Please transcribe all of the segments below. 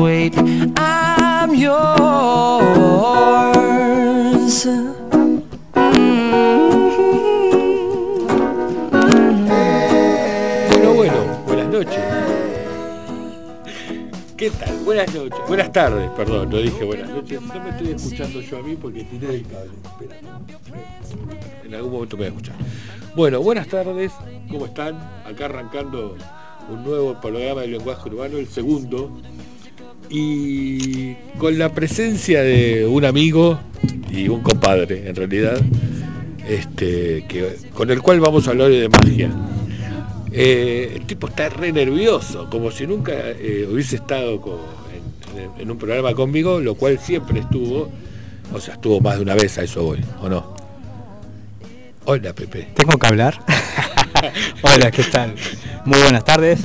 wait. I'm yours. Bueno, bueno, buenas noches. ¿Qué tal? Buenas noches. Buenas tardes, perdón, no dije buenas noches. No me estoy escuchando yo a mí porque tiré el cable. Espera. En algún momento me voy a escuchar. Bueno, buenas tardes. ¿Cómo están? Acá arrancando un nuevo programa de lenguaje urbano, el segundo. Y con la presencia de un amigo y un compadre, en realidad, este, que, con el cual vamos a hablar de magia. Eh, el tipo está re nervioso, como si nunca eh, hubiese estado con- en, un programa conmigo, lo cual siempre estuvo, o sea, estuvo más de una vez, a eso voy, ¿o no? Hola, Pepe. ¿Tengo que hablar? Hola, ¿qué tal? Muy buenas tardes.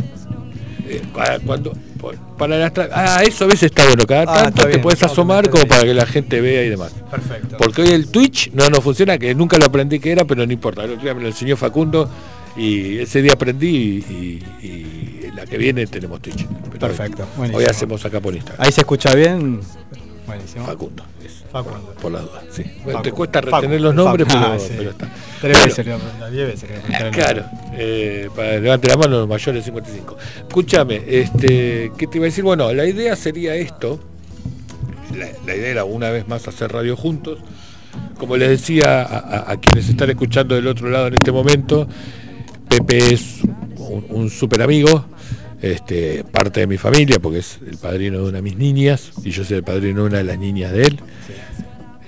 Eh, cuando, para las ah, eso a veces está bueno, cada Ah, tanto te bien, puedes asomar como para que la gente vea y demás. Perfecto. Porque hoy el Twitch no nos funciona, que nunca lo aprendí que era, pero no importa. El otro día me lo enseñó Facundo y ese día aprendí y, y- y la que viene tenemos Twitch. Pero Perfecto, Hoy, buenísimo. hacemos acá por Instagram. Ahí se escucha bien. Buenísimo. Facundo. es, Facundo. Por las dudas, sí. Bueno, te cuesta retener los nombres, pero, Ah, sí. pero está. Tres veces le voy a preguntar, diez veces Claro, eh, para levante la mano los mayores de 55. Escúchame, este, ¿qué te iba a decir? Bueno, la idea sería esto. La, la idea era una vez más hacer radio juntos. Como les decía a, a- a quienes están escuchando del otro lado en este momento, Pepe es un, un súper amigo, este, parte de mi familia, porque es el padrino de una de mis niñas, y yo soy el padrino de una de las niñas de él.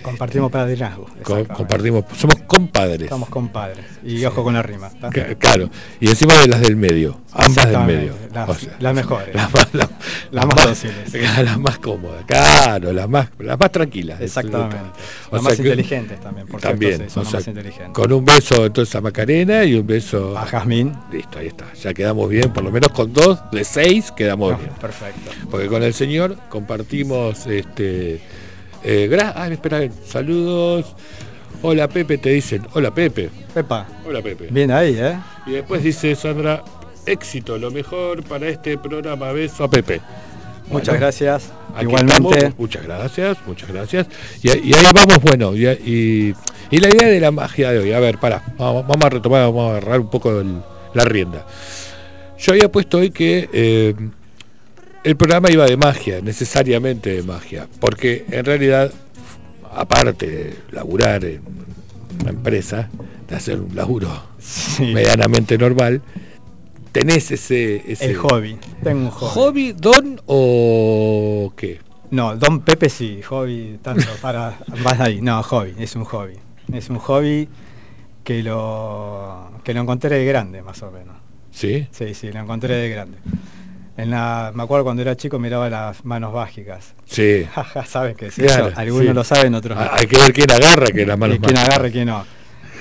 Compartimos padrinazgo. Co- compartimos, somos compadres. Somos compadres. Y ojo con la rima. Claro, y encima de las del medio, ambas del medio. las- O sea, las mejores. Las más, las- Las más dóciles. Las más cómodas, claro, las más, las más tranquilas. Exactamente. O Las sea más inteligentes también, por También, cierto, sí, son o las sea, más inteligentes. con un beso entonces a Macarena y un beso A Jazmín. Listo, ahí está. Ya quedamos bien, por lo menos con dos de seis quedamos bien. Perfecto. Porque con el señor compartimos este eh, gra- ah, espera, saludos. Hola Pepe, te dicen, hola Pepe. Pepa, Hola Pepe. bien ahí, ¿eh? Y después dice Sandra, éxito, lo mejor para este programa. Beso a Pepe. Muchas Bueno, gracias. Igualmente. estamos. Muchas gracias, muchas gracias. Y, y ahí vamos, bueno, y, y- y la idea de la magia de hoy, a ver, para, vamos, vamos a retomar, vamos a agarrar un poco el- la rienda. Yo había puesto hoy que eh, el programa iba de magia, necesariamente de magia, porque en realidad, aparte de laburar en una empresa, de hacer un laburo Sí. medianamente normal, tenés ese, ese El hobby. Tengo un hobby. hobby, don o qué. No, Don Pepe sí, hobby tanto para vas ahí. No, hobby, es un hobby. Es un hobby que lo que lo encontré de grande más o menos. ¿Sí? Sí, sí, lo encontré de grande. En la, me acuerdo cuando era chico miraba las manos mágicas. Sí. ¿saben qué es Claro? Algunos sí. lo saben, otros no. Ah, Hay que ver quién agarra que las manos Y quién mágicas. agarre, quién no.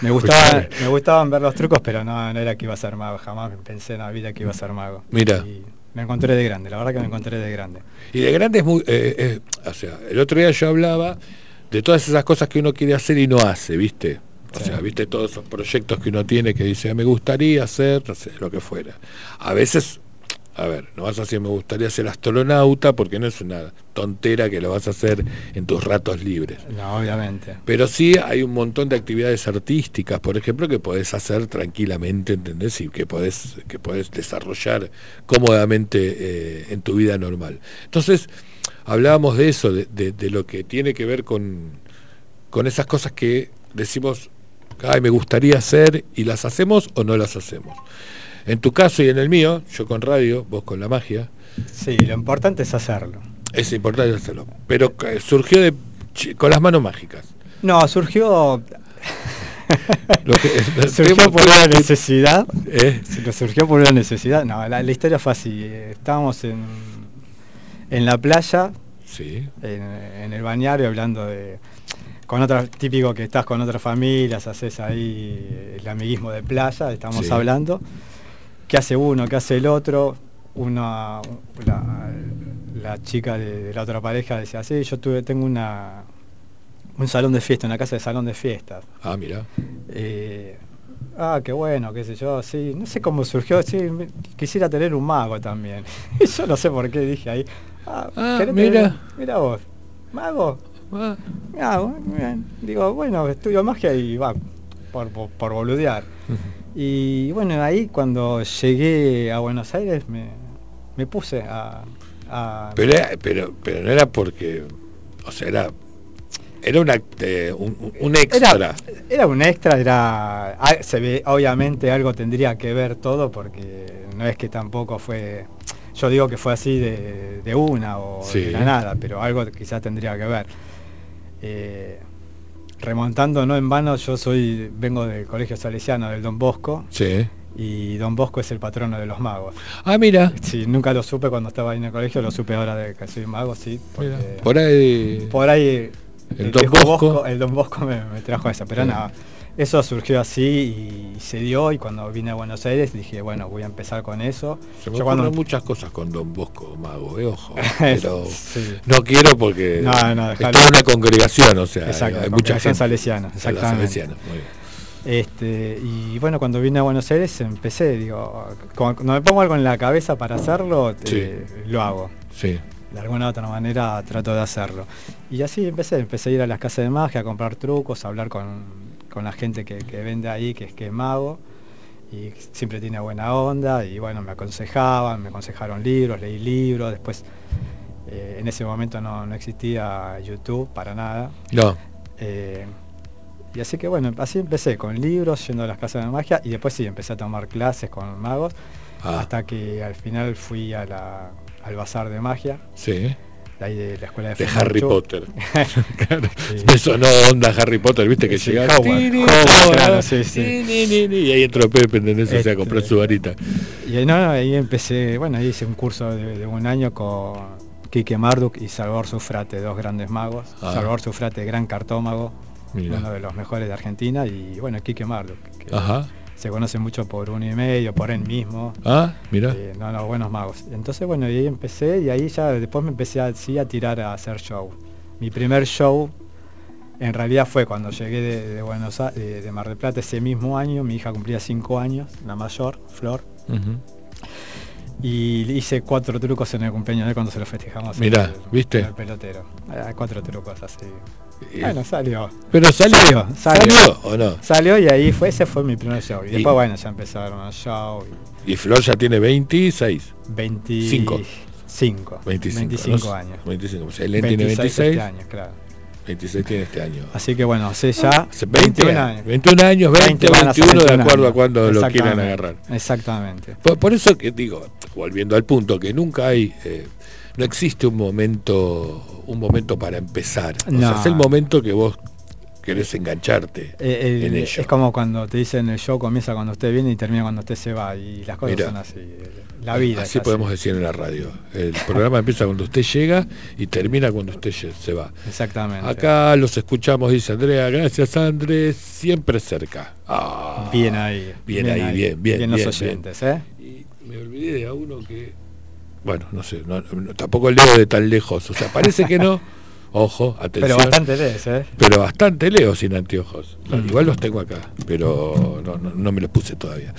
Me gustaba, me gustaban ver los trucos, pero no, no era que iba a ser mago, jamás pensé en la vida que iba a ser mago. Mira. Y me encontré de grande, la verdad que me encontré de grande. Y de grande es muy... eh, eh, o sea, el otro día yo hablaba de todas esas cosas que uno quiere hacer y no hace, ¿viste? O Sí. sea, ¿viste? Todos esos proyectos que uno tiene que dice, me gustaría hacer, no sé, lo que fuera. A veces a ver, no vas a decir me gustaría ser astronauta porque no es una tontera que lo vas a hacer en tus ratos libres. No, obviamente. Pero sí hay un montón de actividades artísticas, por ejemplo, que podés hacer tranquilamente, ¿entendés? Y que podés, que podés desarrollar cómodamente eh, en tu vida normal. Entonces, hablábamos de eso, de, de- de lo que tiene que ver con, con esas cosas que decimos, ay, me gustaría hacer y las hacemos o no las hacemos. En tu caso y en el mío, yo con radio, vos con la magia, Sí, lo importante es hacerlo. es importante hacerlo. Pero eh, surgió de, con las manos mágicas. No, surgió, Lo que- surgió por una necesidad. ¿Eh? Surgió por una necesidad. No, la, la historia fue así. Estábamos en, en la playa, Sí. en, en el bañario, hablando de. Con otras, típico que estás con otras familias, haces ahí el amiguismo de playa, estamos Sí. hablando. ¿Qué hace uno? ¿Qué hace el otro? Una, la, la chica de, de la otra pareja decía, sí, yo tuve, tengo una, un salón de fiesta, una casa de salón de fiestas. Ah, mira. Eh, ah, qué bueno, qué sé yo, sí, no sé cómo surgió, sí, me- quisiera tener un mago también. Y yo no sé por qué dije ahí. Ah, Ah, ¿querés mira. tener- mira vos, mago. Ah, Ah. Digo, bueno, estudio magia y va, por, por, por boludear. Y bueno, ahí cuando llegué a Buenos Aires me, me puse a... a- Pero, era- pero, pero no era porque, o sea, era, era una, eh, un, un extra. Era, era un extra, era ah, se ve, obviamente algo tendría que ver todo porque no es que tampoco fue, yo digo que fue así de, de una o Sí. de la nada, pero algo quizás tendría que ver. Eh, remontando no en vano, yo soy vengo del colegio salesiano del Don Bosco Sí. y Don Bosco es el patrono de los magos. Ah, mira. Sí, nunca lo supe cuando estaba ahí en el colegio, lo supe ahora de que soy mago, sí. porque-. Por ahí. por ahí El el, Don Bosco. el Don Bosco me, me trajo eso, pero Sí. nada, eso surgió así y se dio y cuando vine a Buenos Aires dije, bueno, voy a empezar con eso. Se me Yo cuando- muchas cosas con Don Bosco, mago, eh, ojo. Pero Sí. no quiero porque No, no, es dejalo. toda una congregación, o sea, Exacto, hay mucha gente. salesiana, exactamente. salesiana, muy bien. Este, y bueno, cuando vine a Buenos Aires empecé, digo, cuando me pongo algo en la cabeza para hacerlo, eh, lo hago. Sí. de alguna u otra manera trato de hacerlo. Y así empecé, empecé a ir a las casas de magia, a comprar trucos, a hablar con, con la gente que, que vende ahí, que es que es mago, y siempre tiene buena onda, y bueno, me aconsejaban, me aconsejaron libros, leí libros, después eh, en ese momento no, no existía YouTube para nada. No. Eh, y así que bueno, así empecé con libros, yendo a las casas de magia, y después sí, empecé a tomar clases con magos, Ah, hasta que al final fui a la- al bazar de magia sí. De ahí de la escuela de, De Fu Harry. Potter. Claro. Sí. Me sonó onda Harry Potter, viste que Sí, llega Howard, claro, sí, sí. y ahí entró Pepe, ¿entendés? O sea, Este, compró su varita. Y ahí, no, ahí empecé, bueno, ahí hice un curso de, de un año con Quique Marduk y Salvador Sufrate, dos grandes magos. Ah. Salvador Sufrate, gran cartómago, uno de los mejores de Argentina, y bueno, Quique Marduk, que Ajá. Se conoce mucho por uno y medio, por él mismo. Ah, mira. Eh, no, no, buenos magos. Entonces, bueno, y ahí empecé y ahí ya después me empecé a, sí, a tirar a hacer show. Mi primer show en realidad fue cuando llegué de, de Buenos A- de, de Mar del Plata ese mismo año. Mi hija cumplía cinco años, la mayor, Flor. Y hice cuatro trucos en el cumpleaños de cuando se lo festejamos. Mirá, el- ¿viste? en el pelotero. Ah, cuatro trucos así. Y- Bueno, salió. Pero salió, Salió, salió, o no. Salió y ahí fue, ese fue mi primer show. Y Y- después, bueno, ya empezaron los shows. Y Flor ya tiene 26. 25. 25. 25 ¿no? años. 25. O sea, Elén tiene 26 26. este año, claro. 26 tiene este año. Así que bueno, hace ya Hace 20 21 años. años. 21 años, 20, van a ser 21, de 21 acuerdo a años. cuando lo quieran agarrar. Exactamente. Por, por eso que digo, volviendo al punto, que nunca hay, eh, no existe un momento, un momento para empezar. O sea, No. es el momento que vos querés engancharte Eh, el- en ello. es como cuando te dicen el show comienza cuando usted viene y termina cuando usted se va. Y las cosas Mirá. son así. La vida. Así podemos decir en la radio. El programa empieza cuando usted llega y termina cuando usted se va. Exactamente. Acá los escuchamos, dice Andrea. Gracias, Andrés. Siempre cerca. Ah, Bien ahí. Bien ahí, bien, bien, los bien, oyentes, ¿eh? Y me olvidé de a uno que. Bueno, no sé, no- no- tampoco leo de tan lejos. O sea, parece que no. Ojo, atención. Pero bastante lees, ¿eh? Pero bastante leo sin anteojos. Mm. Igual los tengo acá, pero no, no- no me los puse todavía.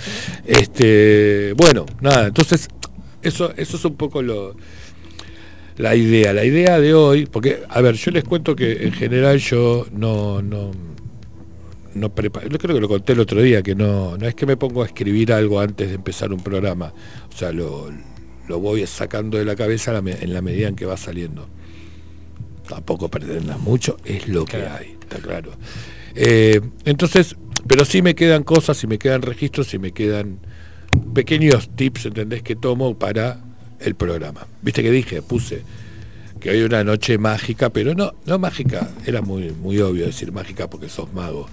Este, bueno, nada, entonces eso, eso es un poco lo, la idea. La idea de hoy, porque, a ver, yo les cuento que en general yo no, no, no preparo, yo creo que lo conté el otro día, que no, no es que me pongo a escribir algo antes de empezar un programa. O sea, lo, lo voy sacando de la cabeza en la medida en que va saliendo. Tampoco pretendas mucho, es lo que hay, está claro. Eh, entonces, pero sí me quedan cosas, y me quedan registros, y me quedan pequeños tips, ¿entendés? Que tomo para el programa. Viste que dije, puse que hay una noche mágica, pero no, no mágica, era muy, muy obvio decir mágica porque sos mago.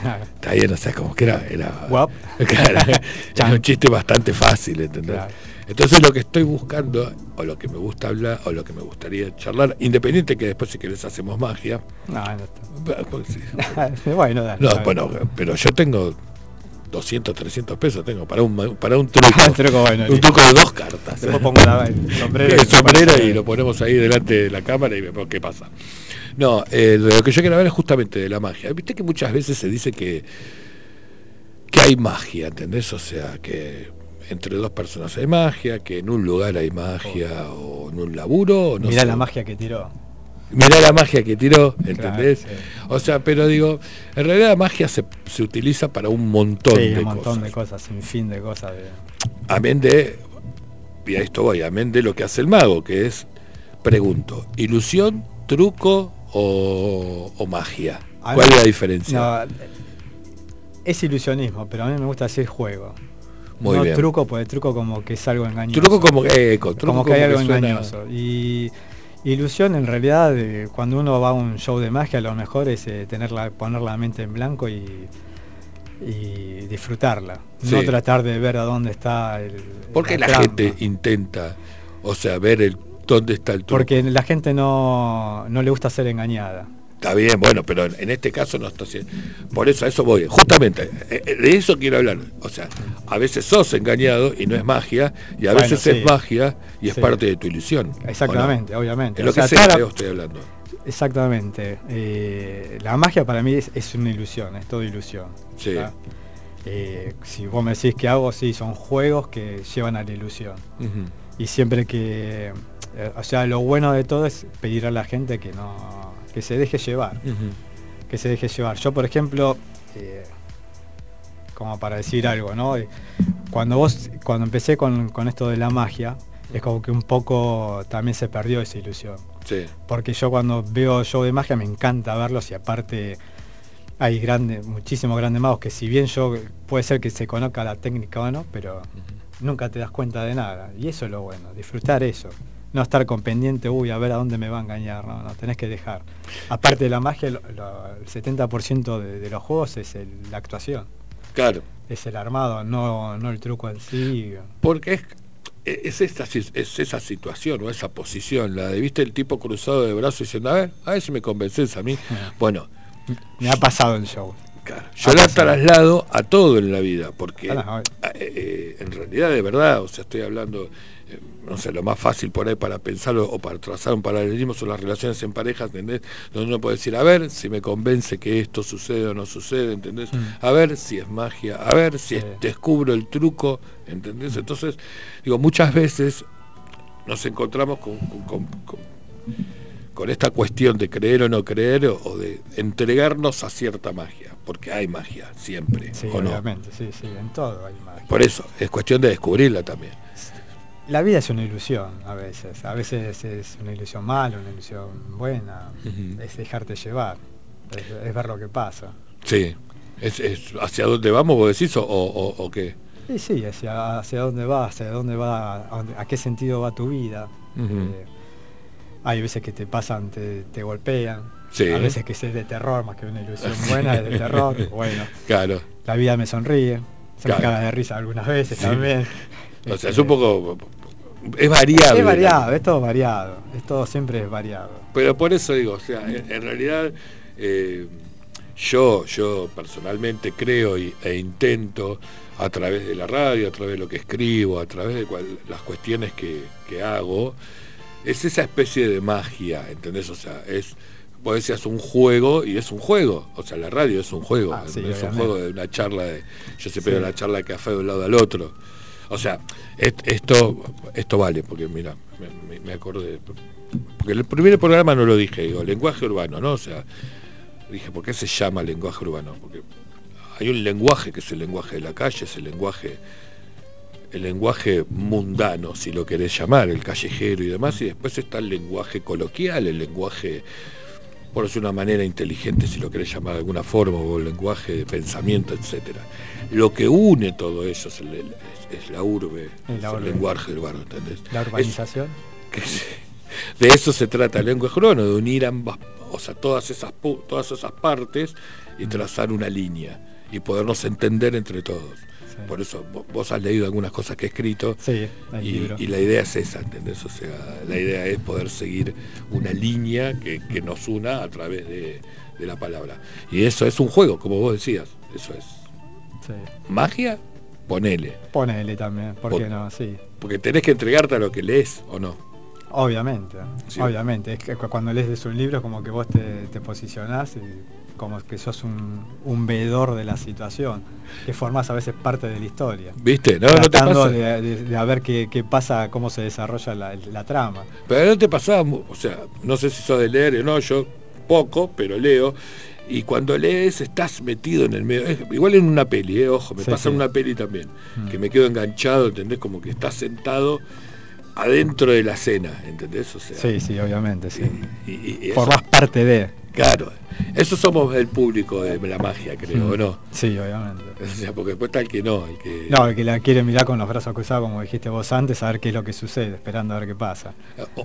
Claro. Está bien, o sea, como que era, era, era un chiste bastante fácil, ¿entendés? Entonces lo que estoy buscando, o lo que me gusta hablar, o lo que me gustaría charlar, independiente que después si querés hacemos magia. No, no bueno, dale, no, bueno, pero yo tengo 200, 300 pesos tengo para un para un truco. un, truco un truco de dos cartas. Después pongo la, el sombrero, el sombrero y lo ponemos ahí delante de la cámara y vemos qué pasa. No, eh, lo que yo quiero hablar es justamente de la magia. Viste que muchas veces se dice que que hay magia, ¿entendés? O sea, que entre dos personas hay magia, que en un lugar hay magia o en un laburo. No Mirá la magia que tiró. Mirá la magia que tiró, ¿entendés? O sea, pero digo, en realidad la magia se, se utiliza para un montón de cosas. un montón de cosas, sin fin de cosas. De... Amén de, y a esto voy, amén de lo que hace el mago, que es, pregunto, ¿ilusión, truco o, magia? ¿Cuál es la diferencia? es ilusionismo, pero a mí me gusta decir juego no truco, pues truco como que es algo engañoso. Truco como que, como que hay algo engañoso. Y ilusión en realidad, cuando uno va a un show de magia, lo mejor es eh, tenerla, poner la mente en blanco y, disfrutarla. No tratar de ver a dónde está el. ¿Por qué la, gente intenta, o sea, ver el dónde está el truco? Porque la gente no, no le gusta ser engañada. Está bien, bueno, pero en este caso no está haciendo. Por eso a eso voy. Justamente, eh, eh, de eso quiero hablar. O sea, a veces sos engañado y no es magia, y a veces es magia y es parte de tu ilusión. Exactamente, obviamente. Es lo que sea, estoy hablando. Exactamente. Eh, la magia para mí es, una ilusión, es todo ilusión. Sí. si vos me decís que hago, sí, son juegos que llevan a la ilusión. Y siempre que. o sea, lo bueno de todo es pedir a la gente que no que se deje llevar. Que se deje llevar. Yo, por ejemplo, eh, como para decir algo, ¿no? Cuando vos, cuando empecé con, esto de la magia, es como que un poco también se perdió esa ilusión. Sí. Porque yo cuando veo show de magia me encanta verlos y aparte hay grandes, muchísimos grandes magos que si bien yo puede ser que se conozca la técnica o no, pero nunca te das cuenta de nada. Y eso es lo bueno, disfrutar eso no estar con pendiente, uy, a ver a dónde me va a engañar, no, no, tenés que dejar. Aparte de la magia, el 70% de, los juegos es la actuación. Claro. Es el armado, no, no el truco en sí. Porque es, es, esta, es esa situación o esa posición, la de, viste, el tipo cruzado de brazos diciendo, a ver, a ver si me convences a mí. bueno. Me ha pasado el show. Claro. Yo la traslado a todo en la vida, porque eh, eh, en realidad de verdad, o sea, estoy hablando no sé, lo más fácil por ahí para pensarlo o para trazar un paralelismo son las relaciones en pareja, ¿entendés? Donde uno puede decir, a ver si me convence que esto sucede o no sucede, ¿entendés? Mm. A ver si es magia, a ver si descubro el truco, ¿entendés? Entonces, digo, muchas veces nos encontramos con, con, esta cuestión de creer o no creer o, de entregarnos a cierta magia, porque hay magia siempre. Sí, obviamente, sí, sí, en todo hay magia. Por eso, es cuestión de descubrirla también la vida es una ilusión a veces. A veces es una ilusión mala, una ilusión buena. Es dejarte llevar. Es, ver lo que pasa. Sí. ¿Es, hacia dónde vamos, vos decís, o, o, qué? Sí, sí, hacia, hacia dónde va, hacia dónde va, a, qué sentido va tu vida. Eh, hay veces que te pasan, te, te golpean. Sí. A veces que es de terror, más que una ilusión buena, es de terror. Bueno, claro. la vida me sonríe. Se me caga de risa algunas veces también. O sea, es un poco. Es variado. Es variado, es todo variado. Es todo siempre es variado. Pero por eso digo, o sea, en, realidad. Eh, yo, yo personalmente creo e intento a través de la radio, a través de lo que escribo, a través de las cuestiones que, hago, es esa especie de magia, ¿entendés? O sea, es, vos decías un juego y es un juego, o sea, la radio es un juego, ah, es un juego de una charla de, yo siempre sí. la charla de café de un lado al otro, O sea, esto, esto vale, porque mira, me, me acordé. Porque el primer programa no lo dije, digo, lenguaje urbano, ¿no? O sea, dije, ¿por qué se llama lenguaje urbano? Porque hay un lenguaje que es el lenguaje de la calle, es el lenguaje el lenguaje mundano, si lo querés llamar, el callejero y demás, y después está el lenguaje coloquial, el lenguaje, por decir una manera inteligente, si lo querés llamar de alguna forma, o el lenguaje de pensamiento, etc. Lo que une todo eso es, la urbe, el lenguaje urbano, ¿entendés? La urbanización. de eso se trata el lenguaje urbano, de unir ambas, o sea, todas esas, todas esas partes y trazar una línea y podernos entender entre todos. Por eso vos has leído algunas cosas que he escrito sí, y, la idea es esa, ¿entendés? O sea, la idea es poder seguir una línea que, nos una a través de, la palabra. Y eso es un juego, como vos decías, eso es. Magia, ponele. Ponele también, ¿por qué no? Sí. Porque tenés que entregarte a lo que lees o no. Obviamente, obviamente. Es que cuando lees de sus libros como que vos te, te posicionás y como que sos un, un veedor de la situación, que formas a veces parte de la historia. ¿Viste? No, no te pasa. De, de, a ver qué, qué, pasa, cómo se desarrolla la, la, trama. Pero no te pasaba, o sea, no sé si sos de leer o no, yo poco, pero leo. Y cuando lees estás metido en el medio, igual en una peli, eh, ojo, me pasa en una peli también, mm. que me quedo enganchado, ¿entendés? Como que estás sentado adentro de la cena, ¿entendés? O sea, sí, sí, obviamente, sí. Y, Formás parte de. Claro, eso somos el público de la magia, creo, ¿o no? Sí, obviamente. O sea, porque después está el que no. El que... No, el que la quiere mirar con los brazos cruzados, como dijiste vos antes, a ver qué es lo que sucede, esperando a ver qué pasa.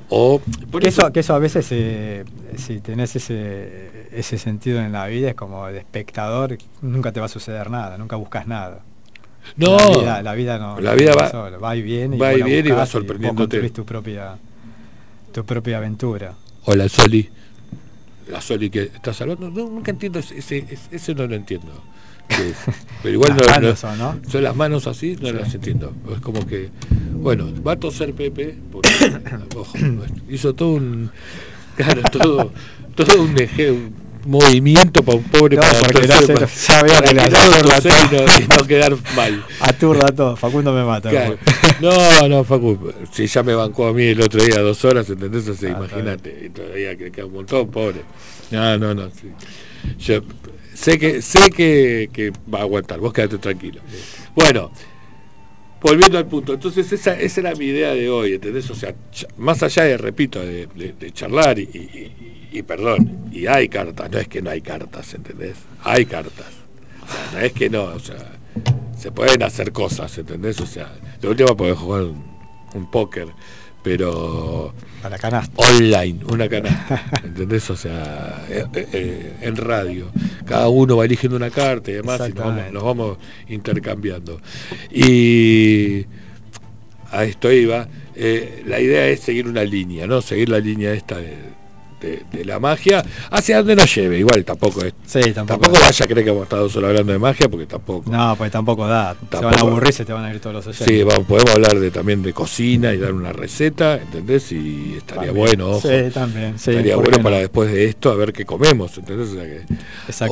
O, que, eso... que eso a veces, eh, si tenés ese, ese sentido en la vida, es como de espectador, nunca te va a suceder nada, nunca buscas nada. No, la vida, no. La vida va, solo, va y viene. Va y, viene y va sorprendiéndote. Y tu propia, tu propia aventura. Hola, Soli la Soli que estás hablando, no, nunca entiendo, ese, ese, no lo entiendo. pero igual no. Son las manos así, no las entiendo. Es como que, bueno, va a toser Pepe, porque ojo, hizo todo un, claro, todo, todo un, un movimiento para un pobre no, para, porque no, para, sabía que, no, y no, quedar mal. Aturda todo, Facundo me mata. Claro. No, no, Facundo, si ya me bancó a mí el otro día dos horas, ¿entendés? O sea, ah, imagínate, y todavía que queda un montón, pobre. No, no, no. Sí. Yo sé que sé que, que va a aguantar, vos quédate tranquilo. Bueno, volviendo al punto, entonces esa, esa era mi idea de hoy, ¿entendés? O sea, más allá de, repito, de, de, de charlar y, y y perdón, y hay cartas, no es que no hay cartas, ¿entendés? Hay cartas. O sea, no es que no, o sea, se pueden hacer cosas, ¿entendés? O sea, de última podés jugar un, póker, pero a la canasta. online, una canasta, ¿entendés? O sea, eh, eh, eh, en radio. Cada uno va eligiendo una carta y demás y nos vamos, intercambiando. Y a esto iba, la idea es seguir una línea, ¿no? Seguir la línea esta de de, la magia hacia donde nos lleve. Igual tampoco es. tampoco, vaya a creer que hemos estado solo hablando de magia, porque tampoco. No, pues tampoco da. se van a aburrir, se te van a ir todos los oyentes. Sí, vamos, podemos hablar de, también de cocina y dar una receta, ¿entendés? Y estaría bueno, ojo. Sí, también. estaría bueno para después de esto a ver qué comemos, ¿entendés?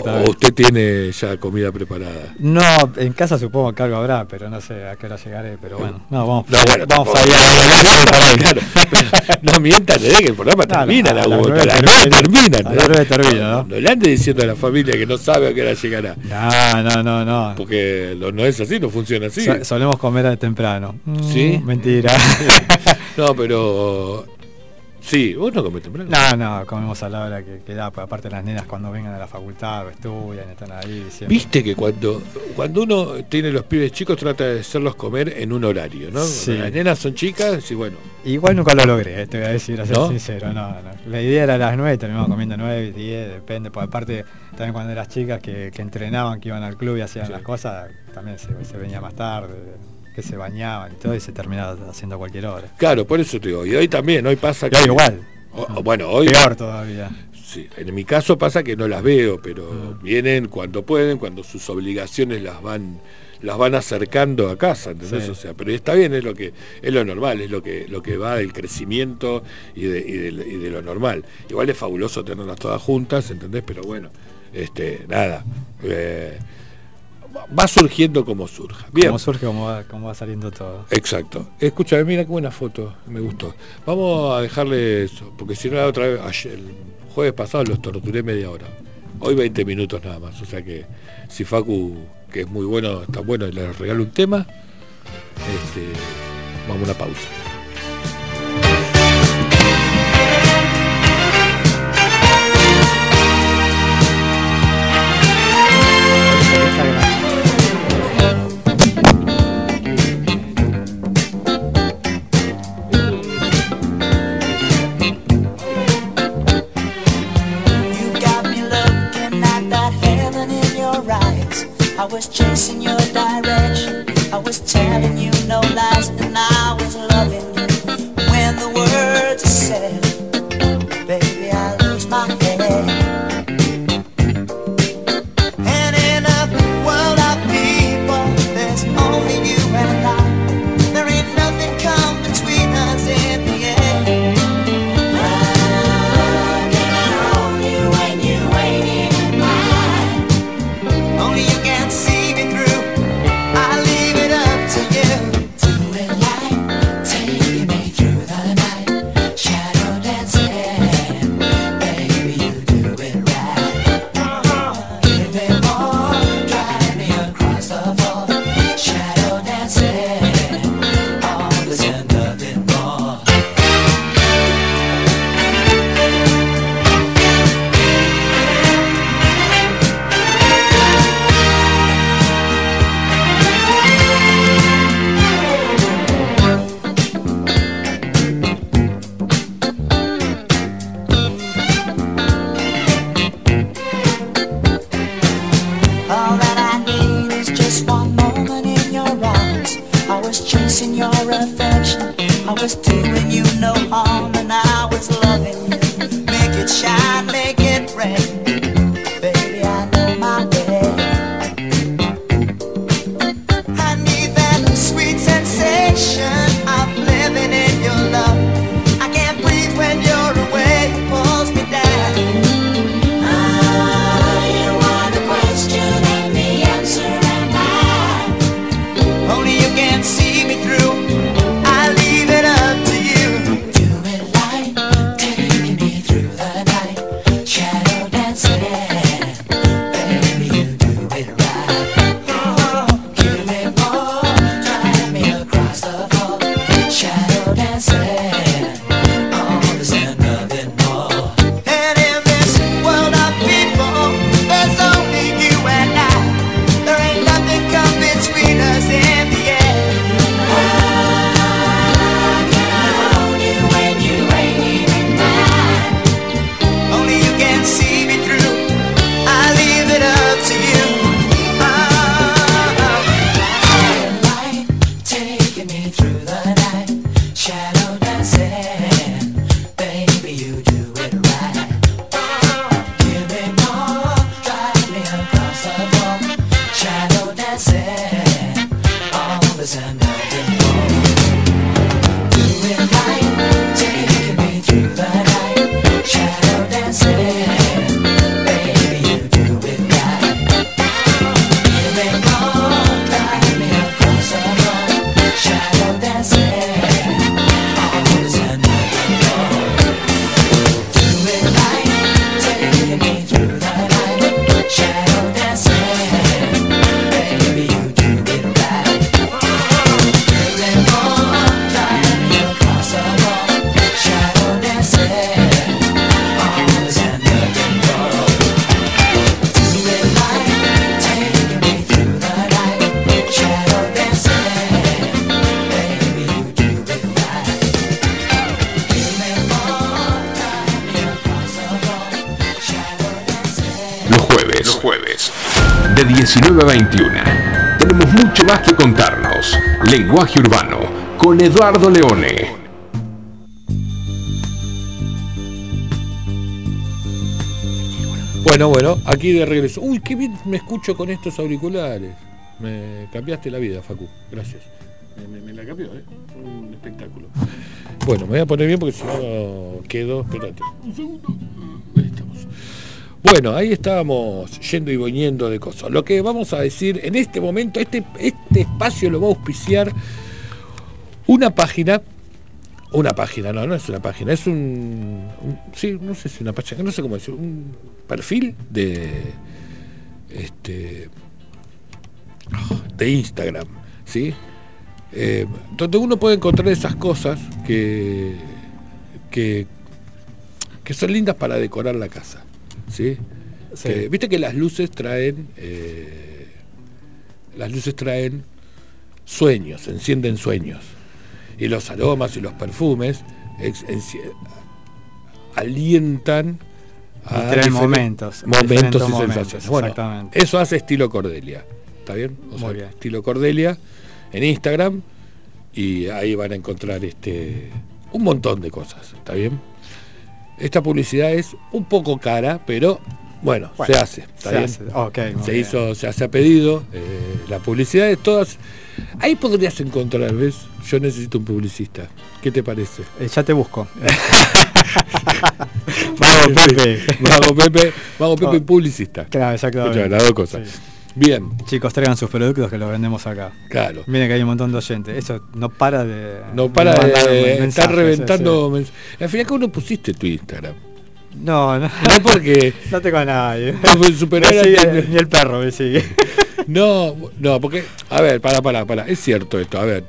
O, usted tiene ya comida preparada. No, en casa supongo que algo habrá, pero no sé a qué hora llegaré. Pero bueno, no, vamos, no, bueno, vamos a ir. no mientan, ¿eh? que el programa termina la, la, terminan. A termina, ¿no? No le ande diciendo a la familia que no sabe a qué hora llegará. No, no, no, no. Porque no es así, no funciona así. solemos comer temprano. ¿Sí? Mm, mentira. no, pero Sí, vos no comés temprano. No, no, comemos a la hora que, que da, pues aparte las nenas cuando vengan a la facultad estudian, están ahí. Viste que cuando, cuando uno tiene los pibes chicos trata de hacerlos comer en un horario, ¿no? Las nenas son chicas y bueno. Igual nunca lo logré, eh, te voy a decir, a ser sincero, no, no, La idea era a las 9, terminamos comiendo 9, 10, depende, pues aparte también cuando eras chicas que, que entrenaban, que iban al club y hacían las cosas, también se, se venía más tarde que se bañaban y todo y se terminaba haciendo cualquier hora. Claro, por eso te digo, y hoy también, hoy pasa que... igual. bueno, hoy... Peor todavía. Sí, en mi caso pasa que no las veo, pero mm. vienen cuando pueden, cuando sus obligaciones las van las van acercando a casa, ¿entendés? O sea, pero está bien, es lo que es lo normal, es lo que lo que va del crecimiento y de, y de, lo normal. Igual es fabuloso tenerlas todas juntas, ¿entendés? Pero bueno, este, nada. Eh, va surgiendo como surja. Bien. Como surge, como va, como va saliendo todo. Exacto. Escúchame, mira qué buena foto, me gustó. Vamos a dejarle eso, porque si no la otra vez, el jueves pasado los torturé media hora. Hoy 20 minutos nada más, o sea que si Facu, que es muy bueno, está bueno, le regalo un tema, este, vamos a una pausa. was chasing your direction. I was telling you. urbano con Eduardo Leone. Bueno, bueno, aquí de regreso. Uy, qué bien me escucho con estos auriculares. Me cambiaste la vida, Facu. Gracias. Me, la cambió, ¿eh? Un espectáculo. Bueno, me voy a poner bien porque si no quedo. Espérate. Un segundo. Ahí estamos. Bueno, ahí estábamos yendo y viniendo de cosas. Lo que vamos a decir en este momento, este, este espacio lo va a auspiciar una página. Una página, no, no es una página, es un, un- sí, no sé si una página, no sé cómo decir, un perfil de este de Instagram, ¿sí? Eh, donde uno puede encontrar esas cosas que, que, que son lindas para decorar la casa, ¿sí? Sí. Que- Viste que las luces traen, eh, las luces traen sueños, encienden sueños. Y los aromas y los perfumes ex- alientan Y traen diferen- momentos, momentos y momentos, sensaciones. Bueno, eso hace estilo Cordelia. ¿Está bien? O Muy bien. Estilo Cordelia en Instagram y ahí van a encontrar este un montón de cosas. ¿Está bien? Esta publicidad es un poco cara, pero bueno, Bueno, se hace. ¿Está se bien? hace. Ok, muy se hizo, se hace a pedido. eh, la publicidad de todas. Ahí podrías encontrar, ¿ves? Yo necesito un publicista. ¿Qué te parece? Eh, ya te busco. Mago Pepe. Mago Pepe, Mago Pepe Oh. publicista. Claro, exactamente. Escuchá, las dos cosas. Sí. Bien, Chicos, traigan sus productos que los vendemos acá. claro. Miren que hay un montón de oyentes. Eso no para de. No para de, estar reventando. mens- Al final, ¿cómo no pusiste tu Instagram? No, no. No porque. No tengo a nadie. No, pues, sigue- ni el perro me sigue. No, no, porque. A ver, para, para, para. Es cierto esto. A ver.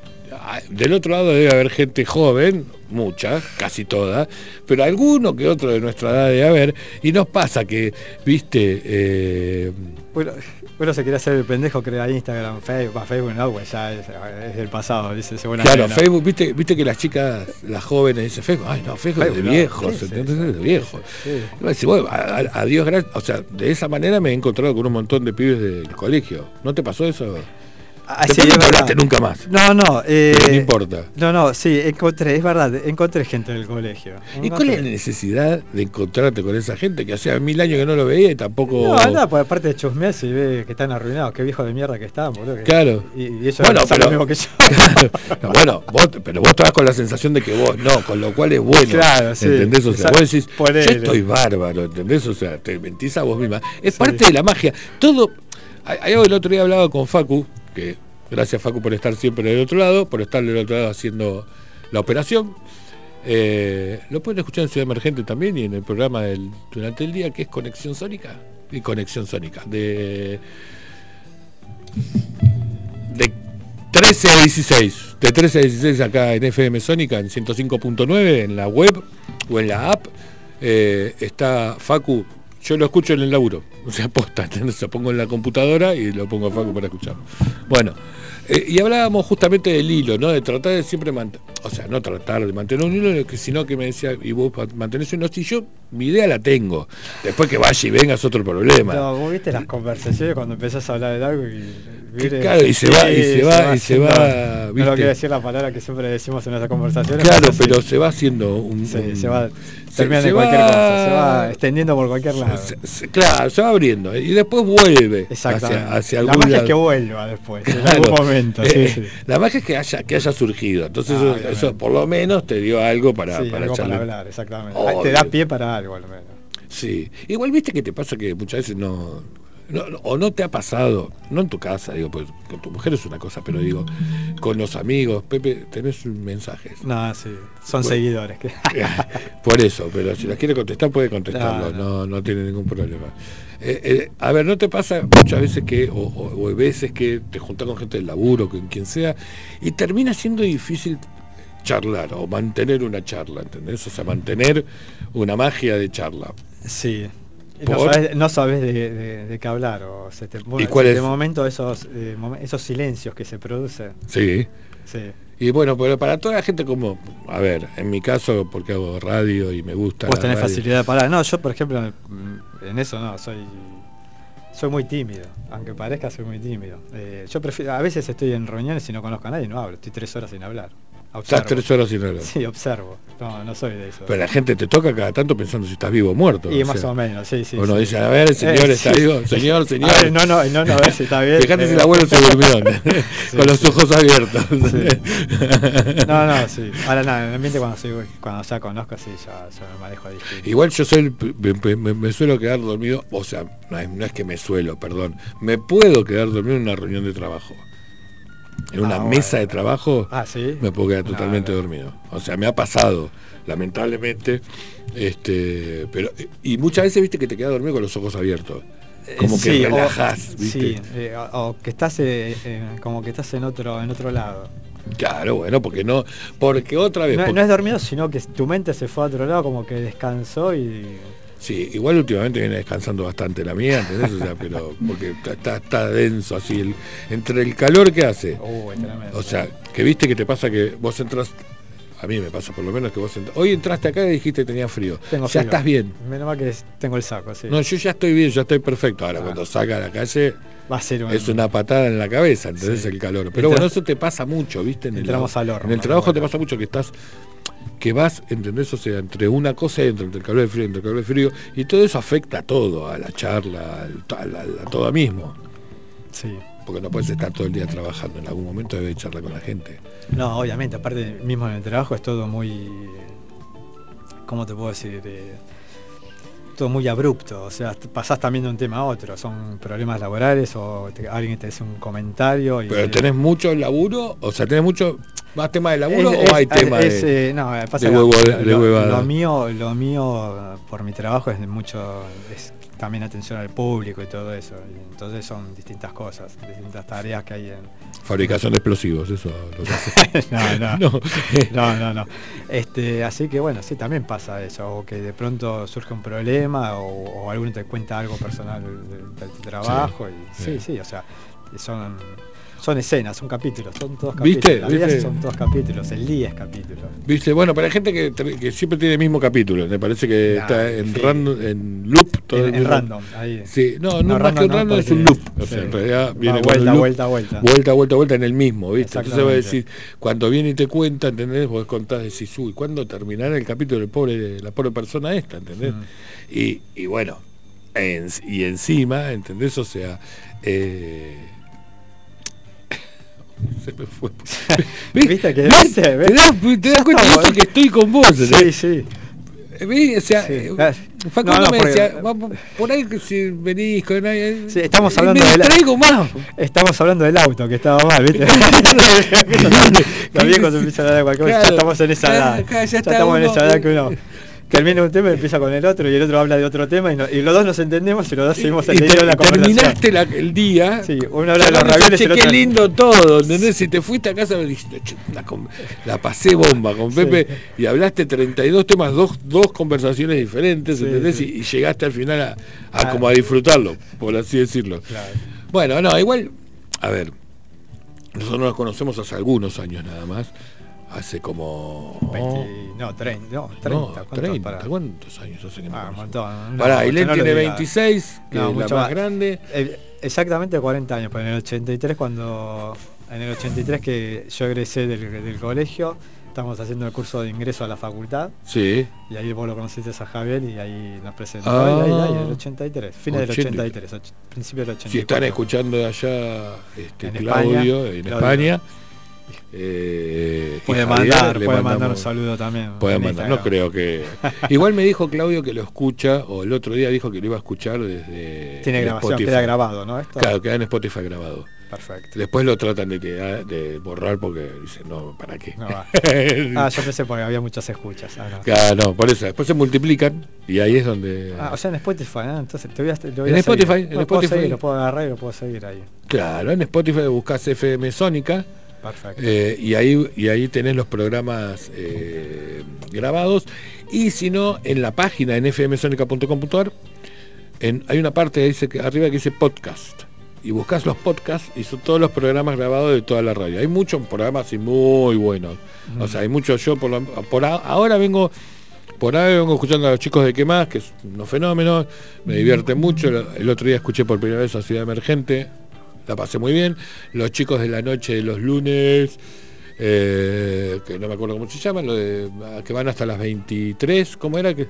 Del otro lado debe haber gente joven, mucha, casi toda, pero alguno que otro de nuestra edad debe haber, y nos pasa que, viste, eh, Bueno, uno se quiere hacer el pendejo, crea Instagram, Facebook, Facebook no, pues ya es, es del pasado, dice seguramente. claro, no. Facebook, viste, viste que las chicas, las jóvenes dicen Facebook, ay no, Facebook, es de no, viejos, sí, sí, ¿entendés? sí, Es de viejos. sí. Bueno, a Dios gracias. O sea, de esa manera me he encontrado con un montón de pibes del colegio. ¿No te pasó eso? Ah, Después no te hablaste nunca más. No, no. Eh, no importa. No, no, sí, encontré, es verdad, encontré gente del colegio. ¿Y cuál es la Encontré- necesidad de encontrarte con esa gente que hacía mil años que no lo veía y tampoco. No, no, pues aparte de chusmear y ve que están arruinados, qué viejo de mierda que están, boludo. Claro. Y, y ellos Bueno, pero- lo mismo que yo. No, bueno, vos, pero vos estabas con la sensación de que vos no, con lo cual es bueno. Claro, sí. ¿Entendés? O sea, vos decís, ponele. yo estoy bárbaro, ¿entendés? O sea, te mentís a vos misma. Es Sí. parte de la magia. Todo. hay- hay algo el otro día hablaba con Facu, gracias Facu por estar siempre del otro lado, por estar del otro lado haciendo la operación. Eh, lo pueden escuchar en Ciudad Emergente también y en el programa del, durante el día que es Conexión Sónica. Y Conexión Sónica. De de 13 a 16. De 13 a 16 acá en FM Sónica, en 105.9, en la web o en la app. eh, está Facu. Yo lo escucho en el laburo. O sea, posta. Lo pongo en la computadora y lo pongo a Facu para escucharlo. Bueno. eh, y hablábamos justamente del hilo, ¿no? De tratar de siempre mantener, o sea, no tratar de mantener un hilo, sino que me decía, y vos mantenés uno, si yo, mi idea la tengo. Después que vaya y venga es otro problema. No, vos viste las conversaciones cuando empezás a hablar de algo y. claro, y se va- y se va- y se va, No viste. quiero decir la palabra que siempre decimos en nuestras conversaciones. Claro, pero se va haciendo un. Sí, un- se va se- terminando se en cualquier va- cosa, se va extendiendo por cualquier lado. se- se- claro, se va abriendo eh, y después vuelve hacia, hacia la magia es que vuelva después, en algún momento. Eh, sí. La magia es que haya, que haya surgido. Entonces, Ah, eso, por lo menos te dio algo para, Sí, para algo para hablar, exactamente. Obvio. Te da pie para algo al menos. Sí. Igual viste que te pasa que muchas veces no, no- no- O no te ha pasado, no en tu casa, digo, pues con tu mujer es una cosa, pero digo, con los amigos, Pepe, tenés mensajes. No, sí, son Bueno. seguidores. Que... Por eso, pero si las quiere contestar, puede contestarlo, No, no, no, tiene ningún problema. Eh, eh, a ver, ¿no te pasa muchas veces que, o, o- veces que te juntás con gente del laburo, con quien sea, y termina siendo difícil charlar o mantener una charla, ¿entendés? O sea, mantener una magia de charla. Sí. No sabes, no sabes de, de- de qué hablar. O se te, bueno, cuál se- es? De momento esos, eh, momen- esos silencios que se producen. Sí. Sí. Y bueno, pero para toda la gente como, a ver, en mi caso, porque hago radio y me gusta... Vos tenés radio. facilidad para. No, yo por ejemplo, mm, en eso no, soy. Soy muy tímido, aunque parezca soy muy tímido. Eh, yo prefiero, a veces estoy en reuniones y no conozco a nadie y no hablo, estoy tres horas sin hablar. Estás tres horas sin reloj. Sí, observo. No, no soy de eso. Pero la gente te toca cada tanto pensando si estás vivo o muerto. y o más sea, o menos, sí, sí. Uno sí. dice, a ver, el señor Eh, está sí. vivo. Señor, señor. A ver, no, no, no, no, a ver si está bien. Fíjate si el abuelo se durmió, con los ojos abiertos. No, no, sí. Ahora nada, en el ambiente cuando, soy, cuando ya conozco, sí, ya, ya me manejo distinto. Igual yo soy, me, me- me suelo quedar dormido, o sea, no es que me suelo, perdón, me puedo quedar dormido en una reunión de trabajo. En una Ah, mesa de trabajo Ah, sí. me puedo quedar No, totalmente no. dormido. O sea, me ha pasado, lamentablemente, este, pero y muchas veces viste que te quedas dormido con los ojos abiertos. Como Eh, que sí, o- ¿viste? Sí, eh, o, o que estás eh, eh, como que estás en otro en otro lado. Claro, bueno, porque no, porque otra vez, No, porque- no es dormido, sino que tu mente se fue a otro lado, como que descansó y Sí, igual últimamente viene descansando bastante la mía, ¿entendés? O sea, pero porque está, está, denso así, el- entre el calor que hace, tremendo. o sea, que viste que te pasa que vos entras, a mí me pasa por lo menos que vos entras, hoy entraste acá y dijiste que tenías frío, Tengo ya frío. estás bien. Menos mal que tengo el saco, sí. No, yo ya estoy bien, ya estoy perfecto. Ahora, Ah. cuando salga a la calle, Va a ser un, es una patada en la cabeza, ¿entendés? Sí. El calor. Pero Entra- bueno, eso te pasa mucho, ¿viste? En el, Entramos al horno, En el trabajo te pasa mucho que estás que vas, ¿entendés? O sea, entre una cosa y entre el calor y el frío, entre el calor y el frío, y todo eso afecta a todo, a la charla, al- a, todo mismo. Sí. Porque no puedes estar todo el día trabajando, en algún momento debes charlar con la gente. No, obviamente, aparte mismo en el trabajo es todo muy. ¿Cómo te puedo decir? Eh, todo muy abrupto. O sea, pasás también de un tema a otro. Son problemas laborales o te- alguien te hace un comentario. Y, Pero tenés mucho laburo, o sea, tenés mucho más tema de laburo Es- o hay tema es, de... eh, no, eh, pasa de huevo- lo, de lo- huevada? lo mío, lo mío por mi trabajo es mucho, es también atención al público y todo eso. Y entonces son distintas cosas, distintas tareas que hay en. Fabricación de explosivos, eso lo que hace. no, no, No. no, no. Este, así que bueno, sí, también pasa eso, o que de pronto surge un problema o, o alguno te cuenta algo personal del, del trabajo. y, sí. sí, o sea, son, son escenas, son capítulos, son todos capítulos. ¿Viste? son todos capítulos, el día es capítulo. Viste, bueno, para la gente que, que siempre tiene el mismo capítulo, me parece que Ah, está en, sí. random, en loop todo En, en random, ahí. Sí, no, no, No, más que un random no, random es un loop. O sea, en realidad viene vuelta, loop, vuelta, vuelta. vuelta, vuelta, vuelta en el mismo, ¿viste? Entonces va a decir, cuando viene y te cuenta, ¿entendés? Vos contás, decís, uy, ¿cuándo terminará el capítulo del pobre, la pobre persona esta, ¿entendés? Mm. Y, y bueno, en- y encima, ¿entendés? O sea, eh, se me fue. ¿Viste que- ¿Ves? viste? ¿Te ¿Ves? das, te das cuenta de eso que estoy con vos? Sí, sí. ¿Ves? O sea, Sí. eh, Facundo no, no, me porque- decía, "Vamos, por ahí si venís con alguien, Sí, estamos hablando me de la- distraigo más. Estamos hablando del auto, que estaba mal, ¿viste? Los viejos empiezan a hablar de cualquier cosa. Ya estamos en esa edad. Ya estamos en esa edad que uno termina un tema y empieza con el otro y el otro habla de otro tema y, no- y los dos nos entendemos y los dos seguimos entendiendo te- la conversación. terminaste la- el día. Sí, uno habla de los ravioles el qué lindo todo, ¿entendés? Si te fuiste a casa me dijiste, "Che, la, pasé bomba con Sí. Pepe y hablaste 32 temas, dos, dos conversaciones diferentes, Sí, ¿entendés? sí. Y, y llegaste al final a, a Ah. como a disfrutarlo, por así decirlo. Claro. Bueno, no, igual, a ver, nosotros nos conocemos hace algunos años nada más, hace como... 20, no, 30, no, 30. no, ¿cuánto? 30, Pará. ¿cuántos años hace que nos Ah, un montón. No, Pará, no tiene digas. 26, que es la mucho más más. grande. Eh, exactamente 40 años, pero en el 83 cuando en el 83 que yo egresé del, del colegio, estábamos haciendo el curso de ingreso a la facultad Sí. y ahí vos lo conociste a Javier y ahí nos presentó Ah. y ahí, ahí, el 83, fines del 83. 83, och- principio del 84. Si están escuchando de allá este, En Claudio España, en Claudio. España, eh, Puede Javier, mandar, puede mandar un saludo también. Pueden en mandar, no creo que. Igual me dijo Claudio que lo escucha, o el otro día dijo que lo iba a escuchar desde. Tiene de grabación, Spotify. queda grabado, ¿no? Esto. Claro, queda en Spotify grabado. Perfecto. Después lo tratan de, quedar- de borrar porque dicen, no, ¿para qué? No va. Ah, yo pensé porque había muchas escuchas. Ah, no. Claro, no, por eso. Después se multiplican y ahí es donde. Ah, o sea, en Spotify. Entonces te voy a, te voy En a Spotify, seguir. en Lo puedo Spotify. seguir, lo puedo agarrar y lo puedo seguir ahí. Claro, en Spotify buscas FM Sónica. Perfecto. Eh, y, ahí, y ahí tenés los programas eh, grabados. Y si no, en la página en fmsonica.com.ar hay una parte que dice que arriba que dice podcast. Y buscas los podcasts y son todos los programas grabados de toda la radio. Hay muchos programas y muy buenos. O sea, hay muchos. Yo por, lo- por a- ahora vengo. Por ahora vengo escuchando a los chicos de qué más, que es unos fenómenos, me divierte mucho. El, el otro día escuché por primera vez a Ciudad Emergente, la pasé muy bien. Los chicos de la noche de los lunes, eh, que no me acuerdo cómo se llama, lo de que van hasta las 23, ¿cómo era? que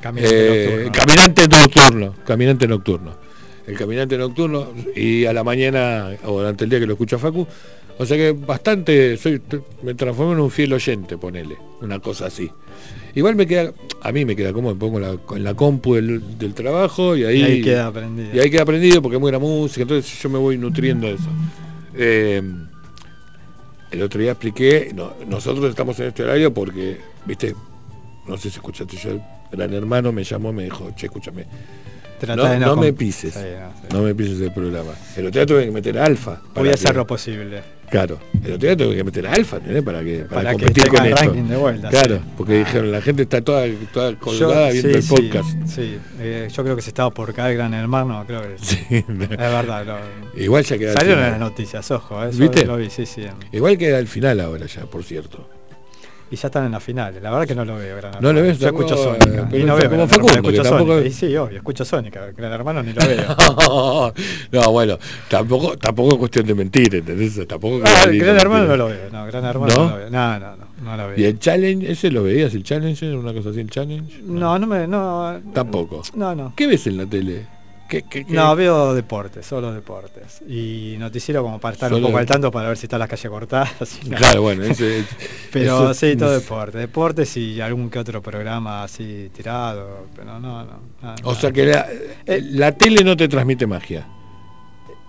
Caminante Eh, nocturno. caminante nocturno, caminante nocturno. El caminante nocturno y a la mañana o durante el día que lo escucho a Facu. O sea que bastante, soy, me transformo en un fiel oyente, ponele, una cosa así. Igual me queda, a mí me queda como me pongo la, en la compu del, del trabajo y ahí, Y ahí queda aprendido. y ahí queda aprendido porque es buena música, entonces yo me voy nutriendo de eso. Eh, el otro día expliqué, no, nosotros estamos en este horario porque, viste, no sé si escuchaste yo, el gran hermano me llamó, me dijo, che, escúchame, Trata no, de no me pises, Sí, no, sí. no me pises el programa. El otro día tuve que meter alfa. Voy a hacer que- lo posible. Claro, el otro día tuve que meter alfa, ¿entendés? Para que para, Para competir con el esto. ranking de vuelta, Claro, sí. porque Ah. dijeron, la gente está toda, toda Yo- colgada viendo el podcast. Sí, eh, yo creo que se estaba por caer Gran Hermano, creo que Sí, es verdad. lo- Igual ya queda al salieron las noticias, ojo, eso ¿Viste? lo vi, sí, sí. Igual queda al final ahora ya, por cierto. Y ya están en la final. La verdad que no lo veo, Gran ¿No lo Hermano. ves Yo escucho Sónica. eh, Y no veo como Hermano, Facundo, escucho Sónica. Y sí, obvio, escucho Sónica. Gran Hermano ni lo veo. no, bueno, tampoco, tampoco es cuestión de mentir, ¿entendés? Tampoco Ah, Gran Hermano no lo veo. No, Gran Hermano ¿No? no, lo veo. No, no, no, no lo veo. ¿Y el challenge? ¿Ese lo veías, el challenge? ¿Una cosa así, el challenge? No, no me. No, Tampoco. No, no. ¿Qué ves en la tele? ¿Qué, qué, qué? No, veo deportes, solo deportes. Y noticiero como para estar Solo un poco al tanto para ver si está la calle cortada. si no. Claro, bueno, ese, Pero eso- sí, todo deporte. Deportes y algún que otro programa así tirado. Pero no, no. nada, O nada. sea que la, Eh, la tele no te transmite magia.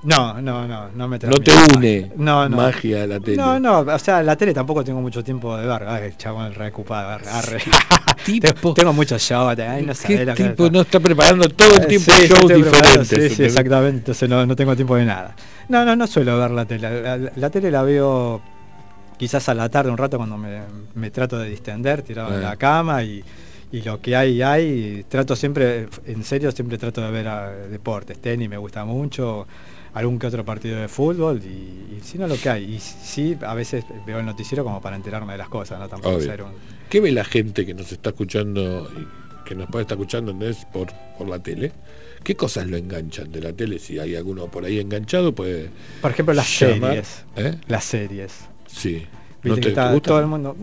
No, no, no, no me No te une no, no. magia a la tele. No, no, o sea, la tele tampoco tengo mucho tiempo de ver. Ay, chabón, reocupado. arre, tipo? Tengo- muchos shows. Ay, no ¿Qué que- tipo no está preparando todo el tiempo sí, shows diferentes? Sí, sí, exactamente. Entonces no, no tengo tiempo de nada. No, no, no suelo ver la tele. La, la- la tele la veo quizás a la tarde un rato cuando me, me trato de distender, tirado en Ah. la cama y, y lo que hay, hay. Trato siempre, en serio, siempre trato de ver ah, deportes. Tenis me gusta mucho, algún que otro partido de fútbol y, y si no lo que hay. Y sí, a veces veo el noticiero como para enterarme de las cosas, ¿no? Tampoco ser un... ¿Qué ve la gente que nos está escuchando que nos puede estar escuchando ¿entendés? por, por la tele? ¿Qué cosas lo enganchan de la tele? Si hay alguno por ahí enganchado, puede Por ejemplo, las llamar. series. ¿Eh? Las series. Sí. Viste ¿No que te, está te gusta? todo el mundo.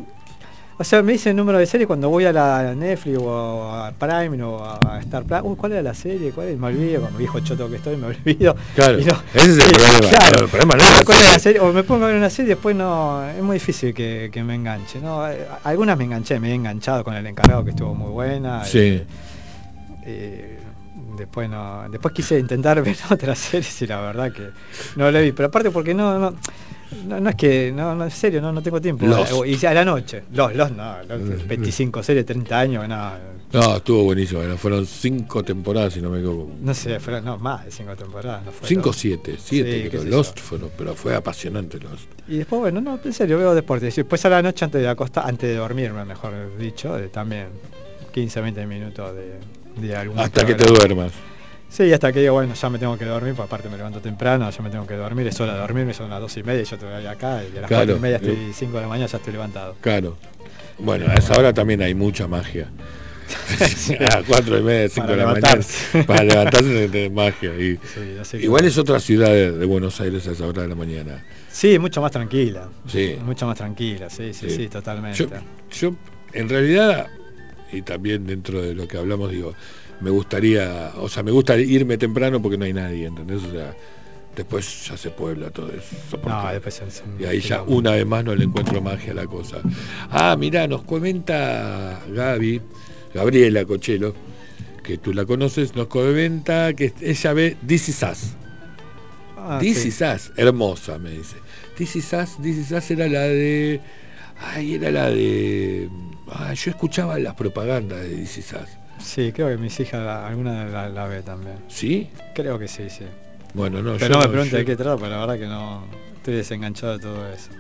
O sea, me dice el número de serie cuando voy a la Netflix o a Prime o a Star Plus. Uy, ¿cuál era la serie? ¿Cuál es? Me olvido, como viejo choto que estoy, me olvido. Claro, Y no- ese es el problema. claro. El problema no es la ¿Cuál es la serie. serie? O me pongo a ver una serie y después no. Es muy difícil que, que me enganche. ¿no? Eh, Algunas me enganché, me he enganchado con el encargado que estuvo muy buena. Sí. eh, eh, después no. Después quise intentar ver otras series y la verdad que no la vi. Pero aparte porque no, no, no, no es que, no, no, en serio, no, no tengo tiempo. Y a la noche. Los, los no, los Mm. 25 series, 30 años, no. No, estuvo buenísimo. Fueron cinco temporadas, si no me equivoco. No sé, fueron no, más de 5 temporadas. No Cinco siete, siete, Sí, Lost fueron, pero fue apasionante Lost. Y después, bueno, no, en serio, veo deportes. Y después a la noche antes de acostar, antes de dormirme, mejor dicho, también 15, 20 minutos de, de algún Hasta que te duermas. Sí, hasta que digo, bueno, ya me tengo que dormir, porque aparte me levanto temprano, ya me tengo que dormir, es hora de dormirme, son las dos y media y yo estoy acá, y a las Claro. cuatro y media estoy 5 de la mañana ya estoy levantado. Claro. Bueno, a esa hora también hay mucha magia. a las cuatro y media, cinco Para de la levantarse. mañana. Para levantarse de magia. Y, Sí, que- igual es otra ciudad de, de Buenos Aires a esa hora de la mañana. Sí, mucho más tranquila. Sí. Mucho más tranquila, sí, sí, Sí. sí, totalmente. Yo, yo, en realidad, y también dentro de lo que hablamos, digo, me gustaría, o sea, me gusta irme temprano porque no hay nadie, ¿entendés? O sea, después ya se puebla todo eso. no, después Y ahí ya una vez más no le encuentro magia a la cosa. Ah, mirá, nos comenta Gaby, Gabriela Cochelo, que tú la conoces, nos comenta que ella ve This Is Us. Ah, This sí. Is Us, hermosa, me dice. This Is Us, This Is Us era la de... Ay, era la de... Ah, yo escuchaba las propagandas de This Is Us. Sí, creo que mis hijas, alguna la, la ve también. ¿Sí? Creo que sí, sí. Bueno, no, Pero yo no me pregunte yo- de qué trata, pero la verdad que no estoy desenganchado de todo eso.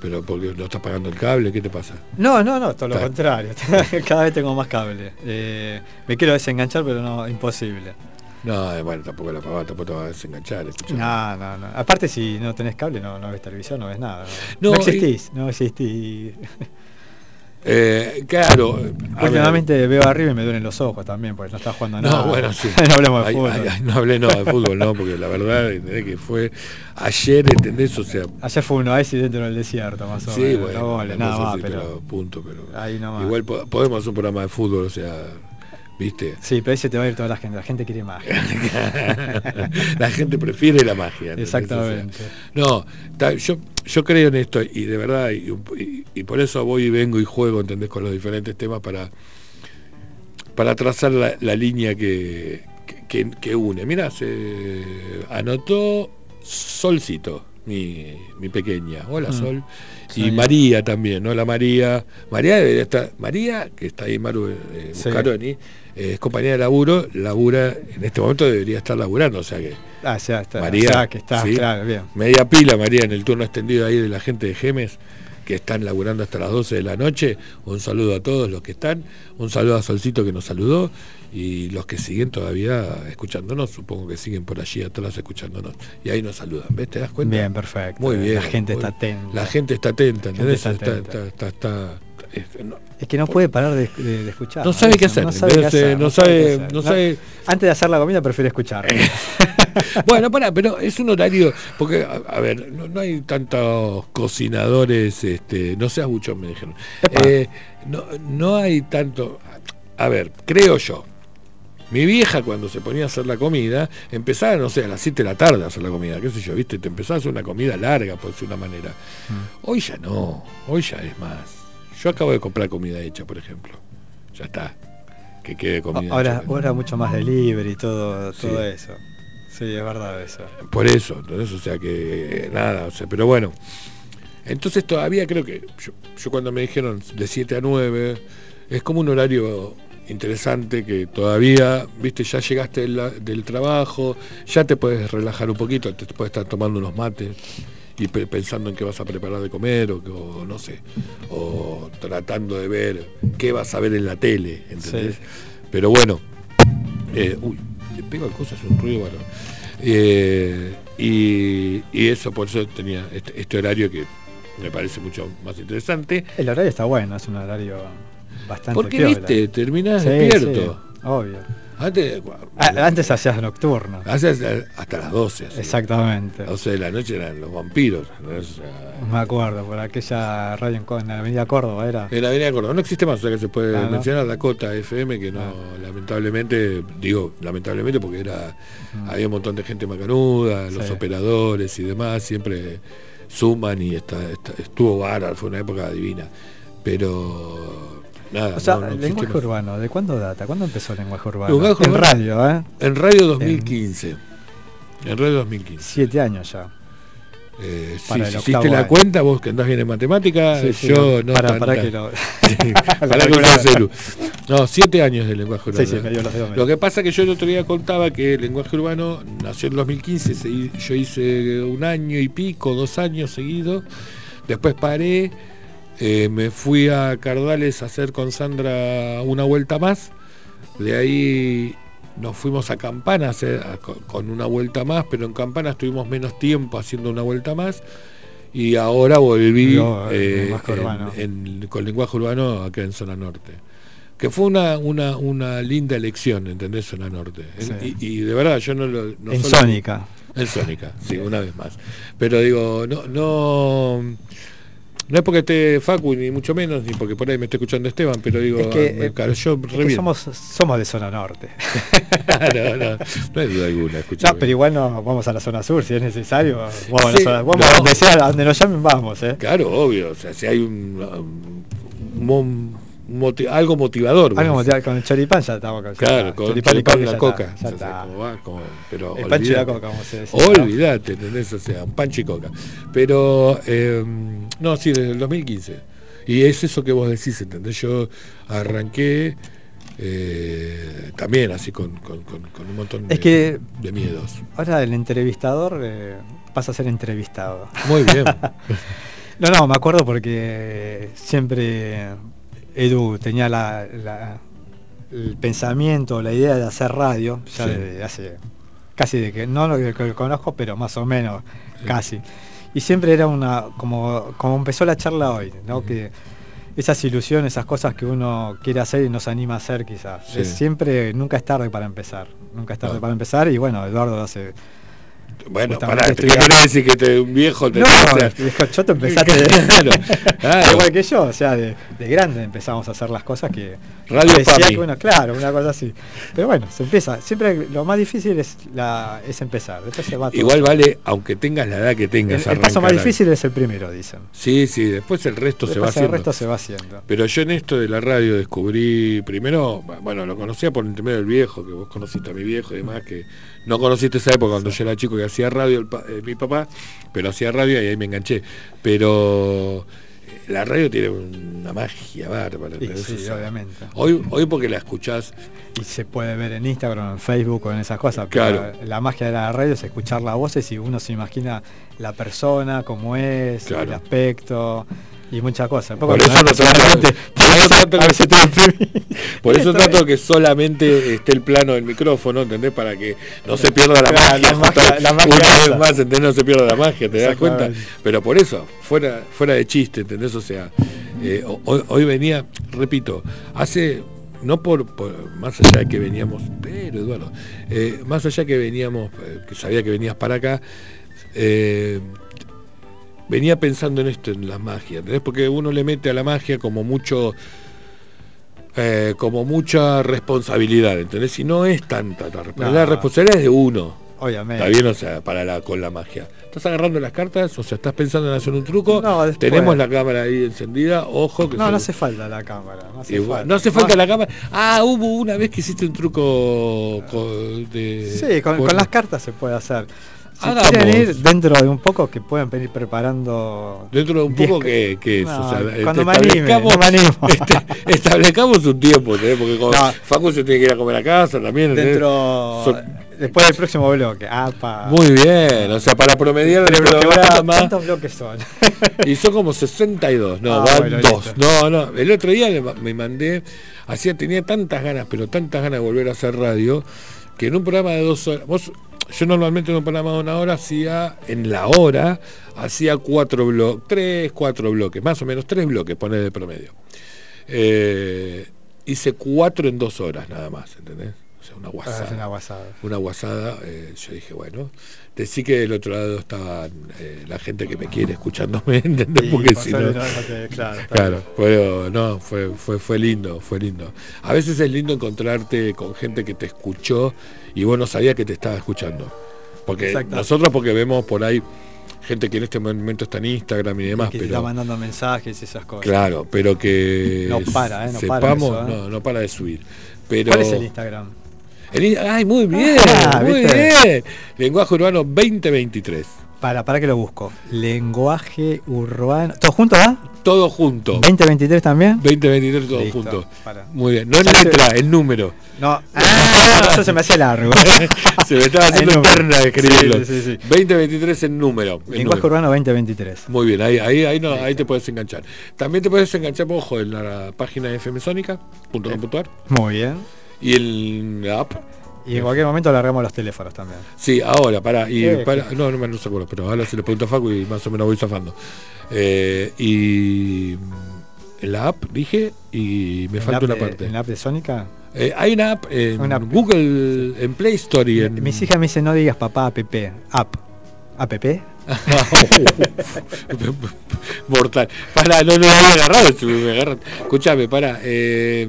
Pero porque no estás pagando el cable, ¿qué te pasa? No, no, no, todo lo contrario. Cada vez tengo más cable. Eh, me quiero desenganchar, pero no, imposible. No, eh, bueno, tampoco la pagás, tampoco te vas a desenganchar. No, no, no. Aparte, si no tenés cable, no, no ves televisión, no ves nada. No, No, No existís, no existís. Eh, claro. ver, Últimamente veo arriba y me duelen los ojos también, porque no está jugando No, nada. bueno, sí. no hablemos de fútbol. ay, ay, no hablé no de fútbol, no, porque la verdad, ¿entendés? que fue ayer, ¿entendés? O sea, Ayer fue uno ahí dentro del desierto, más o sí, menos. bueno, no una nada más, pero, punto, pero ahí nomás. igual po- podemos hacer un programa de fútbol, o sea, ¿viste? Sí, pero ahí se te va a ir toda la gente. La gente quiere más. la gente prefiere la magia. Exactamente. No, yo, yo creo en esto y de verdad, y, y- y por eso voy y vengo y juego, ¿entendés? Con los diferentes temas para, para trazar la, la línea que, que, que une. Mirá, se anotó Solcito, mi, mi pequeña. Hola, Mm. Sol. Sí. Y María también, ¿no? La María. María debería estar. María, que está ahí Maru eh, Sí. Buscaroni, eh, es compañera de laburo, labura, en este momento debería estar laburando, o sea que Ah, ya está. María, ya que está, sí. claro, bien. media pila María en el turno extendido ahí de la gente de Gemes que están laburando hasta las 12 de la noche. Un saludo a todos los que están, un saludo a Solcito que nos saludó y los que siguen todavía escuchándonos, supongo que siguen por allí atrás escuchándonos y ahí nos saludan, ¿ves? ¿Te das cuenta? Bien, perfecto. Muy bien. La gente muy- está atenta. La gente está atenta, ¿entendés? está Está, atenta. está- está- está- es- no- Es que no puede parar de, de- de escuchar. No sabe qué hacer, No sabe Antes de hacer la comida prefiere escuchar. Bueno, para, pero es un horario, porque, a, a ver, no, no hay tantos cocinadores, este, no seas buchón, me dijeron. Eh, no, no hay tanto, a ver, creo yo. Mi vieja cuando se ponía a hacer la comida, empezaba, no sé, a las 7 de la tarde a hacer la comida, qué sé yo, viste, te empezaba a hacer una comida larga, por decir una manera. Mm. Hoy ya no, hoy ya es más. Yo acabo de comprar comida hecha, por ejemplo. Ya está. Que quede comida ahora, hecha. ahora mucho más delivery y todo, Sí. todo eso. Sí, es verdad eso. Por eso, entonces, o sea que nada, o sea, pero bueno. Entonces todavía creo que yo, yo cuando me dijeron de 7 a 9, es como un horario interesante que todavía, viste, ya llegaste del, del trabajo, ya te puedes relajar un poquito, te puedes estar tomando unos mates y pe- pensando en qué vas a preparar de comer o, no sé, o tratando de ver qué vas a ver en la tele, ¿entendés? Sí. Pero bueno, eh, uy, le pego a cosas, un ruido bárbaro. Eh, y, y eso, por eso tenía este, este horario que me parece mucho más interesante. El horario está bueno, es un horario bastante Porque, viste, terminás Sí, despierto. sí, obvio. Antes, Ah, Antes hacías nocturno. hace hasta las 12. así. Exactamente. A las 12 de la noche eran los vampiros. ¿no? O sea, Me acuerdo, por aquella radio en, la Avenida Córdoba era. En la Avenida Córdoba no existe más, o sea que se puede Ah, ¿no? mencionar Dakota FM, que no, Ah. lamentablemente, digo lamentablemente porque era había un montón de gente macanuda, los Sí. operadores y demás, siempre suman y está, está- estuvo bárbaro, fue una época divina. Pero nada, O sea, no, no lenguaje más. urbano, ¿de cuándo data? ¿Cuándo empezó el lenguaje urbano? Lenguaje en urbano. radio, ¿eh? En Radio 2015. En Radio 2015. Siete años ya. Eh, si hiciste la año. cuenta, vos que andás bien en matemática, Sí, sí, yo no. Para, para que lo. Para que celu. No, siete años de lenguaje urbano. sí, me dio los dedos. Lo que pasa que yo el otro día contaba que el lenguaje urbano nació en 2015, se- yo hice un año y pico, dos años seguidos, después paré, eh, me fui a Cardales a hacer con Sandra una vuelta más, de ahí nos fuimos a Campana a hacer- a- con- una vuelta más, pero en Campana estuvimos menos tiempo haciendo una vuelta más. Y ahora volví el eh, en- en- con lenguaje urbano acá en Zona Norte. Que fue una, una, una linda elección, ¿entendés? Zona Norte. Sí. Y, y de verdad, yo no lo. no en solo- Sónica. En Sónica, sí, una vez más. Pero digo, no, no. No es porque esté Facu, ni mucho menos, ni porque por ahí me esté escuchando Esteban, pero digo, Es que, me eh, Es que bien. somos, somos de zona norte. no, no, no hay duda alguna, escuchame. No, pero igual no vamos a la zona sur si es necesario. Vamos, a, la zona- vamos no. a donde sea, a donde nos llamen, vamos, ¿eh? Claro, obvio, o sea, si hay un, un moti- algo motivador. Algo con el choripán ya estamos con Claro, con choripán, choripán y la coca. Ya está. pero El pancho y la coca, como se decía. Olvídate, ¿entendés? O sea, un pancho y coca. Pero, eh, no, sí, desde el 2015. Y es eso que vos decís, ¿entendés? Yo arranqué eh, también así con, con- con- con un montón de, Es que- de miedos. Ahora el entrevistador eh, pasa a ser entrevistado. Muy bien. No, no, me acuerdo porque siempre Edu tenía la, la- el pensamiento, la idea de hacer radio, ya Sí. desde hace casi de que no lo que, conozco, pero más o menos, casi. Y siempre era una, como, como empezó la charla hoy, ¿no? Que esas ilusiones, esas cosas que uno quiere hacer y no se anima a hacer quizás. Sí. Siempre, nunca es tarde para empezar. Nunca es tarde para empezar y bueno, Eduardo hace. Bueno, pará, ¿qué querés decir que te, un viejo te No, o sea, viejo choto empezaste Claro, claro. igual que yo, o sea, de, de grande empezamos a hacer las cosas que Radio que uno, claro, una cosa así. Pero bueno, se empieza. Siempre lo más difícil es la es empezar. Después se va. Igual vale, aunque tengas la edad que el, tengas. el paso más difícil es el primero, dicen. Sí, sí, después el resto se va Después el haciendo. resto se va haciendo. Pero yo en esto de la radio descubrí, primero, bueno, lo conocía por intermedio del viejo, que vos conociste a mi viejo y demás, que no conociste esa época cuando yo era chico que hacía radio, el eh, mi papá, pero hacía radio y ahí me enganché. Pero eh, la radio tiene una magia bárbara. Sí, sea, obviamente. Hoy, hoy porque la escuchás, Y se puede ver en Instagram, en Facebook o en esas cosas. Claro. Pero la magia de la radio es escuchar las voces y uno se imagina la persona, cómo es, Claro. el aspecto y muchas cosas. Por eso no trato- por eso trato que- por eso trato solamente esté el plano del micrófono, ¿entendés? Para que no se pierda la magia. la magia- la magia Una vez más, ¿entendés? No se pierda la magia, ¿te das cuenta? Pero por eso, fuera, fuera de chiste, ¿entendés? O sea, eh, ho- hoy, hoy venía, repito, hace, no por, por- más allá de que veníamos, pero Eduardo, eh, más allá que veníamos, eh, que sabía que venías para acá, eh, venía pensando en esto, en la magia, ¿entendés? Porque uno le mete a la magia como mucho, eh, como mucha responsabilidad, ¿entendés? Y no es tanta la responsabilidad, la responsabilidad es de uno. Obviamente. Está bien, o sea, para la, con la magia. ¿Estás agarrando las cartas? O sea, ¿estás pensando en hacer un truco? No, después. Tenemos la cámara ahí encendida, ojo que No, se- no hace falta la cámara. No hace Igual, falta. no hace falta la cámara. Ah, hubo una vez que hiciste un truco co- de. Sí, con, con las cartas se puede hacer. Si Hagamos. quieren ir dentro de un poco, que pueden venir preparando. Dentro de un poco que, que es, No, o sea, cuando este, me anime, establezcamos- no me animo. este, establezcamos un tiempo, porque como No. Facu se tiene que ir a comer a casa también. Dentro. Después del próximo bloque. Apa. Muy bien, o sea, para promediar el Pero bloque, ¿cuántos- programa. ¿Cuántos bloques son? Y son como 62, no, Ah, van bueno, dos. No, no, el otro día me mandé, hacía, tenía tantas ganas, pero tantas ganas de volver a hacer radio, que en un programa de dos horas, vos, yo normalmente en un programa de una hora hacía, en la hora, hacía cuatro bloques, tres, cuatro bloques, más o menos tres bloques, poner de promedio. Eh, hice cuatro en dos horas nada más, ¿entendés? O sea, una Ah, guasada una guasada. una guasada, eh, yo dije, bueno, decí que del otro lado estaba eh, la gente que me quiere escuchándome, ¿entendés? Y Porque por si no... claro, pero no, fue, fue, fue lindo, fue lindo. A veces es lindo encontrarte con gente que te escuchó y vos no sabías que te estaba escuchando. Porque Exacto. nosotros porque vemos por ahí gente que en este momento está en Instagram y demás, que te está pero mandando mensajes y esas cosas. claro, pero que No para, ¿eh? No para sepamos, eso, ¿eh? no, no para de subir. Pero ¿Cuál es el Instagram? El ay, muy bien, Ah, muy ¿viste? bien. Lenguaje urbano 2023. Para, para que lo busco. Lenguaje urbano. ¿Todo junto, ah? Todo junto. 2023 también. 2023 todo Listo, junto. para. Muy bien. No sé. letra, el número. No. Ah, eso se me hacía largo. Se me estaba haciendo eterna de escribirlo. Sí, sí, sí. 2023 en número. el Lenguaje número. urbano 2023. Muy bien, ahí, ahí, ahí, no, ahí te puedes enganchar. También te puedes enganchar, ojo, en la página de fmsonica.com.ar Muy bien. Y en la app. Y en cualquier momento largamos los teléfonos también. Sí, ahora, para, y para, no, no me no se acuerdo, pero ahora se le pregunto a Facu y más o menos voy zafando. Eh, y mm, la app dije y me falta una de- parte. En la app de Sónica. Eh, hay una app en Una app. Google, en Play Store y en... Mis hijas me dicen no digas papá app. App. ¿App? Mortal. Para, no, no me si me agarran. Escuchame, para. eh,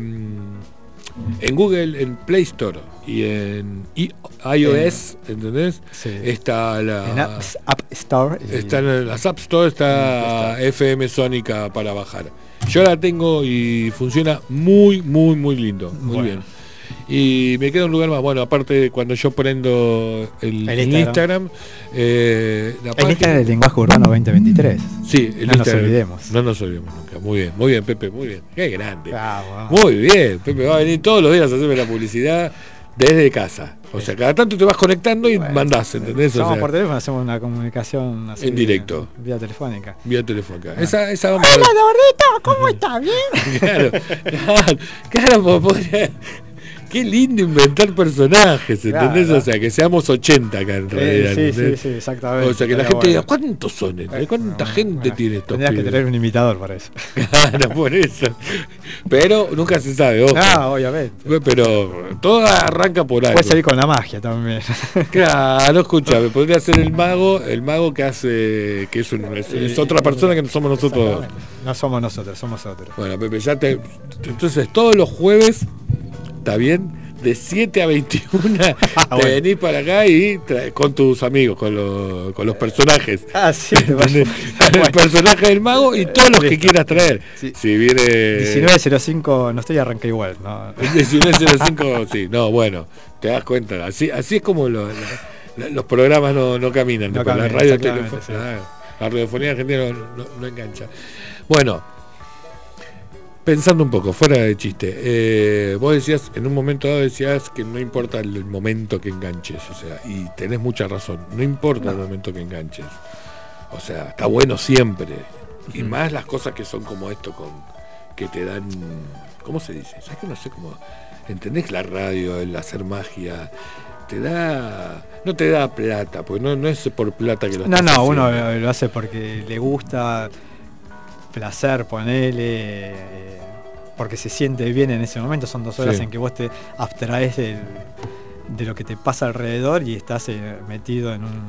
en Google, en Play Store y en iOS, ¿entendés? Sí. Está la. En App, App Store. y- Está en las App Store, está FM Sónica para bajar. Yo la tengo y funciona muy, muy, muy lindo. Muy Bueno. bien. Y me queda un lugar más. Bueno, aparte cuando yo prendo el, Instagram. Instagram, eh, la El página- Instagram del lenguaje urbano 2023. Sí, el No nos olvidemos. No nos olvidemos nunca. Muy bien, muy bien, Pepe, muy bien. Qué grande. Ah, Muy bien, Pepe va a venir todos los días a hacerme la publicidad desde casa. O sea, cada tanto te vas conectando y Bueno, mandás, ¿entendés? O Llamamos sea, por teléfono, hacemos una comunicación así, En directo. Vía telefónica. vía telefónica. Esa, esa vamos Hola, Dordito, ¿cómo está? ¿Bien? Claro, claro, claro, po- podría- Qué lindo inventar personajes, ¿entendés? Claro. O sea, que seamos 80 acá en Eh, realidad. sí, sí, sí, exactamente. O sea, que la gente diga. ¿cuántos son? ¿entendés? ¿Cuánta No, gente bueno, tiene estos Tendrías que tener un imitador para eso. Claro, por eso. Pero nunca se sabe, ojo. Ah, obviamente. Pero todo arranca por algo. Puede salir con la magia también. Claro, escúchame, podría ser el mago, el mago que hace, que es, un- es- es otra persona que no somos nosotros. No somos nosotros, somos otros. Bueno, Pepe, ya te. Entonces, todos los jueves, ¿está bien? De 7 a 21, te bueno. venís para acá y con tus amigos, con, los- con los personajes. Ah, sí, te. El personaje del mago y todos los que quieras traer. Sí. Si viene. 19.05, no estoy arranqué igual. No. El 19.05, sí, no, bueno, te das cuenta. Así, así es como lo- los programas no, no caminan. No la, radio sí. ah, la radiofonía argentina no, no- no engancha. Bueno, pensando un poco, fuera de chiste, eh, vos decías, en un momento dado decías que no importa el, momento que enganches, o sea, y tenés mucha razón, no importa el momento que enganches. O sea, está bueno siempre. Y más las cosas que son como esto, con que te dan. ¿Cómo se dice? ¿Sabes que no sé cómo.? ¿Entendés la radio, el hacer magia? Te da. No te da plata, porque no, no es por plata que lo No, no, uno haciendo. lo, lo hace porque le gusta, placer, ponele, eh, porque se siente bien en ese momento. Son dos horas Sí. en que vos te abstraes del- de lo que te pasa alrededor y estás eh, metido en un,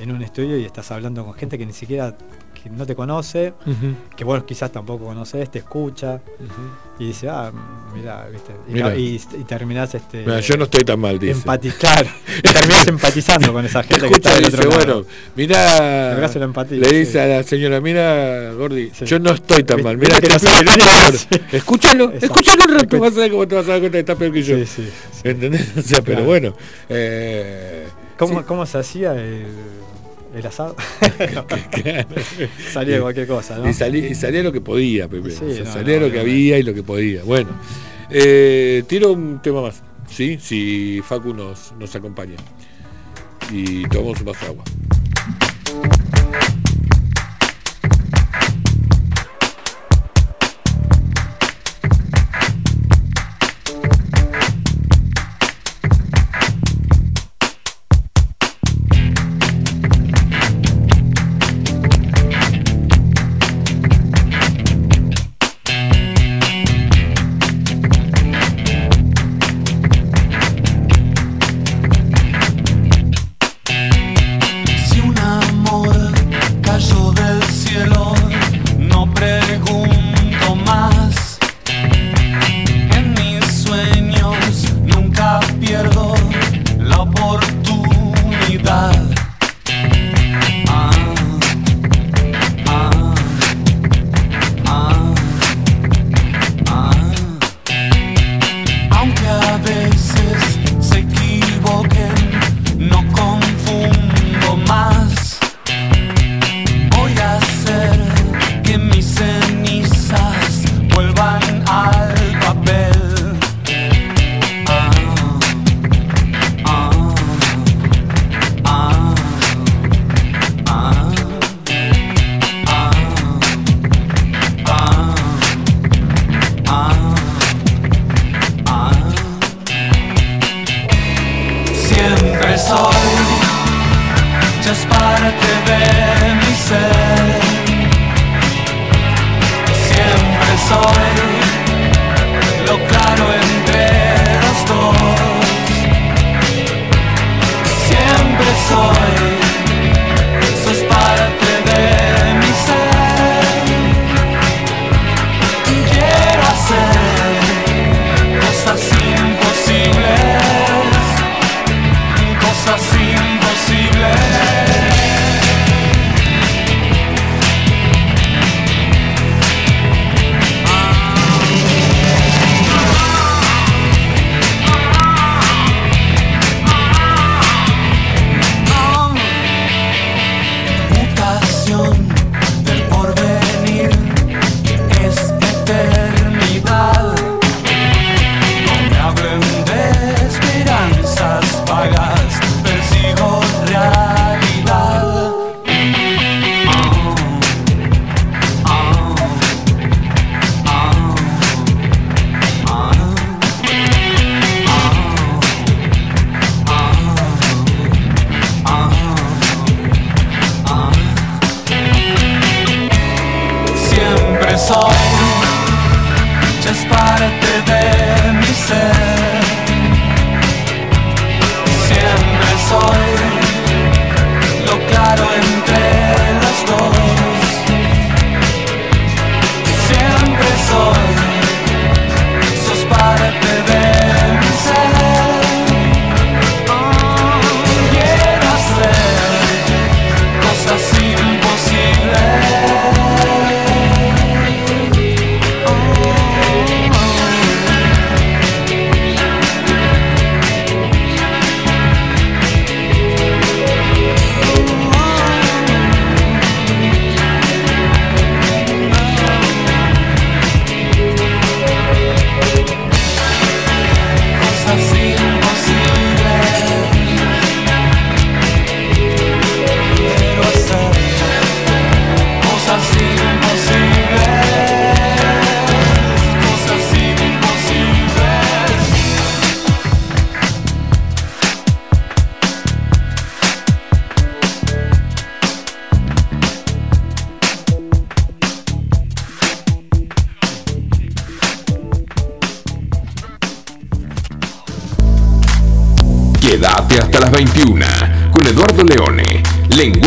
en un estudio y estás hablando con gente que ni siquiera que no te conoce, Ujú, que vos quizás tampoco conoces, te escucha ujú. y dice, ah, mira, viste, y, Mirá. y, y terminás este, Mira, yo no estoy tan mal, dice. empatizar, terminás empatizando con esa Te gente que escucha está y del dice, otro lado. bueno, mira, Lográs una empatía, le dice sí. a la señora, mira, Gordi, Sí. yo no estoy tan mal, mira, que no está. Escúchalo, escúchalo un rato, vas a ver cómo te vas a dar cuenta que está peor que yo. Sí, sí. ¿Entendés? O sea, pero Claro. bueno. Eh, ¿Cómo, cómo se hacía el, el asado? Salía de cualquier cosa, ¿no? Y, salía, y salía lo que podía, Pepe. Sí, O sea, no, salía no, lo que había y lo que podía. Bueno, eh, tiro un tema más, ¿sí? Si Facu nos, nos acompaña. Y tomamos un vaso de agua.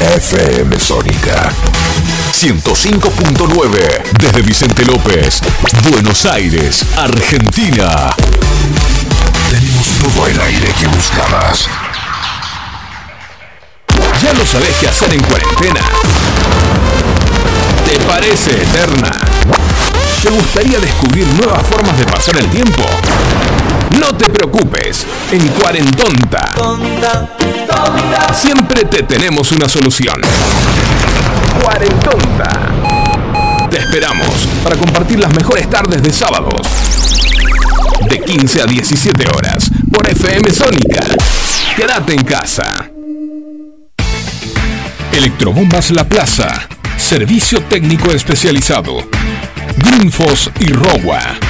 FM Sónica. 105.9 desde Vicente López, Buenos Aires, Argentina. Tenemos todo el aire que buscabas. ¿Ya no sabés qué hacer en cuarentena? ¿Te parece eterna? ¿Te gustaría descubrir nuevas formas de pasar el tiempo? No te preocupes, en Cuarentonta siempre te tenemos una solución. Cuarentonta. Te esperamos para compartir las mejores tardes de sábados. De 15 a 17 horas por FM Sónica. Quédate en casa. Electrobombas La Plaza. Servicio técnico especializado. Greenfos y Rowa.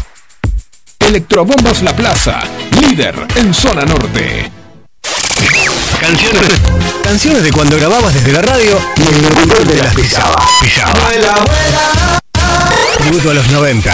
Electrobombas La Plaza, líder en zona norte. Canciones, canciones de cuando grababas desde la radio y el locutor te las pisaba. Pisaba. Tributo a los 90.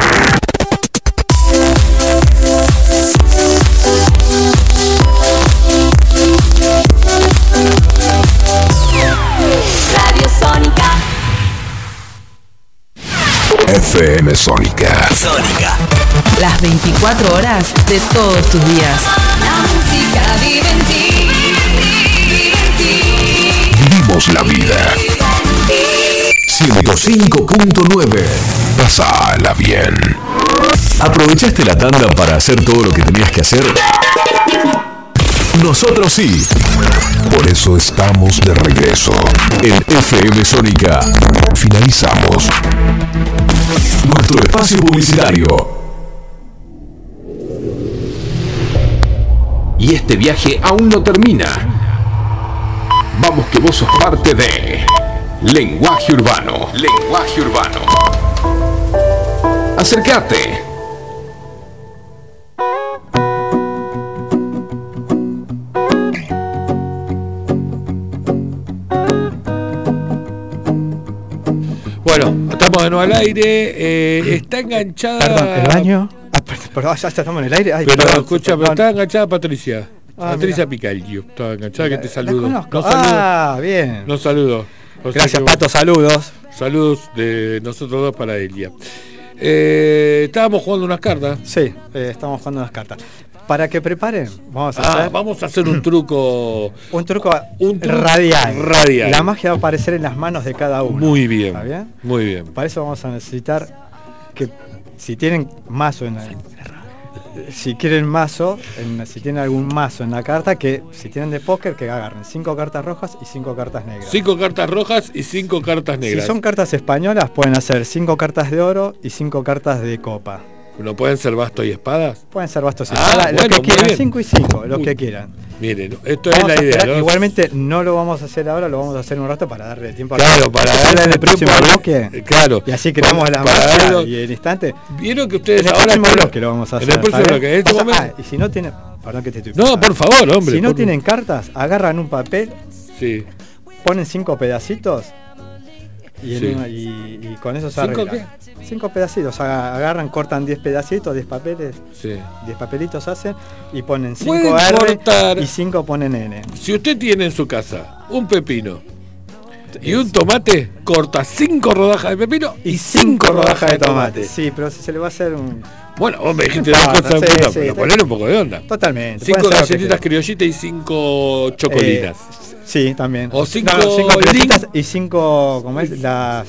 FM Sónica. Sónica. Las 24 horas de todos tus días. La música vive en ti. Vive en ti. Vivimos la vida. 105.9. Pasala bien. ¿Aprovechaste la tanda para hacer todo lo que tenías que hacer? Nosotros sí. Por eso estamos de regreso. En FM Sónica finalizamos nuestro espacio publicitario. Y este viaje aún no termina. Vamos que vos sos parte de Lenguaje Urbano. Lenguaje Urbano. Acércate. Bueno, estamos de nuevo al aire. eh, está enganchada. Perdón, el baño. Ah, per- perdón, ya estamos en el aire. Ay, Pero perdón, escúchame, perdón. está enganchada Patricia. Ah, Patricia mira. Picaglio. Está enganchada que te La saludo. conozco. No saludo. Ah, bien. No saludo. O sea Gracias, que- Pato. Saludos. Saludos de nosotros dos para Elia. Eh, estábamos jugando unas cartas. Sí, eh, estamos jugando unas cartas. Para que preparen, vamos a Ah, hacer vamos a hacer un truco. un truco un truco radial. radial. La magia va a aparecer en las manos de cada uno. Muy bien. ¿Está bien? Muy bien. Para eso vamos a necesitar que si tienen mazo en la, si quieren mazo, en- si tienen algún mazo en la carta, que si tienen de póker, que agarren cinco cartas rojas y cinco cartas negras. Cinco cartas rojas y cinco cartas Si negras. son cartas españolas, pueden hacer cinco cartas de oro y cinco cartas de copa. ¿No pueden ser bastos y espadas? Pueden ser bastos y Ah, espadas, bueno, lo que quieran, bien. 5 y 5, lo Uy. que quieran. Miren, esto Vamos es a la idea. Igualmente no lo vamos a hacer ahora, lo vamos a hacer un rato para darle tiempo a Claro, para darle en el próximo a- bloque. Claro. Y así creamos Para- la para darlo- y el instante. Vieron que ustedes En el ahora. próximo bloque lo vamos a hacer. En el próximo bloque. En este sea, momento. ah, y si no tienen. Perdón que te estoy No, por favor, hombre. Si no por- tienen cartas, agarran un papel, Sí. ponen cinco pedacitos y, Sí. una- y- y con eso se ¿Cinco arregla. Cinco pedacitos, aga- agarran, cortan 10 pedacitos, 10 papeles, Sí. 10 papelitos hacen y ponen Pueden 5 R cortar- y 5 ponen N. Si usted tiene en su casa un pepino y un tomate, corta cinco rodajas de pepino y, cinco rodajas de tomate. Sí, pero si se le va a hacer un. Bueno, vos me dijiste dos cosas, sí, pero sí, pero poner un poco de onda. Totalmente. Cinco pueden hacer lo que galletitas quieran. criollitas y cinco chocolinas. Eh, sí, también. O cinco No, cinco y cinco. ¿Cómo es? Las.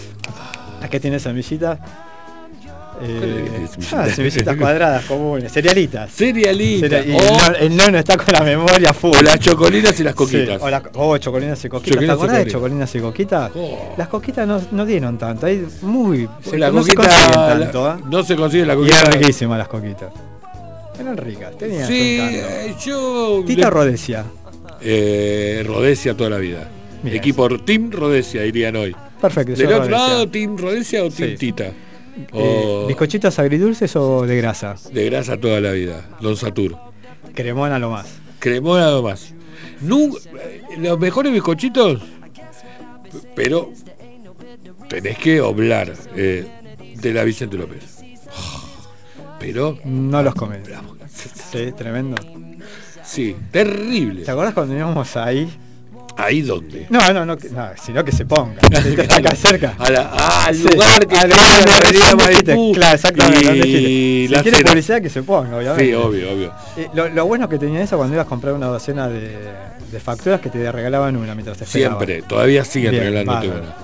Las que tienen semillitas. ¿Cuál es que Eh, tiene semillitas? ah, semillitas cuadradas comunes, cerealitas. Cerealitas. Cereal- y o, el, no- el nono está con la memoria full. o las chocolinas y las Sí, coquitas. o la- oh, chocolinas y coquitas. Chocolinas y ¿Te acordás de coquitas. chocolinas y coquitas? Oh. Las coquitas no, no dieron tanto. Hay muy. la no se consiguen la-. ¿eh? no se consigue la Y coquita. eran riquísimas las coquitas. Eran ricas, tenían Sí, yo. Tita le- Rodesia. Eh, Rodesia toda la vida. Equipo Team Rodesia dirían hoy. Perfecto. Del otro Rodesia. lado, Team Rodesia o Team Sí. Tita. Eh, O ¿Bizcochitos agridulces o de grasa? de grasa toda la vida. Don Satur. Cremona lo más. Cremona nomás. Nu- eh, los mejores bizcochitos, pero tenés que oblar eh, de la Vicente López. Pero, No los comen. Sí, tremendo. Sí, terrible. ¿Te acuerdas cuando íbamos ahí? ¿Ahí dónde? No, no, no, no, sino que se ponga. Está acá cerca. A la- ah, al Sí, lugar que al lugar avenida Maipú Claro, exactamente. donde dijiste. la si quiere Cera. publicidad que se ponga, obviamente. Sí, obvio, obvio. Eh, lo, lo bueno que tenía eso cuando ibas a comprar una docena de, de facturas que te regalaban una mientras te. Siempre, todavía siguen regalándote una.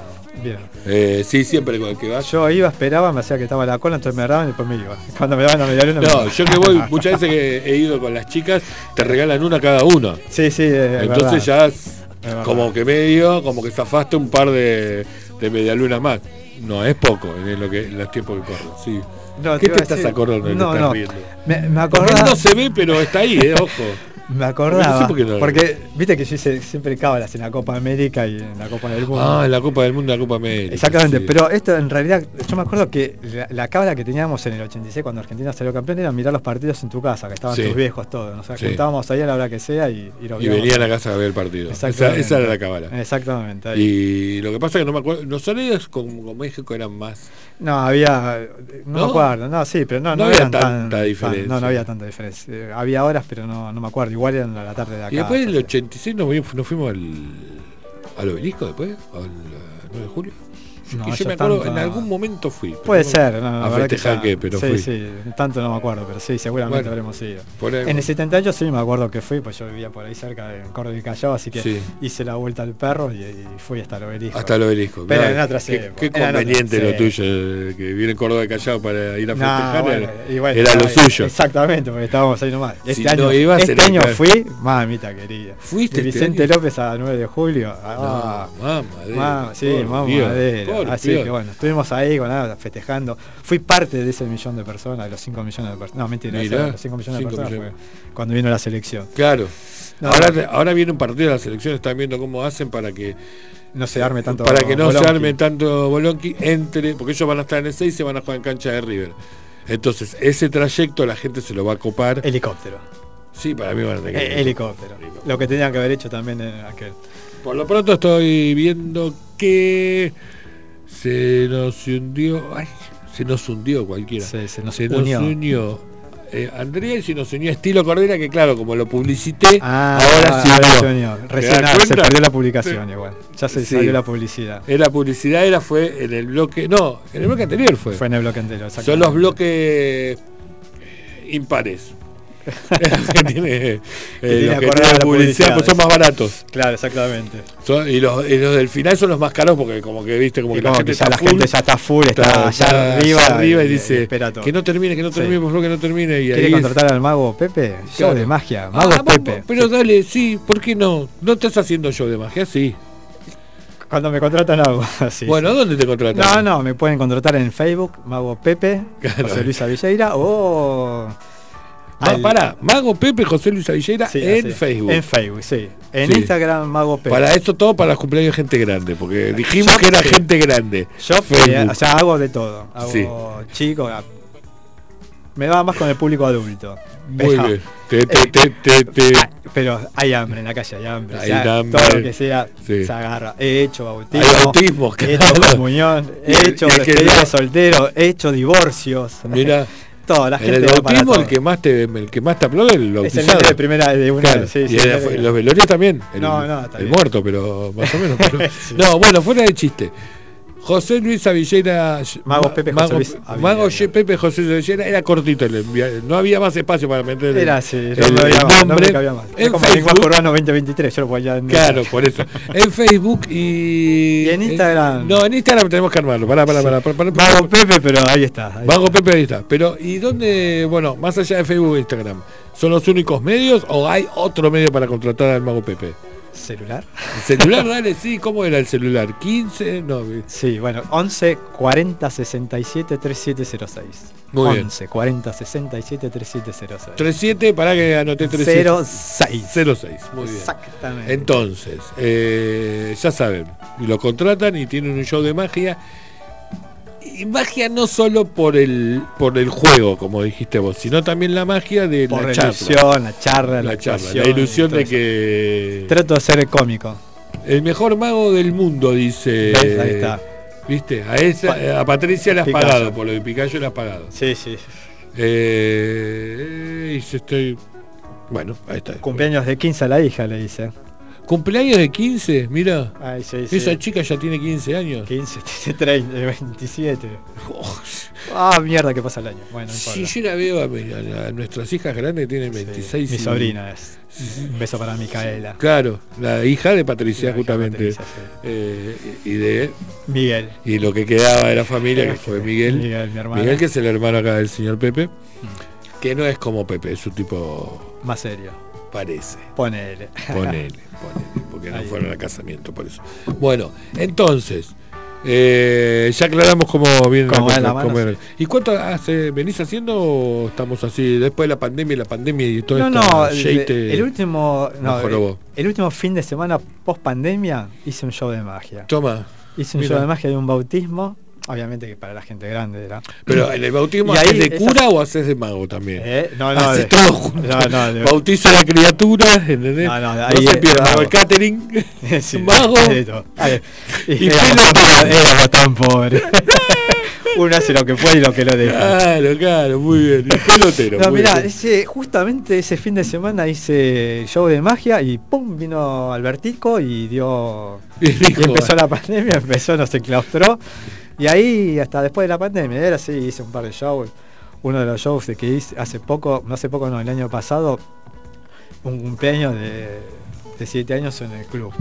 Bien. Eh, sí, siempre con el que vas. Yo iba, esperaba, me hacía que estaba la cola, entonces me agarraban y después me iba. Cuando me daban la media luna, me No, iba. yo que voy, muchas veces que he ido con las chicas, te regalan una cada uno. Sí, sí, es Entonces verdad. ya verdad. como que medio, como que zafaste un par de, de medialunas más. No, es poco en lo que en los tiempos que corren, sí. No, ¿Qué te a estás acordando? No, te no. Me, me acordaba, no se ve, pero está ahí, eh, ojo. Me acordaba, No sé por qué no. porque viste que yo hice siempre cábalas en la Copa América y en la Copa del Mundo. Ah, en la Copa del Mundo, la Copa América. Exactamente, sí. pero esto en realidad, yo me acuerdo que la, la cábala que teníamos en el 86 cuando Argentina salió campeón era mirar los partidos en tu casa, que estaban Sí. tus viejos todos, nos Sí. juntábamos ahí a la hora que sea y, y los Y venían a casa a ver el partido. Esa, Exactamente. esa era la cábala. Exactamente. ahí. Y lo que pasa es que no me acuerdo. Los horarios con, con México eran más. No, había. No, ¿No? me acuerdo, no, sí, pero no, No no, había eran tanta tan- diferencia. no, no había tanta diferencia. Eh, había horas, pero no, no me acuerdo. Igual eran a la tarde de acá. y después del entonces- 86 nos, fuimos- nos fuimos al, al obelisco después, al eh, 9 de julio. No, que yo me acuerdo, tanto en algún momento fui. Puede no- ser, no, a que festejar qué, pero sí, fui. sí, tanto no me acuerdo, pero sí, seguramente Bueno, habremos ido. En el 78 sí me acuerdo que fui, pues yo vivía por ahí cerca de Córdoba y Callao, así que Sí. hice la vuelta al perro y, y fui hasta el obelisco. Hasta el obelisco. Pero mirá, en otras qué, qué conveniente lo sí. tuyo, eh, que viene Córdoba de Callao para ir a festejar. bueno, era, y bueno, era lo suyo. Exactamente, porque estábamos ahí nomás. Este Si año, ibas, este año que- fui, mamita querida. ¿Fuiste este Vicente? López a 9 de julio. Ah, No, mamadera, Ma- sí, por Así Dios. que bueno, estuvimos ahí con nada, festejando. Fui parte de ese millón de personas, de los 5 millones de personas. No, mentira, Mirá, ese- los 5 millones de personas millones. fue cuando vino la selección. Claro. No, ahora, no. ahora viene un partido de la selección, están viendo cómo hacen para que No se arme tanto. para que no bolonqui. se arme tanto Bolonqui entre, porque ellos van a estar en el 6 y se van a jugar en cancha de River. Entonces, ese trayecto la gente se lo va a copar. Helicóptero. Sí, para mí van a tener que Eh, helicóptero. Lo que tenían que haber hecho también en aquel. Por lo pronto estoy viendo que se nos hundió. Ay, se nos hundió cualquiera. Se, se nos se unió. nos unió. eh, Andrea y se nos unió Estilo Cordera, que claro, como lo publicité, Ah, ahora sí ahora se unió. ¿Te Recién ah, se perdió la publicación igual. Ya se Sí. salió la publicidad. Era publicidad, era fue en el bloque. No, en el bloque anterior fue. Fue en el bloque entero, Son los bloques eh, impares. que tiene, eh, los que tienen la publicidad, pues son más baratos. Claro, exactamente. Son- y, los, y los del final son los más caros porque como que viste como que la gente que ya está la full, gente ya está full, está, está- allá arriba, allá arriba y, y- dice espera todo. que no termine, que no Sí. termine, por favor que no termine. Y ¿Quiere ahí es- contratar al mago Pepe? Show Claro. de magia, mago Ah, Pepe. vamos, pero dale, sí, ¿por qué no? ¿No estás haciendo show de magia? Sí. Cuando me contratan algo así. bueno, ¿dónde te contratan? No, no, me pueden contratar en Facebook, Mago Pepe, Claro. José Luis Avilleira o. Al- pará, Mago Pepe José Luis Avillera Sí, en así. Facebook. En Facebook, sí. En Sí. Instagram, Mago Pepe. Para esto todo para los cumpleaños de gente grande, porque dijimos Yo- que era sí. gente grande. Yo Facebook. eh, o sea, hago de todo. Hago chico. a- Me va más con el público adulto. Muy Pero- bien. Te, te, te, te, Ah, pero hay hambre en la calle, hay hambre. o Hay sea, hambre. Todo lo que sea Sí. se agarra. He hecho bautismo. Hay bautismos, he hecho comunión, he hecho despedida de soltero, he hecho divorcios. Mira, la en el bautismo el que más te el que más te aplaude es el es el bautizado. de primera de una Claro, sí, y sí, sí, los velorios también. El, No, no, está el bien. muerto, pero más o menos. pero-. No, bueno, fuera de chiste. José Luis Avillera. Mago Ma- Pepe José Luis. Mago Pepe José Luis Avillera era cortito. el no había más espacio para meter el, Era así, el- no, me el había más, no nombre. cabía más. En Es como Facebook, urbano 2023, yo lo podía en- Claro, por eso. En Facebook y. Y en Instagram. no, en Instagram tenemos que armarlo. Pará, pará, pará. pará, pará, pará. Mago Pepe, pero ahí está. ahí Mago Pepe ahí está. Pero, ¿y dónde, bueno, más allá de Facebook e Instagram, son los únicos medios o hay otro medio para contratar al Mago Pepe? ¿Celular? ¿El celular, dale, sí? ¿Cómo era el celular? ¿15? No, Sí, bueno, 11 40 67 3706. Muy bien. 11 40 67 3706. 37, para que anoté 37. 06. 06, muy bien. Exactamente. Entonces, eh, ya saben, lo contratan y tienen un show de magia. Y magia no solo por el por el juego, como dijiste vos, sino también la magia de Por la la charla. ilusión, la charla, la, La charla, la ilusión de que Trato de ser cómico. el mejor mago del mundo dice. ¿Ves? Ahí está. ¿Viste? A esa, a Patricia le has Picasso. pagado, por lo de Picayo le has pagado. Sí, sí. Eh, y estoy. Bueno, ahí está. Cumpleaños de 15 a la hija, le dice. Cumpleaños de 15, mira. Ay, sí, sí. Esa chica ya tiene 15 años. 15, tiene 30, 27. Ah, mierda, que pasa el año. Bueno, Si yo la veo a, mi- a la- a nuestras hijas grandes que tienen 26 Mi y- sobrina es. Un beso para Micaela. Claro, la hija de Patricia La hija de justamente. Patricia, sí. Eh, y de Miguel. y lo que quedaba de la familia, que fue Miguel. Miguel, mi hermano. Miguel, que es el hermano acá del señor Pepe. Que no es como Pepe, es un tipo. Más serio. Parece. Ponele. Ponele, ponele, porque no Ahí. fueron al casamiento, por eso. Bueno, entonces, eh, ya aclaramos cómo viene la cosa, mano, cómo sí. ¿Y cuánto hace, venís haciendo o estamos así, después de la pandemia y la pandemia y todo No, esto? no, el, el último, no, el, el último fin de semana post pandemia hice un show de magia. Toma. Hice un mira. show de magia de un bautismo, obviamente que para la gente grande era. Pero en el bautismo Y ahí haces de cura o haces de mago también. Eh, No, no, Haces de- todo junto. no, no, de- Bautiza a la criatura, ¿entendés? No, no, No se el catering. Sí, mago. Y y éramos, pelotero. éramos tan pobres. Uno hace lo que puede y lo que lo deja. Claro, claro, muy bien. Y pelotero. No, mirá, ese, justamente ese fin de semana hice show de magia y pum, vino Albertico y dio. Y empezó la pandemia, empezó, nos enclaustró. Y ahí, hasta después de la pandemia, era así, hice un par de shows. Uno de los shows de que hice hace poco, no hace poco, no, el año pasado, un cumpleaños de, de siete años en el club.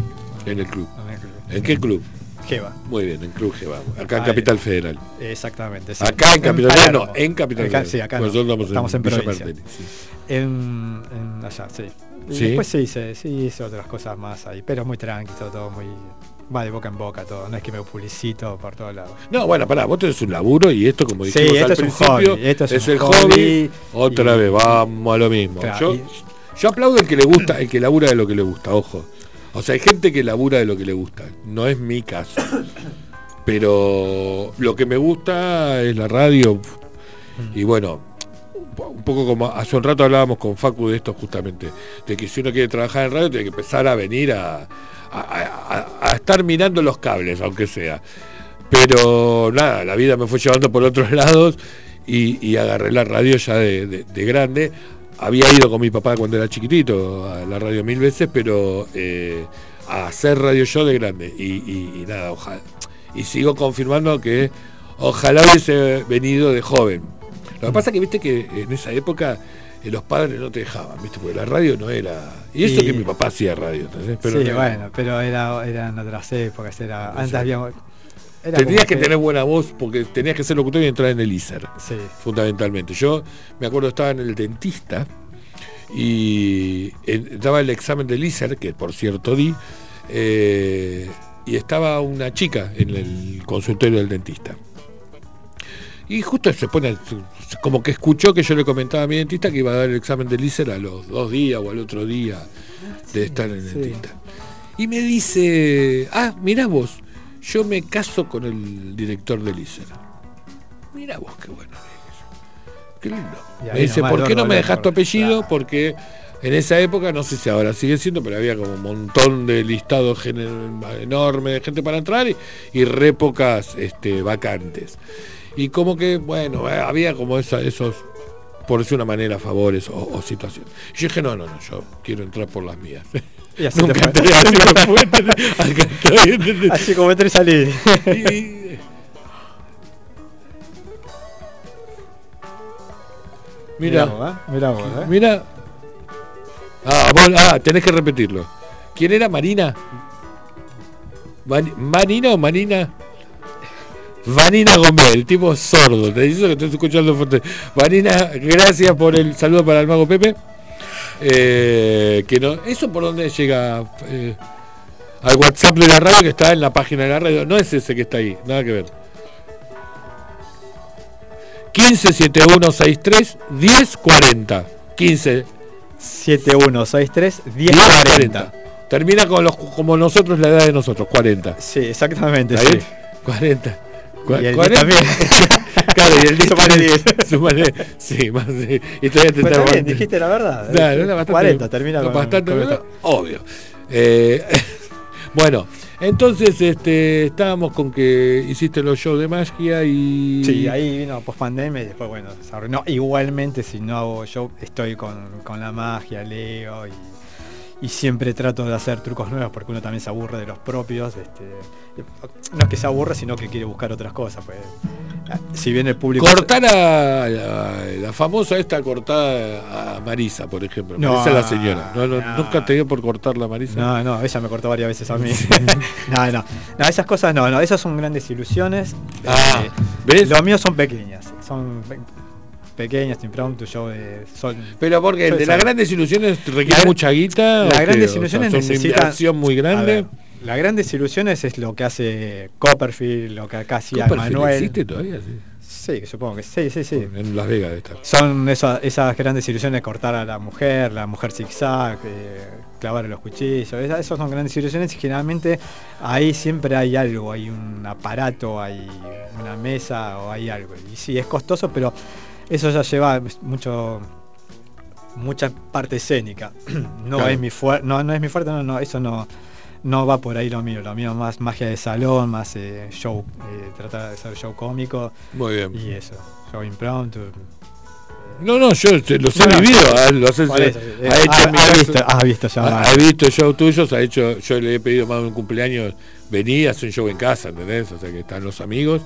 En el club. En el club. ¿En qué club? Jeva. Muy bien, en Club Jeva. Acá en. Capital Federal. Exactamente. sí. Acá en Capital Federal, no, en Capital Acá- Federal. Sí, acá Pues no. nosotros estamos en Villa provincia. Sí. En, en allá, sí. Y después sí hice, sí hice otras cosas más ahí, pero muy tranqui, todo, todo muy. Va de boca en boca todo, no es que me publicito por todos lados. No, bueno, pará, vos tenés un laburo y esto, como Sí, dijimos esto al es un principio, hobby, esto es el hobby hobby. Otra y- vez, vamos a lo mismo. Claro, yo, y- yo aplaudo el que le gusta, el que labura de lo que le gusta, ojo. O sea, hay gente que labura de lo que le gusta. No es mi caso. Pero lo que me gusta es la radio. Y bueno, un poco como hace un rato hablábamos con Facu de esto justamente, de que si uno quiere trabajar en radio tiene que empezar a venir a, a- estar mirando los cables, aunque sea. Pero nada, la vida me fue llevando por otros lados y, agarré la radio ya de, de- de grande. Había ido con mi papá cuando era chiquitito a la radio mil veces, pero eh, a hacer radio yo de grande. Y nada, ojalá. Y sigo confirmando que ojalá hubiese venido de joven. Lo que pasa que viste que en esa época los padres no te dejaban, ¿viste? Porque la radio no era. Y eso que mi papá hacía radio, ¿entendés? Pero sí, no- bueno, pero era, eran otras épocas, era, antes había... era Tenías que tener buena voz porque tenías que ser locutor y entrar en el ISER. Sí. Fundamentalmente. Yo me acuerdo estaba en el dentista y en- daba el examen del ISER, que por cierto di, eh, y estaba una chica en el consultorio del dentista. Y justo se pone, como que escuchó que yo le comentaba a mi dentista que iba a dar el examen del ISER a los dos días o al otro día de estar en el sí. dentista. Y me dice, ah, mirá vos, yo me caso con el director del ISER. Mirá vos, qué bueno. Qué lindo. Me dice, ¿por qué no me dejas tu apellido? claro. Porque en esa época, no sé si ahora sigue siendo, pero había como un montón de listados gener- enorme de gente para entrar y, y re pocas este, vacantes. Y como que, bueno, eh, había como esa- esos, por decir una manera, favores o, o situaciones. Y yo dije, no, no, no, yo quiero entrar por las mías. Y así Nunca te fue. entré, así como entré y salí. Y- Mirá Mira, vos, ¿eh? Vos, ¿eh? mira. Ah, vos- ah, tenés que repetirlo. ¿Quién era Marina? ¿Marina o Marina? Vanina Gómez, el tipo sordo, te dice que estoy escuchando fuerte. Vanina, gracias por el saludo para el mago Pepe. Eh, que no, ¿Eso por dónde llega? Eh, al WhatsApp de la radio que está en la página de la radio. No es ese que está ahí, nada que ver. 15 7163 1040. 15 7163 1040. 1040. Termina con los como nosotros la edad de nosotros, 40. Sí, exactamente. ¿Está Sí. bien? 40. Cua- Y el 40. también. Claro, y el 10 Sumale también. 10. Sumale- Sí, más sí. Y todavía te está bien, dijiste la verdad. Claro, era bastante, 40, termina con, bastante con esto. obvio. Eh, bueno, entonces este, estábamos con que hiciste los shows de magia y. Sí, ahí vino post pandemia y después, bueno, se arruinó. Igualmente, si no hago show, estoy con, con la magia, leo y, y siempre trato de hacer trucos nuevos porque uno también se aburre de los propios. Este, no es que se aburre, sino que quiere buscar otras cosas. Pues, si bien el público. Cortar a la, la famosa esta cortada a Marisa, por ejemplo. No, Marisa es la señora. No, no, no. Nunca te dio por cortarla a Marisa. No, no, ella me cortó varias veces a mí. no, no, no, esas cosas no, no, esas son grandes ilusiones. Ah, Eh, ¿ves? Lo mío son pequeñas, son pe- pequeñas, impromptu, yo de sol. Pero porque de las grandes ilusiones requiere La- mucha guita. Las ¿o qué? grandes O sea, ilusiones una necesitan inversión muy grande. las grandes ilusiones es lo que hace Copperfield, lo que acá hacía Manuel. existe todavía? Sí. Sí, supongo que sí, sí, sí. En Las Vegas está. Son esa- esas grandes ilusiones, cortar a la mujer, la mujer zigzag, eh, clavar los cuchillos, esa- esas son grandes ilusiones y generalmente ahí siempre hay algo, hay un aparato, hay una mesa o hay algo. Y sí, es costoso, pero eso ya lleva mucho mucha parte escénica. no Claro. es mi fuerte, no, no es mi fuerte, no, no, eso no, no va por ahí lo mío, lo mío más magia de salón, más eh, show, eh, tratar de hacer show cómico Muy bien. y eso, show impromptu. No, no, yo te- los he No, vivido. ah, los he- eh, ha hecho visto, ha visto ya ha- varios. ha visto shows tuyos, ha hecho, yo le he pedido más de un cumpleaños, vení, hace un show en casa, ¿entendés? O sea que están los amigos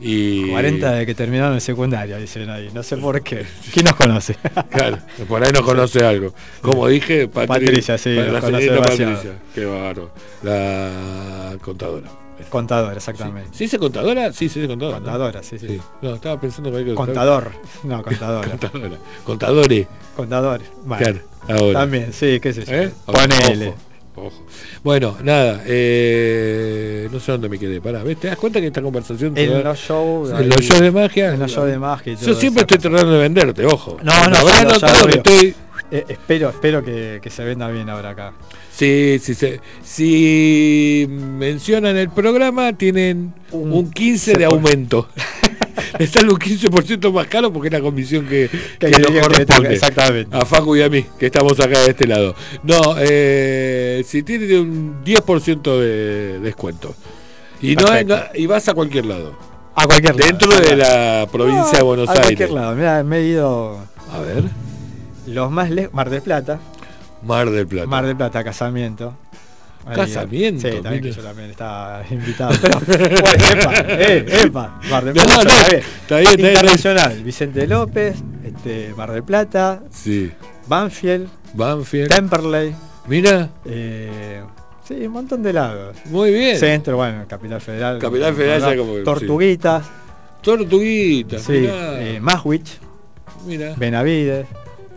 y 40 de que terminaron el secundario, dicen ahí. No sé por qué. ¿Quién nos conoce? Claro, por ahí nos conoce algo. Como dije, Patri- Patricia, sí, la conoce señorita. Patricia, qué bárbaro. La contadora. Contador, exactamente. ¿Sí dice contadora? Sí, sí contadora. ¿no? Contadora, sí, sí. Sí. No, estaba pensando que Contador. No, contadora. Contadora. Contadores. Contador. Bueno, Claro, ahora. También, sí, qué sé yo. ¿Eh? Ponele. Ojo, ojo. Bueno, nada, eh, no sé dónde me quedé. Pará, ¿ves? ¿Te das cuenta que esta conversación En los shows. en los shows de magia? En los shows de magia y Yo todo siempre esa estoy tratando de venderte, ojo. No, no, que veo. estoy. Eh, espero, espero que, que se venda bien ahora acá. Sí, sí, sí. Si mencionan el programa, tienen un, Un 15 de 15%. aumento. Les sale un 15% más caro porque es la comisión que, Que que nos que corresponde. exactamente. A Facu y a mí, que estamos acá de este lado. No, eh, si tienen un 10% de descuento. Y, no, Perfecto. no- y vas a cualquier lado. A cualquier lado. Dentro de la provincia de Buenos a Aires. cualquier lado. Mira, me he ido A ver, los más lejos. Mar del Plata. Mar del Plata. Mar del Plata, casamiento. Ahí, Casamiento, Sí, también que yo también estaba invitado. Pero, bueno, epa, eh, epa, Mar del No, Plata. no, está bien. está bien, está bien. Internacional, Vicente López, de Mar del Plata, Sí. Banfield, Banfield. Temperley. Mira, eh, sí, un montón de lados. muy bien. Centro, bueno, Capital Federal. Capital Federal ya como Tortuguitas, Tortuguita. sí, Mirá. eh, Maswich, Mira. Benavides.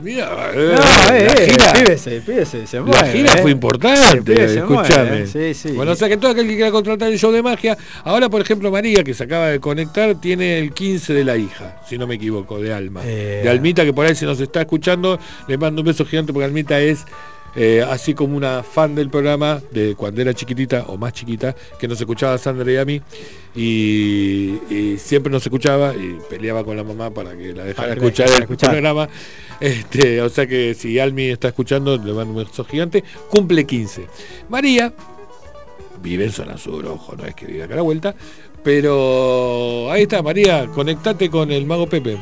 Mira. No, eh, eh, la eh, gira, píbese, se la mueve, gira eh. fue Sí, importante, se escúchame. eh. Sí, sí. Bueno, o sea que todo aquel que quiera contratar el show de magia, ahora por ejemplo María, que se acaba de conectar, tiene el 15 de la hija, si no me equivoco, de Alma. Eh. De Almita, que por ahí si nos está escuchando, le mando un beso gigante porque Almita es eh, así como una fan del programa de cuando era chiquitita o más chiquita, que nos escuchaba a Sandra y a mí, y, y siempre nos escuchaba y peleaba con la mamá para que la dejara escuchar el escuchar. programa. Este, o sea que si Almi está escuchando, le mando un beso gigante, cumple 15. María vive en zona sur, ojo, no es que vive acá a la vuelta, pero ahí está, María, conectate con el mago Pepe.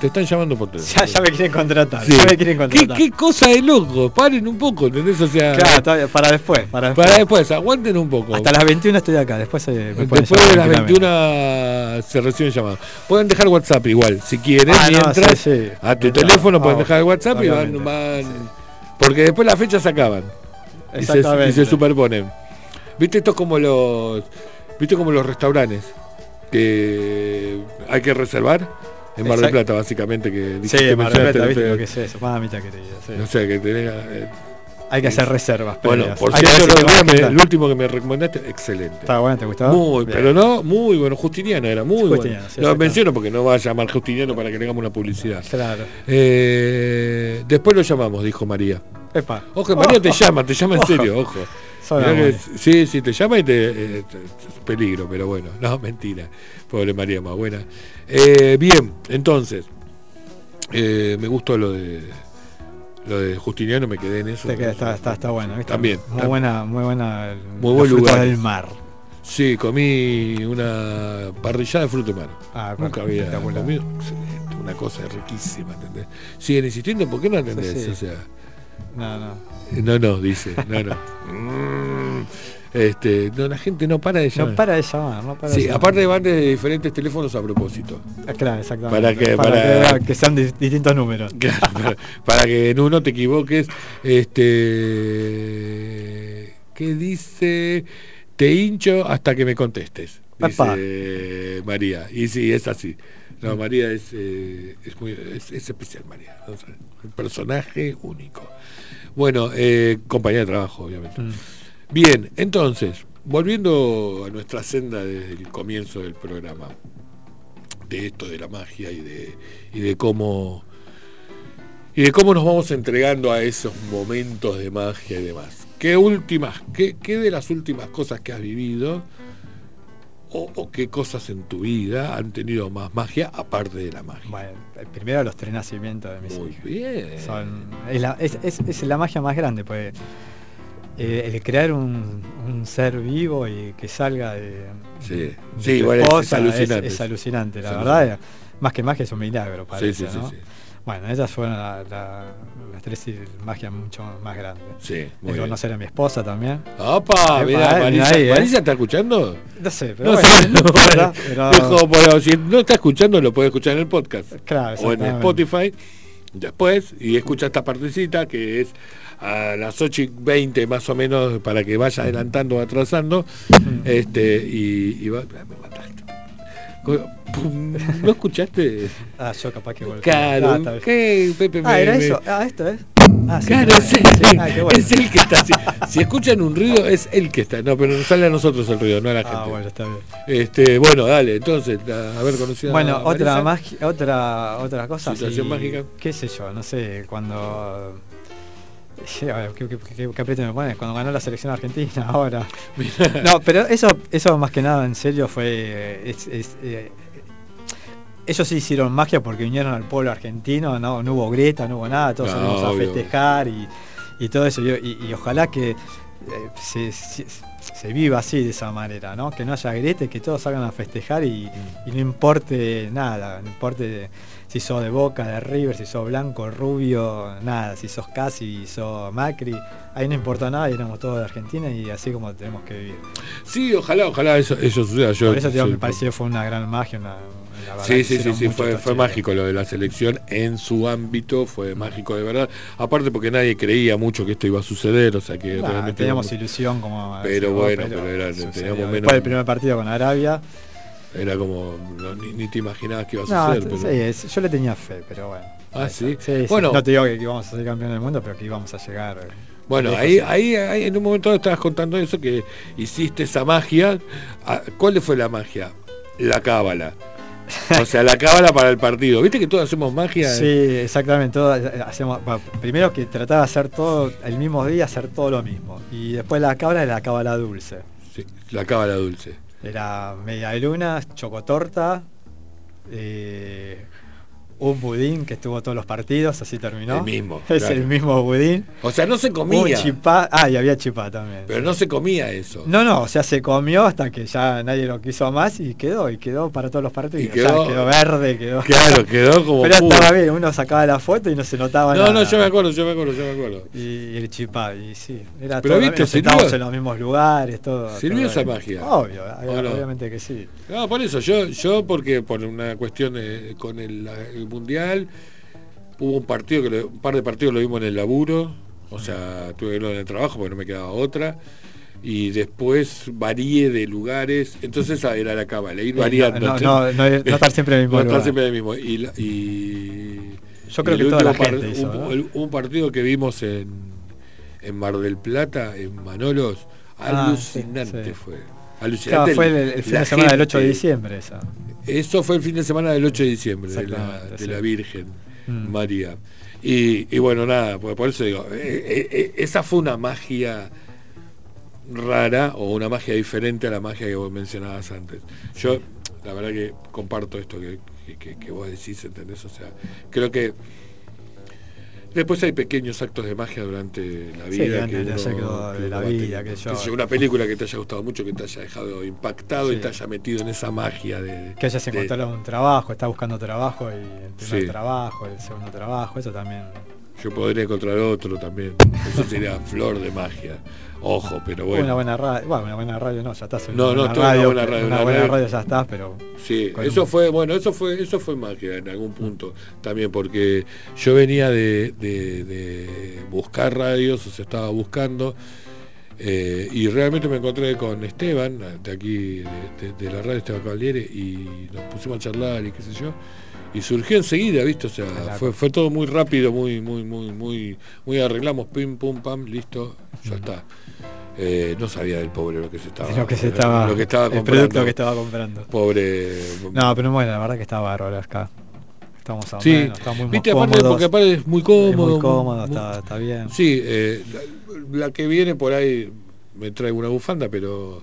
Te están llamando por teléfono. Ya, ya me quieren contratar. Sí. Ya me quieren ¿Qué, contratar. qué cosa de loco, paren un poco, ¿entendés? O sea, Claro, para después, para después. para después, aguanten un poco. Hasta las 21 estoy acá, después me Después de las tranquilamente. 21 se reciben llamadas. Pueden dejar WhatsApp igual, si quieren, Ah, no, mientras sí, sí. a tu teléfono pueden ah, dejar el WhatsApp y van, porque después las fechas se acaban y se, y se superponen. ¿Viste esto es como los viste como los restaurantes que hay que reservar en Mar del. Plata básicamente que Sí, dijiste, Mar del Plata, viste te- lo que es eso, mamita querida. sí. no sé, que tenés eh, Hay que hacer reservas. bueno, previas. por cierto, el, último que me recomendaste, excelente. Está bueno, ¿te gustó? Muy, Bien. pero no, muy bueno. Justiniano era muy bueno. Sí, Lo menciono porque no va a llamar Justiniano para que le hagamos una publicidad. Claro. Eh, después lo llamamos, dijo María. Epa. Ojo, María te Ojo. llama, te llama en Ojo. serio, ojo. Que- sí, sí, te llama y te, eh, te- peligro, pero bueno, no, mentira. Pobre María, más buena. Eh, bien, entonces, eh, me gustó lo de lo de Justiniano, me quedé en eso. Queda- está, está, está bueno, ¿viste? También, Muy tam- buena, muy buena. el- Muy buen lugar. del mar. Sí, comí una parrillada de fruto de mar. Ah, Nunca había comido. Excelente, una cosa riquísima, ¿entendés? Siguen insistiendo, ¿por qué no entendés? Sí, sí. O sea, No, no. no, no, dice, no, no. Mm, este, no, la gente no para de llamar. No para de llamar, no para de Sí, llamar. aparte van de diferentes teléfonos a propósito. Ah, Claro, exactamente. ¿Para qué? Para, Para- que, que sean di- distintos números. Claro, para, para que en uno te equivoques. Este, ¿qué dice? Te hincho hasta que me contestes. Dice María. Y sí, es así. No, María es, eh, es, muy, es, es especial, María. ¿no? Un personaje único. Bueno, eh, compañía de trabajo, obviamente. Mm. Bien, entonces, volviendo a nuestra senda desde el comienzo del programa, de esto de la magia y de, y de cómo y de cómo nos vamos entregando a esos momentos de magia y demás. ¿Qué últimas, qué, qué de las últimas cosas que has vivido o, o qué cosas en tu vida han tenido más magia aparte de la magia? Bueno, el primero los tres nacimientos de mis Muy hijos. bien. Son, es, la, es, es- es la magia más grande, pues eh, el crear un, un ser vivo y que salga de, Sí, de sí, igual es- alucinante. Es, alucinante, la verdad. alucinante. Más que magia es un milagro, parece, sí, sí, ¿no? sí. Bueno, esas fueron la- la- las tres magias mucho más grandes. Sí, muy bien. conocer a mi esposa también. ¡Opa! Eh, Marisa, ahí, eh. ¿Marisa está escuchando? No sé, pero No bueno, sé, no importa, pero- Dijo, bueno, si no está escuchando, lo puede escuchar en el podcast. Claro, o en. Spotify después y escucha esta partecita que es a las 8 y 20 más o menos para que vaya adelantando o atrasando este y, y va- me mataste. Pum, ¿No escuchaste? Ah, yo capaz que volví. Claro, Ah. ¿qué, Pepe? Ah, era me- eso. Ah, esto es. Ah, sí, Claro, es él, Ah, bueno. es él que está así. Si escuchan un ruido, es él que está. No, pero nos sale a nosotros el ruido, no a la gente. Ah, bueno, está bien. Este, bueno, dale, entonces, a, a ver, conocido. Bueno, otra otra otra cosa. Situación sí, mágica. Qué sé yo, no sé, cuando ¿Qué, qué, qué- qué aprieto me pones? Cuando ganó la selección argentina ahora. No, pero eso, eso más que nada en serio fue. eh, es- es, eh, ellos sí hicieron magia porque vinieron al pueblo argentino, no, no hubo grieta, no hubo nada, todos No, salimos a festejar y, y todo eso. Y, y- y ojalá que eh, se- se- se viva así de esa manera, ¿no? Que no haya grete, que todos salgan a festejar y, y no importe nada, no importe si sos de Boca, de River, si sos blanco, rubio, nada, si sos Casi, si sos Macri, ahí no importa nada y éramos todos de Argentina y así como tenemos que vivir. Sí, ojalá, ojalá eso, eso suceda. Yo, Por eso digo, yo- me pareció fue una gran magia, una, la verdad Sí, sí, sí, sí, fue, fue mágico lo de la selección en su ámbito, fue mágico de verdad. Aparte porque nadie creía mucho que esto iba a suceder, o sea que Nah, realmente... teníamos ilusión como Pero vos, bueno, pero era- teníamos Después menos- del primer partido con Arabia, Era como, no, ni, ni te imaginabas que iba a suceder. sí, pero- yo le tenía fe, pero bueno. Ah, sí. sí. Bueno. no te digo que íbamos a ser campeón del mundo, pero que íbamos a llegar. eh, Bueno, ahí, ahí, ahí en un momento estabas contando eso, que hiciste esa magia. Ah, ¿Cuál fue la magia? La cábala. O sea, la cábala para el partido. ¿Viste que todos hacemos magia? Sí, exactamente. todo, eh, hacemos, bueno, primero que trataba de hacer todo el mismo día, hacer todo lo mismo. Y después la cabra era la cábala dulce. Sí, la cábala dulce. Era media de luna, chocotorta, eh, un budín que estuvo todos los partidos, así terminó. El mismo, Es claro. el mismo budín. O sea, no se Un comía. chipá, ah, y había chipá también. Pero sí. no se comía eso. No, no, o sea, se comió hasta que ya nadie lo quiso más y quedó, y quedó para todos los partidos. Y O sea, quedó- verde, quedó. Claro, quedó como Pero puro. estaba bien, uno sacaba la foto y no se notaba No, nada. no, yo me acuerdo, yo me acuerdo, yo me acuerdo. Y el chipá, y sí, era Pero todo, viste, sirvió. en los mismos lugares, todo. ¿Sirvió todo esa bien. magia? Obvio, ¿O no? obviamente que sí. No, por eso, yo, yo porque por una cuestión de- con el, el mundial, hubo un partido que lo- un par de partidos lo vimos en el laburo, o sea, tuve que verlo en el trabajo porque no me quedaba otra. Y después varié de lugares, entonces esa era la cábala, ir Eh, variando. no, no, no, no estar siempre en el mismo No estar siempre en el mismo. Y, y- Yo creo y que toda la gente par- hizo, un, ¿no? el- un partido que vimos en, en Mar del Plata, en Manolos, Ah, alucinante sí, sí. fue. Claro, Alucinante. fue el, el fin de semana del 8 de gente. diciembre esa. Eso fue el fin de semana del 8 de diciembre, de la, de Virgen Mm. María. Y, y bueno, nada, por, eso digo, eh, eh, eh, esa fue una magia rara o una magia diferente a la magia que vos mencionabas antes. Yo, la verdad que comparto esto que- que- que vos decís, ¿entendés? O sea, creo que después hay pequeños actos de magia durante la Sí, vida. durante que uno- de la vida, que yo- Una película que te haya gustado mucho, que te haya dejado impactado y Sí. te haya metido en esa magia de... Que hayas de- encontrado un trabajo, estás buscando trabajo y el primer Sí. trabajo, el segundo trabajo, eso también. Yo podría encontrar otro también. Eso sería flor de magia. Ojo, pero Una bueno. buena radio, bueno, una buena radio no, ya estás. No, una no, estoy en una radio, buena radio, Una una buena radio- radio ya estás, pero Sí, eso un- fue, bueno, eso fue, eso fue magia en algún punto también, porque yo venía de, de- de buscar radios, o sea, estaba buscando, eh, y realmente me encontré con Esteban, de aquí, de, de- de la radio Esteban Cavaliere, y nos pusimos a charlar y qué sé yo. Y surgió enseguida, ¿viste? O sea, fue, fue todo muy rápido, muy, muy, muy, muy, muy arreglamos, pim, pum, pam, listo, ya está. Eh, no sabía del pobre lo que se estaba, lo que se estaba, lo que estaba el comprando. producto que estaba comprando. Pobre. No, pero bueno, la verdad que está bárbaro acá. Estamos a Sí, menos, está muy viste, cómodos. aparte, porque aparte es muy cómodo. Es muy cómodo, muy- está, está bien. Sí, eh, la, la que viene por ahí me trae una bufanda, pero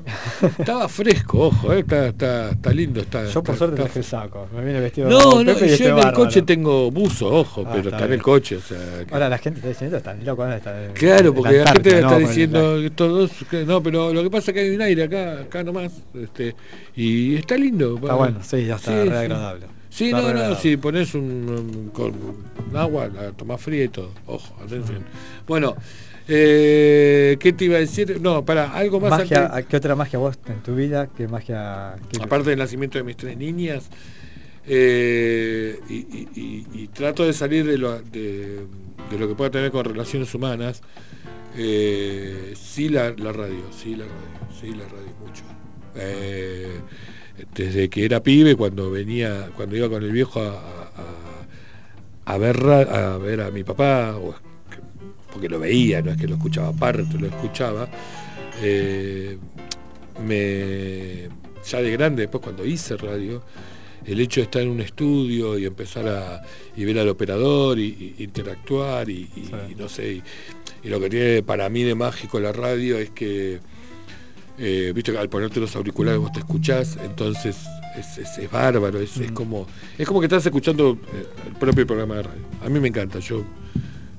estaba fresco, ojo, eh, está, está, está lindo. Está, Yo por suerte traje el saco. Me viene vestido No, no, Pepe y yo estoy en el coche tengo buzo, ojo, Ah, pero está en el coche. O sea, que- Ahora la gente está diciendo, están locos, Claro, porque la gente está diciendo que todos, que- no, pero lo que pasa es que hay un aire acá, acá nomás, este, y está lindo. Está bueno, sí, ya está Sí, re sí. agradable. Sí, no, no, si pones un, un agua, la tomás fría y todo. Ojo, atención. Bueno, eh, ¿qué te iba a decir? No, para algo más Magia, antes- ¿Qué otra magia vos en tu vida? ¿Qué magia? qué- aparte del nacimiento de mis tres niñas, eh, y, y- y- y trato de salir de lo, de, de lo que pueda tener con relaciones humanas. Eh, sí la, la radio, sí la radio, sí la radio mucho. Eh, desde que era pibe, cuando venía, cuando iba con el viejo a, a- a ver, a ver a mi papá, o- porque lo veía, no es que lo escuchaba aparte, lo escuchaba. eh, me, ya de grande, después cuando hice radio, el hecho de estar en un estudio y empezar a y ver al operador y, y interactuar y, y- y no sé, y, lo que tiene para mí de mágico la radio es que, eh, viste que al ponerte los auriculares vos te escuchás, entonces es, es- es bárbaro, es, es como es como que estás escuchando eh, el propio programa de radio. A mí me encanta, yo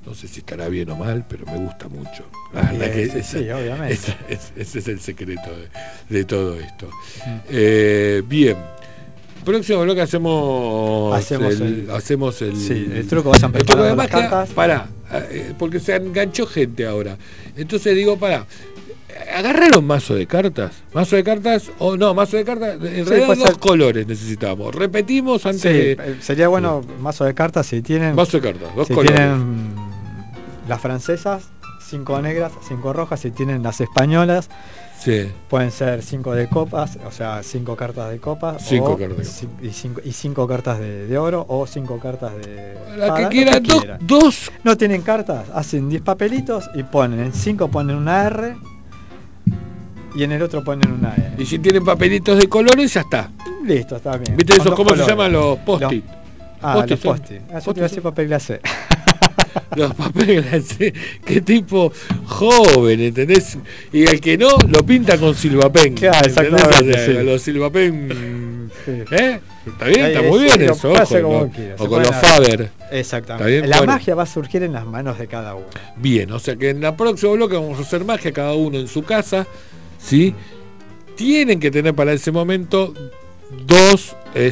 No sé si estará bien o mal, pero me gusta mucho. La verdad que Sí, esa- sí, obviamente. esa- es- ese es el secreto de, de todo esto. Eh, bien. Próximo bloque hacemos, Hacemos el, el- hacemos el, Sí, el truco, vayan preparando las cartas. Pará, eh, porque se enganchó gente ahora. Entonces digo, pará. ¿Agarraron mazo de cartas? ¿Mazo de cartas? O no, mazo de cartas. En Sí, realidad dos ser. colores necesitamos. Repetimos antes Sí, de. eh, sería bueno mazo de cartas si tienen. Mazo de cartas, dos si colores. tienen las francesas, cinco negras, cinco rojas. Si tienen las españolas, Sí. pueden ser cinco de copas, o sea, cinco cartas de copas. Cinco o cartas de Y cinco, y cinco cartas de, de oro o cinco cartas de. La que quieran, dos, quieran. dos. No tienen cartas, hacen 10 papelitos y ponen en 5 ponen una R y en el otro ponen una E. Y si tienen papelitos de colores, ya está. Listo, está bien. ¿Viste dos cómo se llaman los post-it? Ah, Post-it los post-it. Ah, yo te iba a decir papel glacé. Los papeles, qué tipo joven, ¿entendés? Y el que no, lo pinta con silvapen. Claro, exactamente, O sea, sí. Los silvapen. Sí. ¿Eh? Está bien, está muy bien eso. O con los. Faber. Exactamente. La bueno. magia va a surgir en las manos de cada uno. Bien, o sea que en la próxima bloque vamos a hacer magia cada uno en su casa, ¿sí? Tienen que tener para ese momento dos, eh,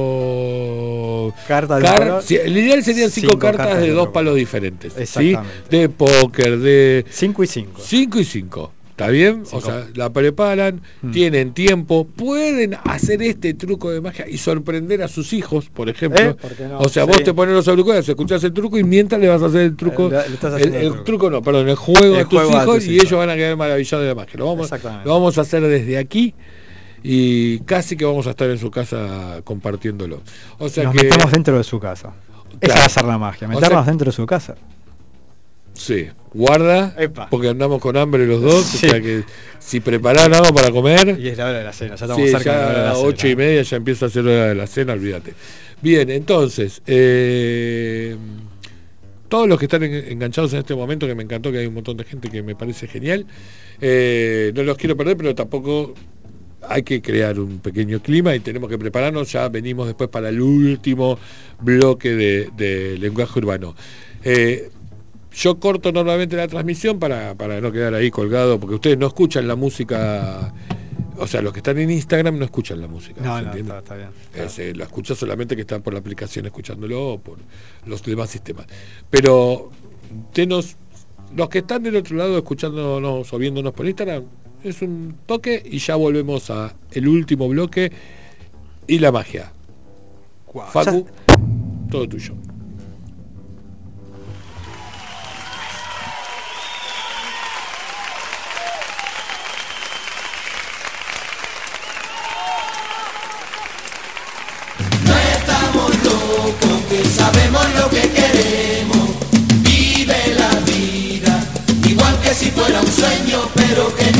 cinco Cartas de car- sí, el ideal serían cinco, Cinco cartas, cartas de dos palos diferentes, ¿sí? De póker, de 5 y 5. 5 y 5. ¿Está bien? O Cinco. sea, la preparan, Mm. tienen tiempo, pueden hacer este truco de magia y sorprender a sus hijos, por ejemplo. ¿Eh? ¿Por qué no? O sea, Sí. vos te pones los auriculares, escuchás el truco y mientras le vas a hacer el truco. Eh, le- le estás el, haciendo el el truco. truco no, perdón, el juego El a tus juego a hijos y ellos van a quedar maravillados de la magia. Lo vamos, lo vamos a hacer desde aquí y casi que vamos a estar en su casa compartiéndolo. O sea Nos que. metemos dentro de su casa. Esa Claro. va a ser la magia, O meternos sea- dentro de su casa. Sí, guarda, Epa. porque andamos con hambre los dos. Sí. O sea que si preparan algo para comer. Y es la hora de la cena, ya estamos Sí, cerca de la hora de ya la a cena. ocho y media ya empieza a ser hora de la cena, olvídate. Bien, entonces, eh, todos los que están en- enganchados en este momento, que me encantó que hay un montón de gente que me parece genial, eh, no los quiero perder, pero tampoco hay que crear un pequeño clima y tenemos que prepararnos, ya venimos después para el último bloque de, de lenguaje urbano. Eh, yo corto normalmente la transmisión para, para no quedar ahí colgado, porque ustedes no escuchan la música, o sea, los que están en Instagram no escuchan la música. No, ¿se no, está, está bien. Es, eh, la escucha solamente que están por la aplicación escuchándolo o por los demás sistemas. Pero tenos, los que están del otro lado escuchándonos o viéndonos por Instagram, es un toque y ya volvemos a el último bloque y la magia. Facu, todo tuyo. No estamos locos, que sabemos lo que queremos. Vive la vida, igual que si fuera un sueño, pero que se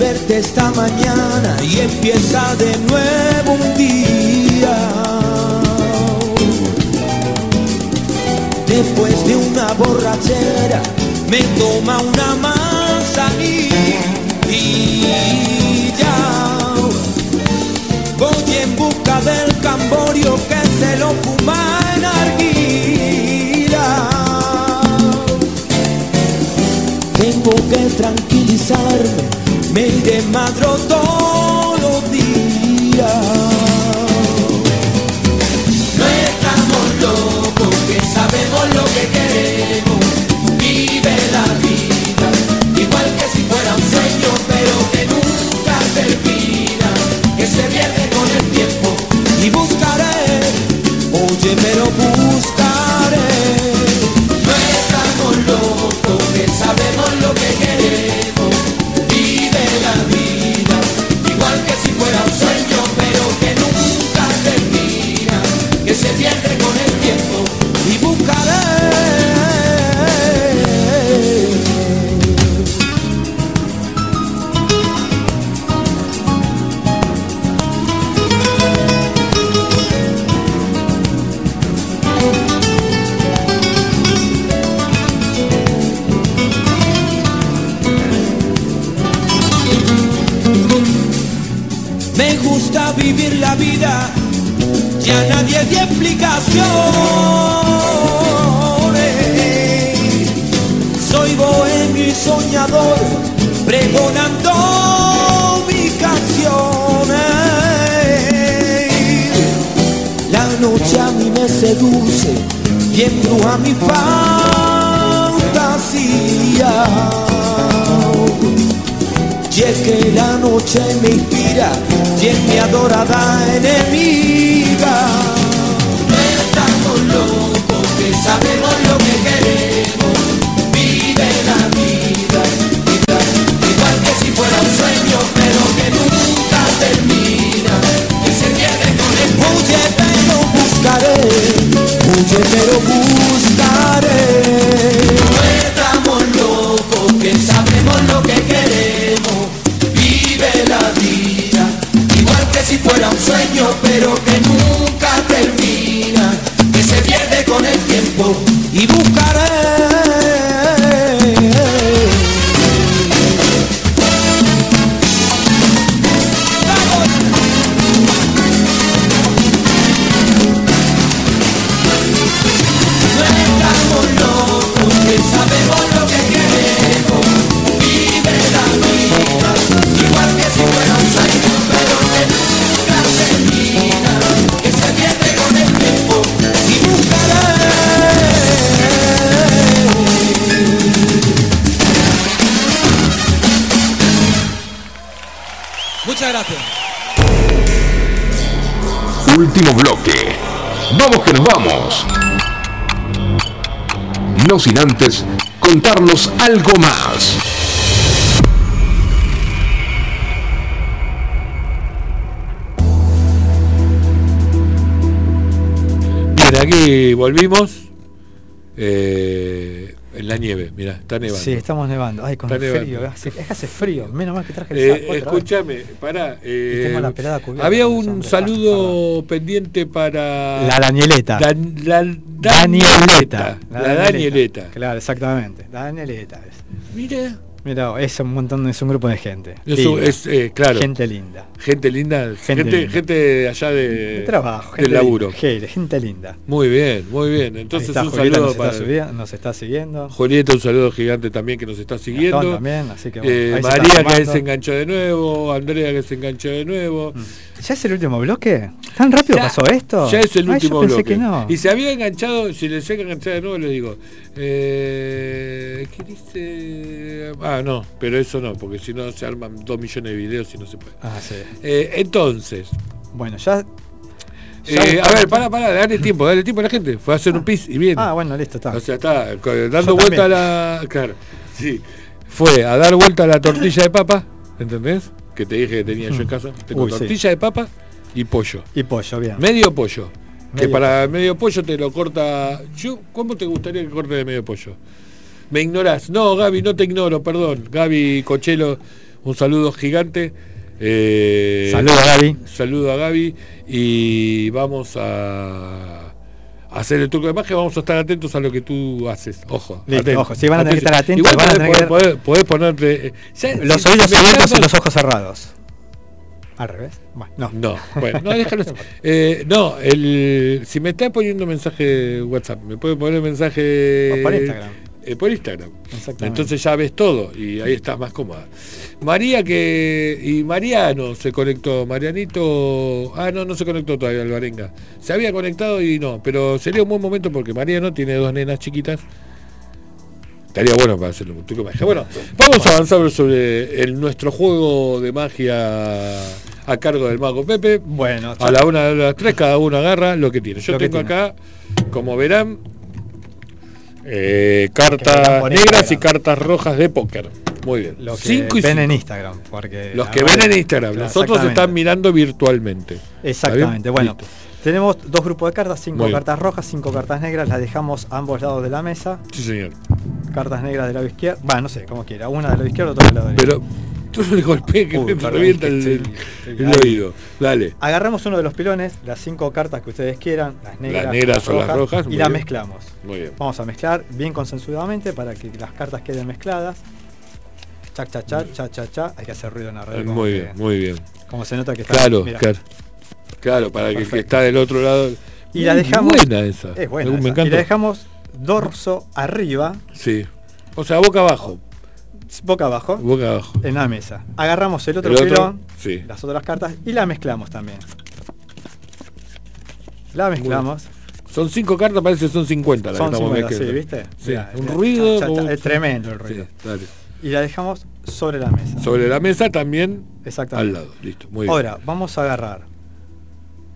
Desperté esta mañana y empieza de nuevo un día. Después de una borrachera me toma una manzanilla voy en busca del camborio que se lo fuma en arguila. Tengo que tranquilizarme, me iré madro todos los días. No estamos locos, que sabemos lo que queremos. Vive la vida, igual que si fuera un sueño, pero que nunca termina, que se pierde con el tiempo. Y buscaré, embruja mi fantasía. Y es que la noche me inspira y es mi adorada enemiga. Estamos locos que sabemos lo que queremos. Vive la vida, igual, igual que si fuera un sueño, pero que nunca termina. Que se pierde con el Huye pero buscaré, huye pero buscaré. Si fuera un sueño, pero que nunca termina. Que se pierde con el tiempo y buscaré. Último bloque. Vamos que nos vamos. No sin antes contarnos algo más. Bien, aquí volvimos. La nieve, mira, está nevando. Sí, estamos nevando. Ay, con Está el frío. Hace, es que hace frío. Menos mal que traje el Eh, saco vez. escúchame, pará. eh, tengo la pelada cubierta había un saludo pendiente para. La Danieleta. Dan- la Danieleta. La Danieleta. Claro, exactamente. Danieleta. Mira. Mira, es un montón, es un grupo de gente. Linda. es, eh, claro. Gente linda. Gente linda. Gente, Gente gente, linda. allá de, De trabajo, gente del laburo. linda, gente, linda. Muy bien, muy bien. Entonces está un Julieta, saludo nos para. está, subiendo- nos está siguiendo. Julieta, un saludo gigante también que nos está siguiendo. Gastón también, así que bueno, Eh, María que se enganchó de nuevo, Andrea que se enganchó de nuevo. ¿Ya es el último bloque? ¿Tan rápido Ya- pasó esto? Ya es el Ay, último yo pensé bloque. que no. Y se había enganchado, si le llega a enganchar de nuevo, le digo, eh, ¿qué dice? Ah, no, pero eso no, porque si no se arman dos millones de videos y no se puede. Ah, sí. Eh, entonces, Bueno, ya. eh, a ver, para, para, dale tiempo, dale tiempo a la gente. Fue a hacer un pis y viene. Ah, bueno, listo, está. O sea, está dando Yo vuelta a la. Claro, sí. Fue a dar vuelta a la tortilla de papa, ¿entendés? Que te dije que tenía yo en casa. Tengo sí. tortilla de papa y pollo. Y pollo, bien. Medio pollo. que para medio pollo te lo corta. Yo, ¿Cómo te gustaría que corte de medio pollo? Me ignorás. No, Gaby, no te ignoro, perdón. Gaby Cochelo, un saludo gigante. Eh, Saludo a Gaby. Saludo a Gaby. Y vamos a hacer el truco de magia. Vamos a estar atentos a lo que tú haces. Ojo. Listo, ojo, sí, van a tener que estar atentos, Igual van a podés, tener que- podés- podés ponerte. eh, ya- Los si- oídos abiertos y los ojos cerrados. Al revés. Bueno, no. No, bueno, no, déjalo. Eh, no, el, si me estás poniendo mensaje WhatsApp, me puede poner mensaje. O por Instagram. Eh, por Instagram. Exactamente. Entonces ya ves todo y ahí estás más cómoda. María que. Y Mariano se conectó. Marianito. Ah, no, no se conectó todavía el Barenga. Se había conectado y no, pero sería un buen momento porque Mariano tiene dos nenas chiquitas. Estaría bueno para hacerlo un truco de magia. Bueno, vamos a avanzar sobre el, nuestro juego de magia a cargo del mago Pepe. Bueno, A la una de las tres, cada uno agarra lo que tiene. Yo Lo tengo acá, como verán, eh, cartas negras y cartas rojas de póker. Muy bien. Lo que Cinco y ven cinco. en Instagram. Porque Los que ven en Instagram, Claro, los otros están mirando virtualmente. ¿Está Exactamente. Bueno, Listo. tenemos dos grupos de cartas, cinco cartas rojas, cinco cartas negras, las dejamos a ambos lados de la mesa. Sí, señor. Cartas negras del lado izquierdo. Bueno, no sé, como quiera. Una del lado izquierdo, otra del lado derecho. Pero tú no le golpees que Uy, me revienta el, estoy- el- estoy el ahí. oído. Dale. Agarramos uno de los pilones, las cinco cartas que ustedes quieran, las negras, negras o las rojas, y las bien. mezclamos. Muy bien. Vamos a mezclar bien consensuadamente para que las cartas queden mezcladas. cha cha cha cha cha cha, hay que hacer ruido en la red. Muy que- bien, muy bien. Como se nota que está Claro, mirá. claro. Claro, para que está del otro lado. Y la Muy dejamos. buena esa. Es buena. Me esa. encanta. Y la dejamos dorso arriba, Sí. O sea, boca abajo. Boca abajo, Boca abajo. en la mesa. Agarramos el otro El otro, pilón, sí. las otras cartas y la mezclamos también. La mezclamos. Son cinco cartas, parece que son 50 las Son que estamos 50, sí. ¿viste? Sí, Mirá, un ruido. cha, cha, como- cha, es tremendo el ruido. dale. Y la dejamos sobre la mesa. Sobre la mesa también Exactamente. al lado. Listo, muy bien. Ahora, vamos a agarrar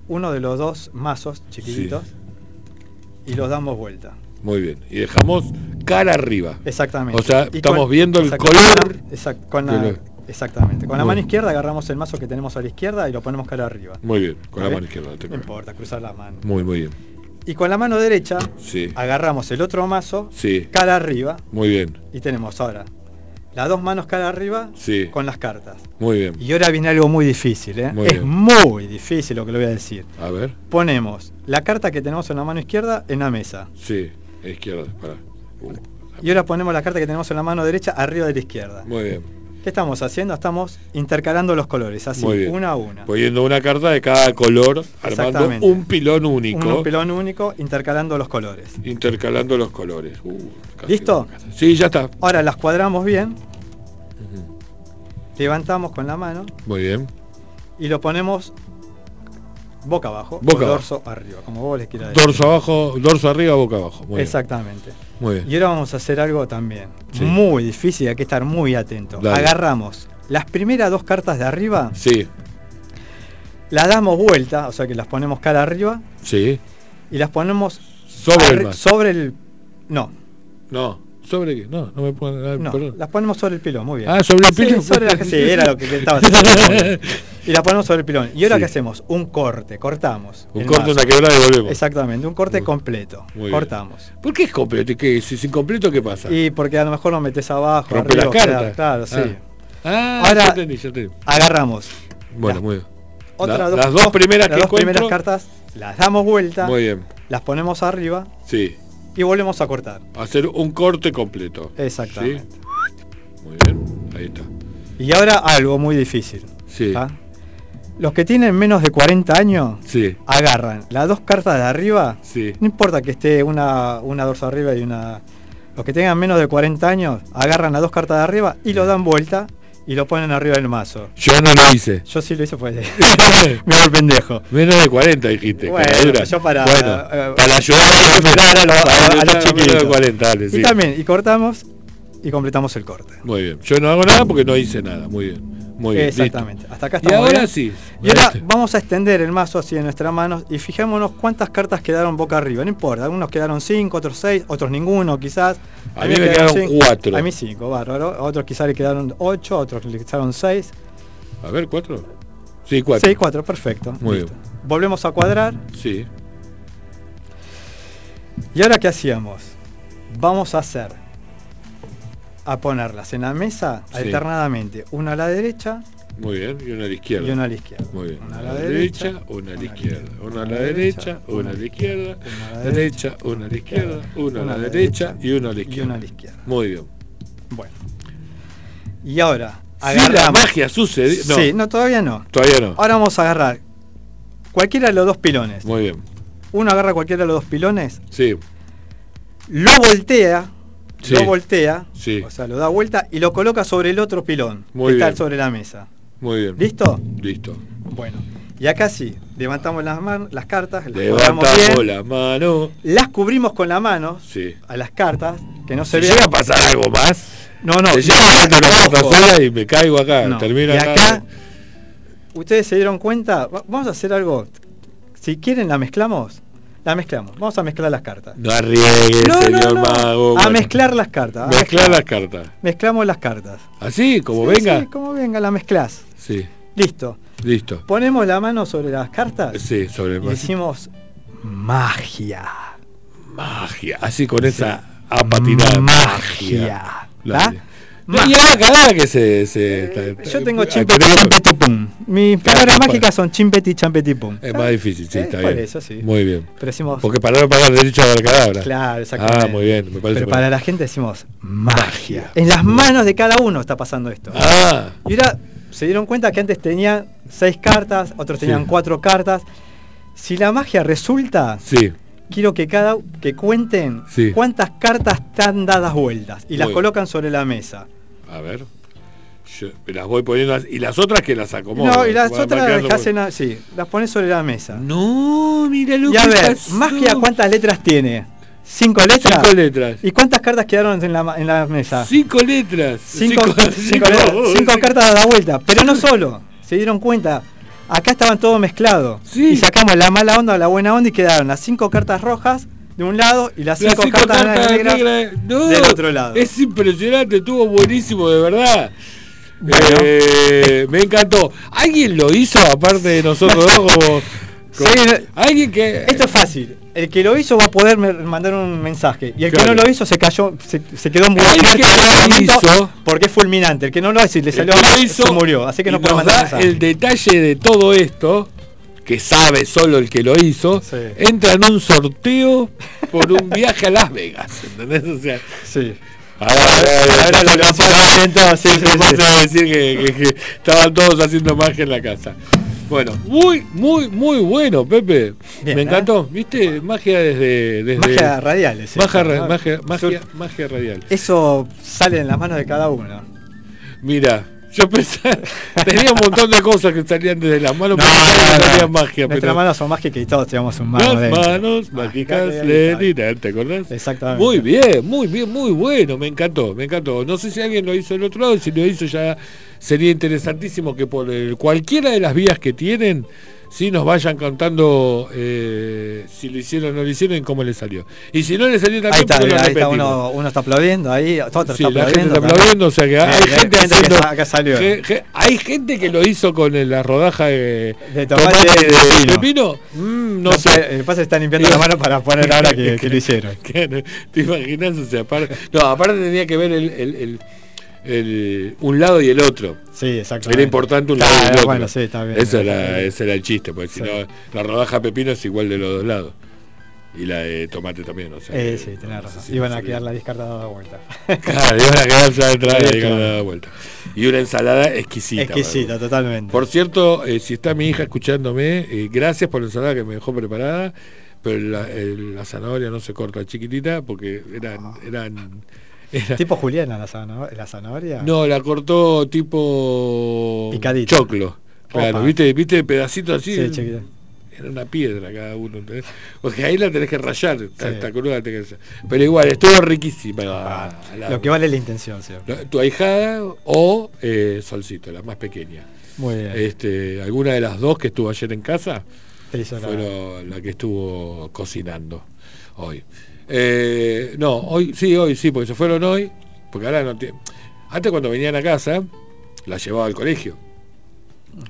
uno de los dos mazos chiquititos y los damos vuelta. Muy bien. Y dejamos cara arriba. Exactamente. O sea, Y estamos con- viendo el color. exact- con la- exactamente. Con la mano izquierda agarramos el mazo que tenemos a la izquierda y lo ponemos cara arriba. Muy bien, con la ¿Está mano izquierda. No importa, cruzar la mano. Muy, muy bien. Y con la mano derecha Sí, agarramos el otro mazo sí, cara arriba muy bien. y tenemos ahora las dos manos cara arriba Sí, con las cartas. muy bien. Y ahora viene algo muy difícil, ¿eh? Muy es bien. muy difícil lo que le voy a decir. A ver. Ponemos la carta que tenemos en la mano izquierda en la mesa. Sí, izquierda, para. Y ahora ponemos la carta que tenemos en la mano derecha arriba de la izquierda. Muy bien. ¿Qué estamos haciendo? Estamos intercalando los colores, así, Muy bien. una a una. Poniendo una carta de cada color, armando un pilón único. Un pilón único, intercalando los colores. Intercalando los colores. Uh, ¿Listo? Sí, ya está. Ahora las cuadramos bien, levantamos con la mano Muy bien. y lo ponemos boca abajo, Boca o abajo. dorso arriba, como vos les quieras decir. Dorso abajo, dorso arriba, boca abajo. Muy Exactamente. bien. Muy bien. Y ahora vamos a hacer algo también Sí. muy difícil, hay que estar muy atento. Dale. Agarramos las primeras dos cartas de arriba, Sí, las damos vuelta, o sea que las ponemos cara arriba sí. y las ponemos Sobre el sobre el no, No. ¿Sobre qué? No, no me puedo. ah, no, perdón. las ponemos sobre el pilón, muy bien. Ah, sobre el Sí, pilón. sobre la- sí, era lo que que estaba haciendo. Y las ponemos sobre el pilón. ¿Y ahora Sí. qué hacemos? Un corte, cortamos. Un corte, mazo. una quebrada y volvemos. Exactamente, un corte completo. muy bien. Cortamos. ¿Por qué es completo? ¿Y qué? Si es incompleto, ¿qué pasa? Y porque a lo mejor lo metes abajo, Rompe las arriba, queda- cartas. Claro, sí. Ah, Ahora- ya entendí, ya entendí. Agarramos Bueno, las- muy bien. otra La- dos- las dos primeras las que dos primeras cartas, las damos vuelta, Muy bien. las ponemos arriba Sí. y volvemos a cortar. Hacer un corte completo. Exactamente. ¿Sí? Muy bien. Ahí está. Y ahora algo muy difícil. Sí. ¿tá? Los que tienen menos de 40 años Sí. agarran las dos cartas de arriba, Sí. no importa que esté una, una dorso arriba y una... Los que tengan menos de 40 años agarran las dos cartas de arriba y lo dan vuelta y lo ponen arriba del mazo. Yo no lo hice. Yo sí lo hice, pues hago el pendejo. Menos de 40 dijiste. Bueno, yo para- Bueno, eh, para ayudar a los- a- Menos de chiquitos. 40, dale, sí. Y también, y cortamos y completamos el corte. Muy bien. Yo no hago nada porque no hice nada. Muy bien. Muy bien. Exactamente. Hasta acá estamos Y ahora bien. sí. Y ahora Este. vamos a extender el mazo así en nuestras manos y fijémonos cuántas cartas quedaron boca arriba. No importa, algunos quedaron 5, otros 6, otros ninguno quizás. A mí me quedaron cinco. cuatro. A mí 5, bárbaro. Otros quizás le quedaron 8, otros le quedaron 6. A ver, ¿cuatro? Sí, cuatro. 6, 4, perfecto. Muy listo. Volvemos a cuadrar. Sí. ¿Y ahora qué hacíamos? Vamos a hacer a ponerlas en la mesa Sí. alternadamente, una a la derecha Muy bien. Y una a la izquierda. y una a la izquierda. Muy bien. Una a la derecha, una a la izquierda. Una a la derecha, una a la izquierda. una a la Derecha, una a la izquierda. Una a la derecha y una a la izquierda. una a la izquierda. Muy bien. Bueno. Y ahora Si la magia sucede. No, Sí, no, todavía no. todavía no. Ahora vamos a agarrar cualquiera de los dos pilones. Muy bien. Uno agarra cualquiera de los dos pilones, Sí, lo voltea, Sí. lo voltea, Sí. o sea, lo da vuelta y lo coloca sobre el otro pilón Muy que está bien. sobre la mesa. muy bien. ¿Listo? Listo. Bueno. Y acá sí, levantamos las, man- las cartas, las Levantamos bien, la mano. las cubrimos con la mano Sí. a las cartas, que no se vean. llega a pasar algo más, No, no, llega a hacer una y me caigo acá. No. Y acá. acá, ustedes se dieron cuenta, Va- vamos a hacer algo, si quieren la mezclamos, la mezclamos, vamos a mezclar las cartas. No arriesgue, No, señor no, mago. a mezclar las cartas. Mezclar mezclar. las cartas. Mezclamos las cartas. Así, como Sí, venga. sí, como venga, la mezclás. Sí. Listo. listo. Ponemos la mano sobre las cartas Sí, sobre el y decimos magia. Magia. Así con esa apatinada. Magia. Dale. No, y acá, acá que se. se está- Yo tengo ah, chimpeti, tenemos- champeti, pum. Mis palabras mágicas son chimpeti, champeti, pum. Es más difícil, sí, Eh, está por bien. eso sí. Muy bien. Pero decimos- Porque para no pagar derecho a la cadabra. Claro, exactamente. Ah, muy bien, me parece. Pero para bien. la gente decimos magia. En las manos de cada uno está pasando esto. Ah. Y ahora se dieron cuenta que antes tenían seis cartas, otros tenían Sí. cuatro cartas. Si la magia resulta, Sí. Quiero que cada que cuenten Sí. cuántas cartas están dadas vueltas y las colocan sobre la mesa. A ver. Yo las voy poniendo. Y las otras que las acomodo. no, y las otras las por- la- sí, las pones sobre la mesa. No, mira lo Y a que ver, pasó. magia cuántas letras tiene? ¿Cinco letras? Cinco letras. ¿Y cuántas cartas quedaron en la, ma- en la mesa? Cinco letras. Cinco, Cinco- cinco cinco- letras, cinco sí. cartas a la vuelta. Pero no solo. Se dieron cuenta. Acá estaban todo mezclado. Sí. Y sacamos la mala onda o la buena onda y quedaron las cinco cartas rojas de un lado y las Las cinco, cartas, cartas negras no, del otro lado. Es impresionante, estuvo buenísimo, de verdad. Bueno. Eh, me encantó. ¿Alguien lo hizo aparte de nosotros dos? o- Sí, Alguien que. Esto es fácil. El que lo hizo va a poder mandar un mensaje. Y el Claro. que no lo hizo se cayó, se, se quedó que lo hizo- porque es fulminante. El que no lo hizo y le El salió mal, hizo se murió. Así que no puede mandar da mensaje. el detalle de todo esto, que sabe solo el que lo hizo, entra en un sorteo por un viaje a Las Vegas. ¿Entendés? O sea, Sí. Ahora, lo- lo siento, sí, decir que, que- que estaban todos haciendo magia en la casa. Bueno, muy, muy, muy bueno, Pepe. Bien, Me ¿eh? encantó. ¿Viste? Magia desde. desde Magia radial es Magia, esto, ¿no? magia, magia, magia radial. Eso sale en las manos de cada uno. Mira, yo pensaba. tenía un montón de cosas que salían desde las manos, pero no, salía magia. Nuestras Pero manos son mágicas y todos tenemos un mano las de manos mágicas le dirán, ¿te acordás? Exactamente. Muy bien, muy bien, muy bueno, me encantó, me encantó. No sé si alguien lo hizo del otro lado, si lo hizo ya sería interesantísimo que por el- cualquiera de las vías que tienen, si nos vayan contando eh, si lo hicieron o no lo hicieron y cómo les salió. Y si no les salió Ahí también, está, porque lo ahí está uno, uno está aplaudiendo ahí, otro Sí, está la gente está aplaudiendo, o sea que hay gente que haciendo- está- acá salió. ge- ge- hay gente que lo hizo con el- la rodaja de, De tomate tomate de de pepino. Mm, no No sé. pasa está limpiando la mano para poner ahora que, que lo hicieron. ¿Te imaginas? O sea, aparte, no, aparte tenía que ver el, el- el- el- un lado y el otro. Sí, exacto. Era importante un lado y el otro. bueno, sí, está bien. Eso era, ese era el chiste, porque si no, la rodaja pepino es igual de los dos lados. Y la de tomate también, o sea. Eh, sí, tenés razón. Iban a quedar la discarta dada vuelta. Claro, iban a quedar ya claro. dar vuelta. Y una ensalada exquisita. Exquisita, totalmente. Por cierto, eh, si está mi hija escuchándome, eh, gracias por la ensalada que me dejó preparada, pero la, el- la zanahoria no se corta chiquitita porque eran... eran era- ¿Tipo Juliana la, zanahoria? no, la cortó tipo Picadita. choclo. Claro, Opa. ¿viste, viste pedacitos así. Sí, chiquita. Era una piedra cada uno. ¿entendés? Porque ahí la tenés que rayar, esta, esta cruda la tenés que rayar. Pero igual, estuvo riquísima. la- Ah, Lo que vale la intención, sí. tu ahijada o eh, Solcito, la más pequeña. Muy bien. Este, alguna de las dos que estuvo ayer en casa Te hizo la- fue lo- la que estuvo cocinando hoy. Eh, no, hoy sí, hoy sí, porque se fueron hoy, porque ahora no tiene. Antes cuando venían a casa, la llevaba al colegio.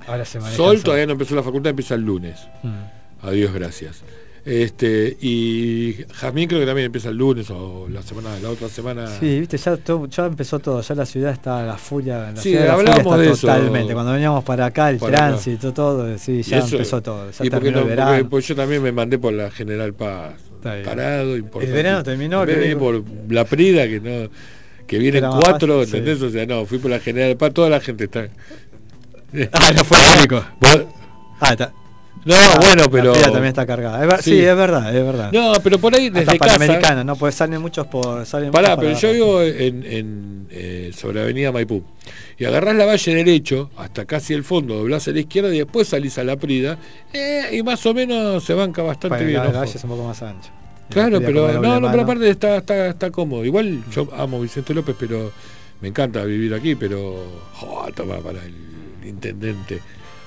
Ahora se Sol todavía no empezó la facultad, empieza el lunes. Mm. Adiós, gracias. Este, y Jazmín creo que también empieza el lunes o la semana, la otra semana. Sí, viste, ya, ya empezó todo, ya la ciudad está a la furia, la Sí, ciudad de la furia hablábamos está de eso. totalmente. Cuando veníamos para acá, el Para acá. tránsito, todo, sí, ya eso- empezó todo. Ya y porque no, el porque- pues yo también me mandé por la General Paz. Está bien. Parado, importante. El verano terminó, que por la Prida, que no que vienen más cuatro, fácil, ¿entendés? O sea, no, fui por la General Paz, toda la gente está. Ah, no fue el único. Vos- Ah, está. No, Ah, bueno, la pero. pila también está cargada. Sí. Es verdad, es verdad. No, pero por ahí Hasta desde casa. Panamericana, no, pues salen muchos por. Salen Pará, pero yo vivo en, en, eh, sobre Avenida Maipú. Y agarrás la valle derecho hasta casi el fondo, doblás a la izquierda y después salís a la Prida. eh, y más o menos se banca bastante bien. la valle es un poco más ancho. Claro, pero no, no, pero aparte está, está, está cómodo. Igual yo amo Vicente López, pero me encanta vivir aquí, pero oh, toma para el intendente.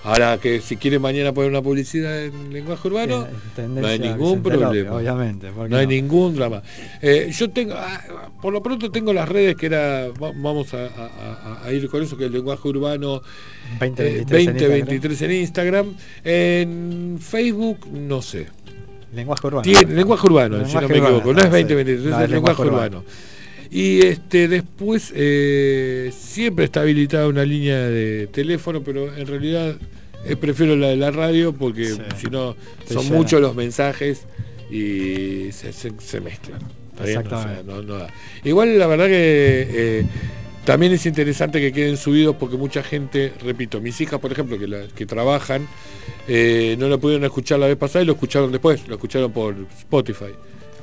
Ahora que si quiere mañana poner una publicidad en lenguaje urbano, no hay ningún López, problema. obviamente, ¿por qué No hay ningún drama. Eh, yo tengo, ah, por lo pronto tengo las redes que era, va- vamos a, a- a- a ir con eso, que es el lenguaje urbano 2023 eh, en Instagram. 2023 en Instagram. En Facebook, no sé. Lenguaje urbano. Tiene, lenguaje urbano, si no Lenguaje me urbano, equivoco. No es sí. 2023, No, es lenguaje urbano. Y este después eh, siempre está habilitada una línea de teléfono, pero en realidad eh, prefiero la de la radio porque Sí. si no son llena. muchos los mensajes y se, se- se mezclan. Exactamente. no- no da. Igual la verdad que eh, también es interesante que queden subidos porque mucha gente, repito, mis hijas por ejemplo que, la- que trabajan, eh, no lo pudieron escuchar la vez pasada y lo escucharon después, lo escucharon por Spotify.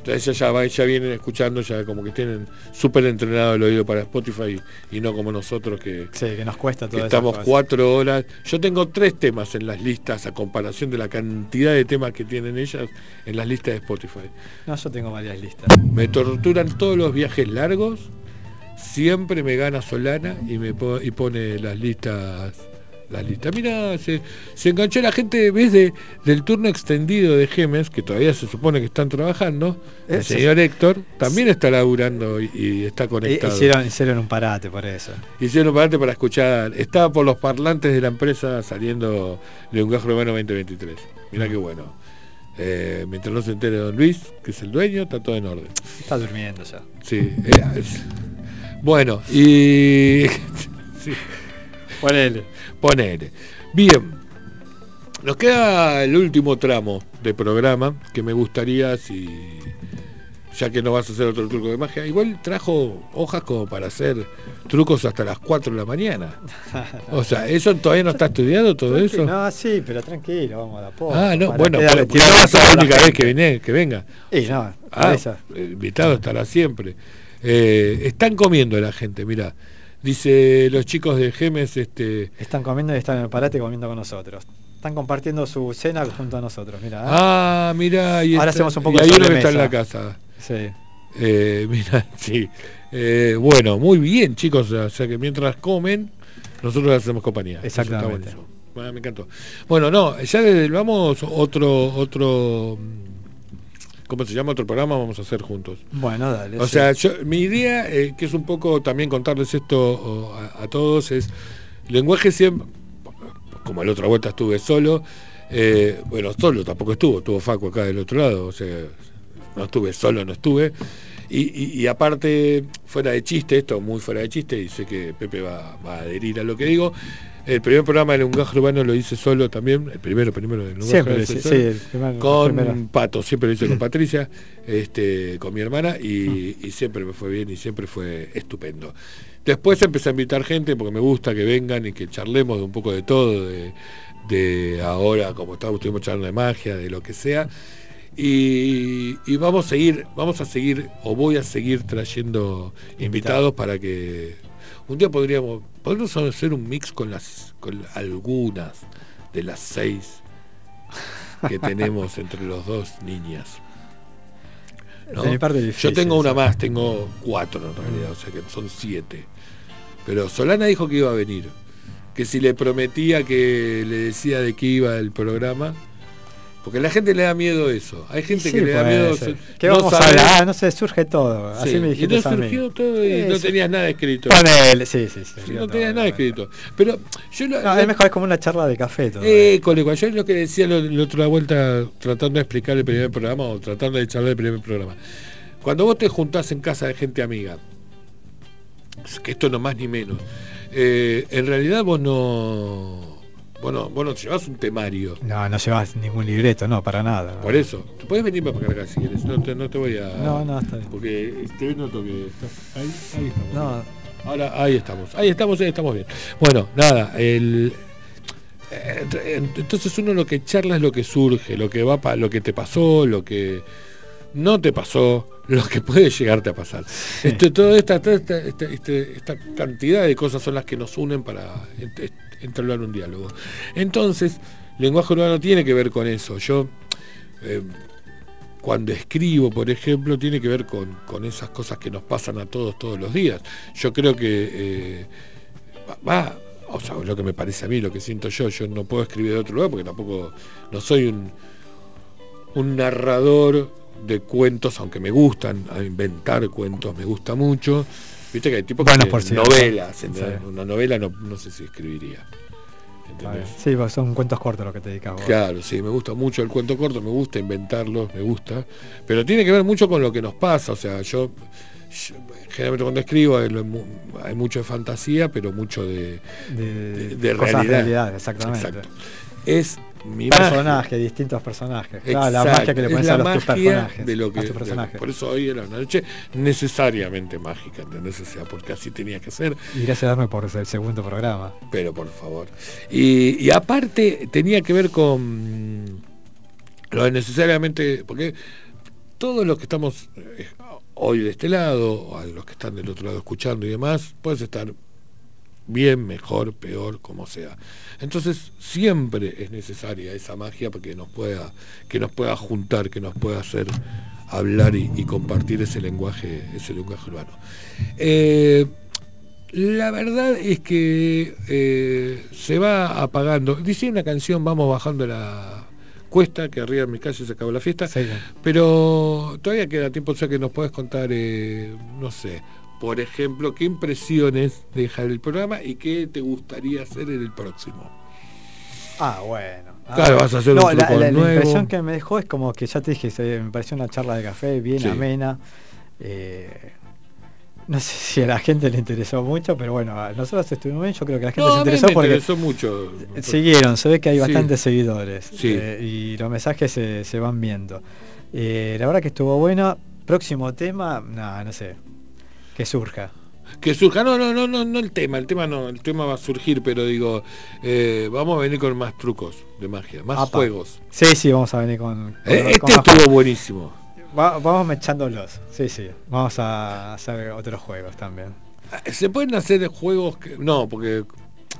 Entonces ya, ya, vienen escuchando, ya como que tienen súper entrenado el oído para Spotify y, y no como nosotros que, Sí, que nos cuesta todo estamos cuatro horas. Yo tengo tres temas en las listas a comparación de la cantidad de temas que tienen ellas en las listas de Spotify. No, yo tengo varias listas. Me torturan todos los viajes largos. Siempre me gana Solana y me po- y pone las listas. Las listas. Mira, se, se enganchó la gente, ves, de, del turno extendido de Gemes, que todavía se supone que están trabajando. El señor Héctor también está laburando y, y está Eh, conectado. Hicieron, hicieron un parate por eso. Hicieron un parate para escuchar. Estaba por los parlantes de la empresa saliendo Lenguaje Urbano 2023. Mirá qué bueno. Eh, mientras no se entere Don Luis, que es el dueño, está todo en orden. Está durmiendo ya. Sí. eh, es- bueno, y. sí, Ponele. Ponele. Bien. Nos queda el último tramo de programa que me gustaría si. Ya que no vas a hacer otro truco de magia. Igual trajo hojas como para hacer trucos hasta las 4 de la mañana. O sea, ¿eso todavía no está estudiado todo eso? No, sí, pero tranquilo, vamos a poco. Ah, no, bueno, que pero porque no va a ser la la única vez que, viene, que venga. Y no, Ah, eso. el invitado estará siempre. Eh, están comiendo la gente, mira. Dice los chicos de Gemes, este. Están comiendo y están en el parate comiendo con nosotros. Están compartiendo su cena junto a nosotros, mira. ¿eh? Ah, mira, y, Ahora está- hacemos un poco y de hay uno que está en la casa. Sí. Eh, mira, sí. Eh, bueno, muy bien, chicos. O sea que mientras comen, nosotros les hacemos compañía. Eso está Exactamente. Ah, me encantó. Bueno, no, ya vamos otro, otro, ¿cómo se llama? Otro programa vamos a hacer juntos. Bueno, dale. O sí. sea, yo, mi idea, eh, que es un poco también contarles esto a, a todos, es lenguaje siempre, como la otra vuelta estuve solo, eh, bueno, solo tampoco estuvo, estuvo Facu acá del otro lado, o sea, no estuve solo, no estuve. Y, y- y aparte, fuera de chiste, esto muy fuera de chiste, y sé que Pepe va, va a adherir a lo que digo. El primer programa de lenguaje urbano lo hice solo también, el primero, primero del lenguaje Siempre, sí, sí, solo, el primer- con primero. Pato, siempre lo hice con Patricia, este, con mi hermana, y, y siempre me fue bien y siempre fue estupendo. Después empecé a invitar gente porque me gusta que vengan y que charlemos de un poco de todo, de, de ahora, como estamos, estuvimos charlando de magia, de lo que sea. Y, y vamos a seguir, vamos a seguir, o voy a seguir trayendo invitados para que un día podríamos, podríamos hacer un mix con las, con algunas de las seis que tenemos entre los dos niñas. ¿no? De mi parte Yo tengo una más, tengo cuatro en realidad, o sea que son siete. Pero Solana dijo que iba a venir. Que si le prometía que le decía de qué iba el programa. Porque a la gente le da miedo eso. Hay gente que le da miedo. ser. se- ¿Qué no vamos a saber. hablar? Ah, no sé, surge todo. Así Sí, me y dijiste no a mí. surgió todo y Sí, no tenías nada escrito. Ponele, sí, sí, sí. No tenías nada escrito. Pero yo lo, No, lo- es mejor, es como una charla de café todo. eh, colega, yo lo que decía la la otra vuelta tratando de explicar el primer programa o tratando de charlar el primer programa. Cuando vos te juntás en casa de gente amiga, es que esto no más ni menos, eh, en realidad vos no, vos no, vos no te llevas un temario. No, no llevas ningún libreto, no, para nada. Por eso, tú puedes venir para acá si quieres, no te, no te voy a... No, no, está bien. Porque te noto que estás ahí, ahí estamos. No, Ahora, ahí estamos, ahí estamos, ahí estamos bien. Bueno, nada, el... eh, Entonces uno lo que charla es lo que surge, lo que va pa- lo que te pasó, lo que no te pasó, lo que puede llegarte a pasar. Toda esta, toda esta, esta- este- esta cantidad de cosas son las que nos unen para entablar un diálogo. Entonces, lenguaje urbano tiene que ver con eso. Yo eh, cuando escribo, por ejemplo, tiene que ver con, con esas cosas que nos pasan a todos todos los días. Yo creo que eh, va, o sea, lo que me parece a mí, lo que siento yo, yo no puedo escribir de otro lugar porque tampoco no soy un, un narrador de cuentos, aunque me gustan, inventar cuentos me gusta mucho. Viste que hay tipos que Bueno, hacen por cierto. novelas, una novela no, no sé si escribiría. ¿entendés? sí, pues son cuentos cortos los que te dedicas vos. Claro, sí, me gusta mucho el cuento corto, me gusta inventarlos, me gusta, pero tiene que ver mucho con lo que nos pasa, o sea, yo generalmente cuando escribo hay, mucho de fantasía, pero mucho de, De, de cosas realidad. realidad, exactamente. Exacto. Es mi magia. Personajes, distintos personajes. Claro, la magia que le es pones a los tus magia personajes. de lo a que tus de- personajes. por eso hoy era una noche necesariamente mágica ¿entendés? O sea porque así tenía que ser Y gracias a darme por el segundo programa. pero por favor y, y aparte tenía que ver con lo de necesariamente porque todos los que estamos eh, hoy de este lado o a los que están del otro lado escuchando y demás puedes estar bien, mejor, peor, como sea. Entonces siempre es necesaria esa magia porque nos pueda, que nos pueda juntar, que nos pueda hacer hablar y, y compartir ese lenguaje, ese lenguaje urbano. Eh, la verdad es que eh, se va apagando. Dice una canción, vamos bajando la cuesta, que arriba en mi calle se acabó la fiesta. Pero todavía queda tiempo, o sea que nos puedes contar, eh, no sé, por ejemplo, qué impresiones deja el programa y qué te gustaría hacer en el próximo. Ah, bueno. Ah, Claro, vas a hacer no, la, truco la- la nuevo. impresión que me dejó es como que ya te dije, se- me pareció una charla de café bien Sí. amena. Eh, no sé si a la gente le interesó mucho, pero bueno, a nosotros estuvimos bien, yo creo que a la gente No, se a mí interesó porque interesó mucho. siguieron, se ve que hay Sí. bastantes seguidores Sí. eh, y los mensajes se, se van viendo. Eh, la verdad que estuvo bueno. Próximo tema, no, no sé, que surja. Que surja, no, no, no, no, no el tema, el tema no, el tema va a surgir, pero digo, eh, vamos a venir con más trucos de magia, más Apa. juegos. Sí, sí, vamos a venir con... con- Eh, con este estuvo juegos. buenísimo. Va- vamos echándolos, sí, sí. Vamos a hacer otros juegos también. ¿Se pueden hacer juegos que, no, porque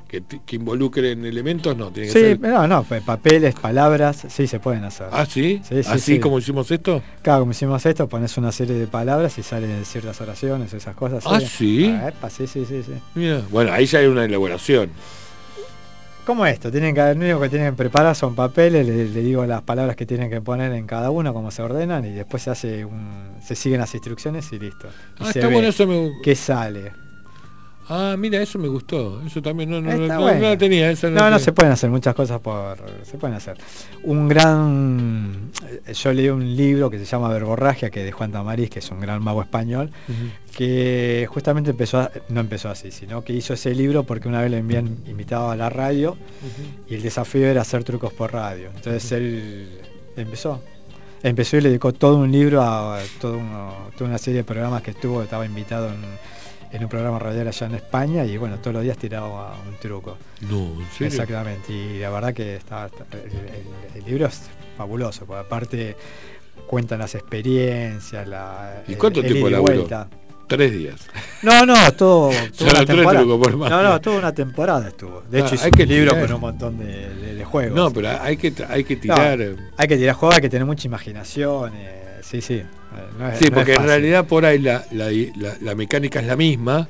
que, involucren elementos? No, tiene que Sí, ser. no, no, pa- papeles, palabras, sí se pueden hacer. Ah, ¿sí? Sí, sí, ¿Así sí. como hicimos esto? Claro, como hicimos esto, pones una serie de palabras y salen ciertas oraciones, esas cosas. Ah, ¿sí? Ah, epa, sí, sí, sí, sí. Mira, bueno, ahí ya hay una elaboración. Como esto, tienen que, lo único que tienen que preparar son papeles, le, le digo las palabras que tienen que poner en cada uno, cómo se ordenan, y después se hace un. se siguen las instrucciones y listo. Y Ah, se está ve bueno, eso me qué sale. Ah, mira, eso me gustó. Eso también no, no, no, no- bueno. no la tenía. Esa No, no, tenía. se pueden hacer muchas cosas por. se pueden hacer. Un gran. eh, Yo leí un libro que se llama Verborragia, que es de Juan Tamariz, que es un gran mago español, que justamente empezó, a- no empezó así, sino que hizo ese libro porque una vez le habían invitado a la radio y el desafío era hacer trucos por radio. Entonces él empezó. Empezó y le dedicó todo un libro a, a todo uno- toda una serie de programas que estuvo, estaba invitado en, en un programa radial allá en España y bueno, todos los días tiraba un truco. No, ¿en serio? Exactamente, y la verdad que está, el, el- el libro es fabuloso, porque aparte cuentan las experiencias, la, ¿Y el- cuánto el tiempo ida y laburó? vuelta. Tres días. No, no, todo, toda una temporada. por. No, no, toda una temporada estuvo. De Ah, hecho, hizo hay que libro tirar. con un montón de, de- de juegos. No, pero hay que, hay que tirar. hay que tirar juegos, hay que tener mucha imaginación. eh, sí, sí. No es- sí, no porque en realidad por ahí la, la, la- la mecánica es la misma,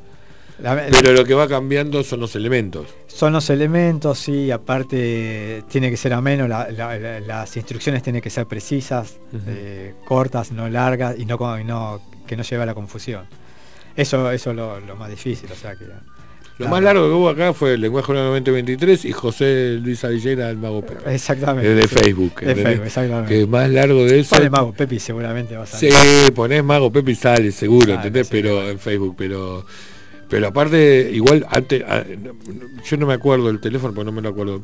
pero lo que va cambiando son los elementos. Son los elementos, sí, aparte tiene que ser ameno, la- la- la- las instrucciones tienen que ser precisas, eh, cortas, no largas y no, y no que no lleve a la confusión. Eso, eso es lo, lo más difícil, o sea que. Lo más largo que hubo acá fue el lenguaje 2023 y José Luis Avillera, el mago Pepe. Exactamente. De sí. Facebook. De. Facebook, exactamente. Que más largo de eso. Pone Mago Pepi seguramente va a Sí, salir. ponés Mago Pepe y sale, seguro, ¿entendés? sí, pero en Facebook, pero pero aparte, igual antes, ah, yo no me acuerdo el teléfono, porque no me lo acuerdo.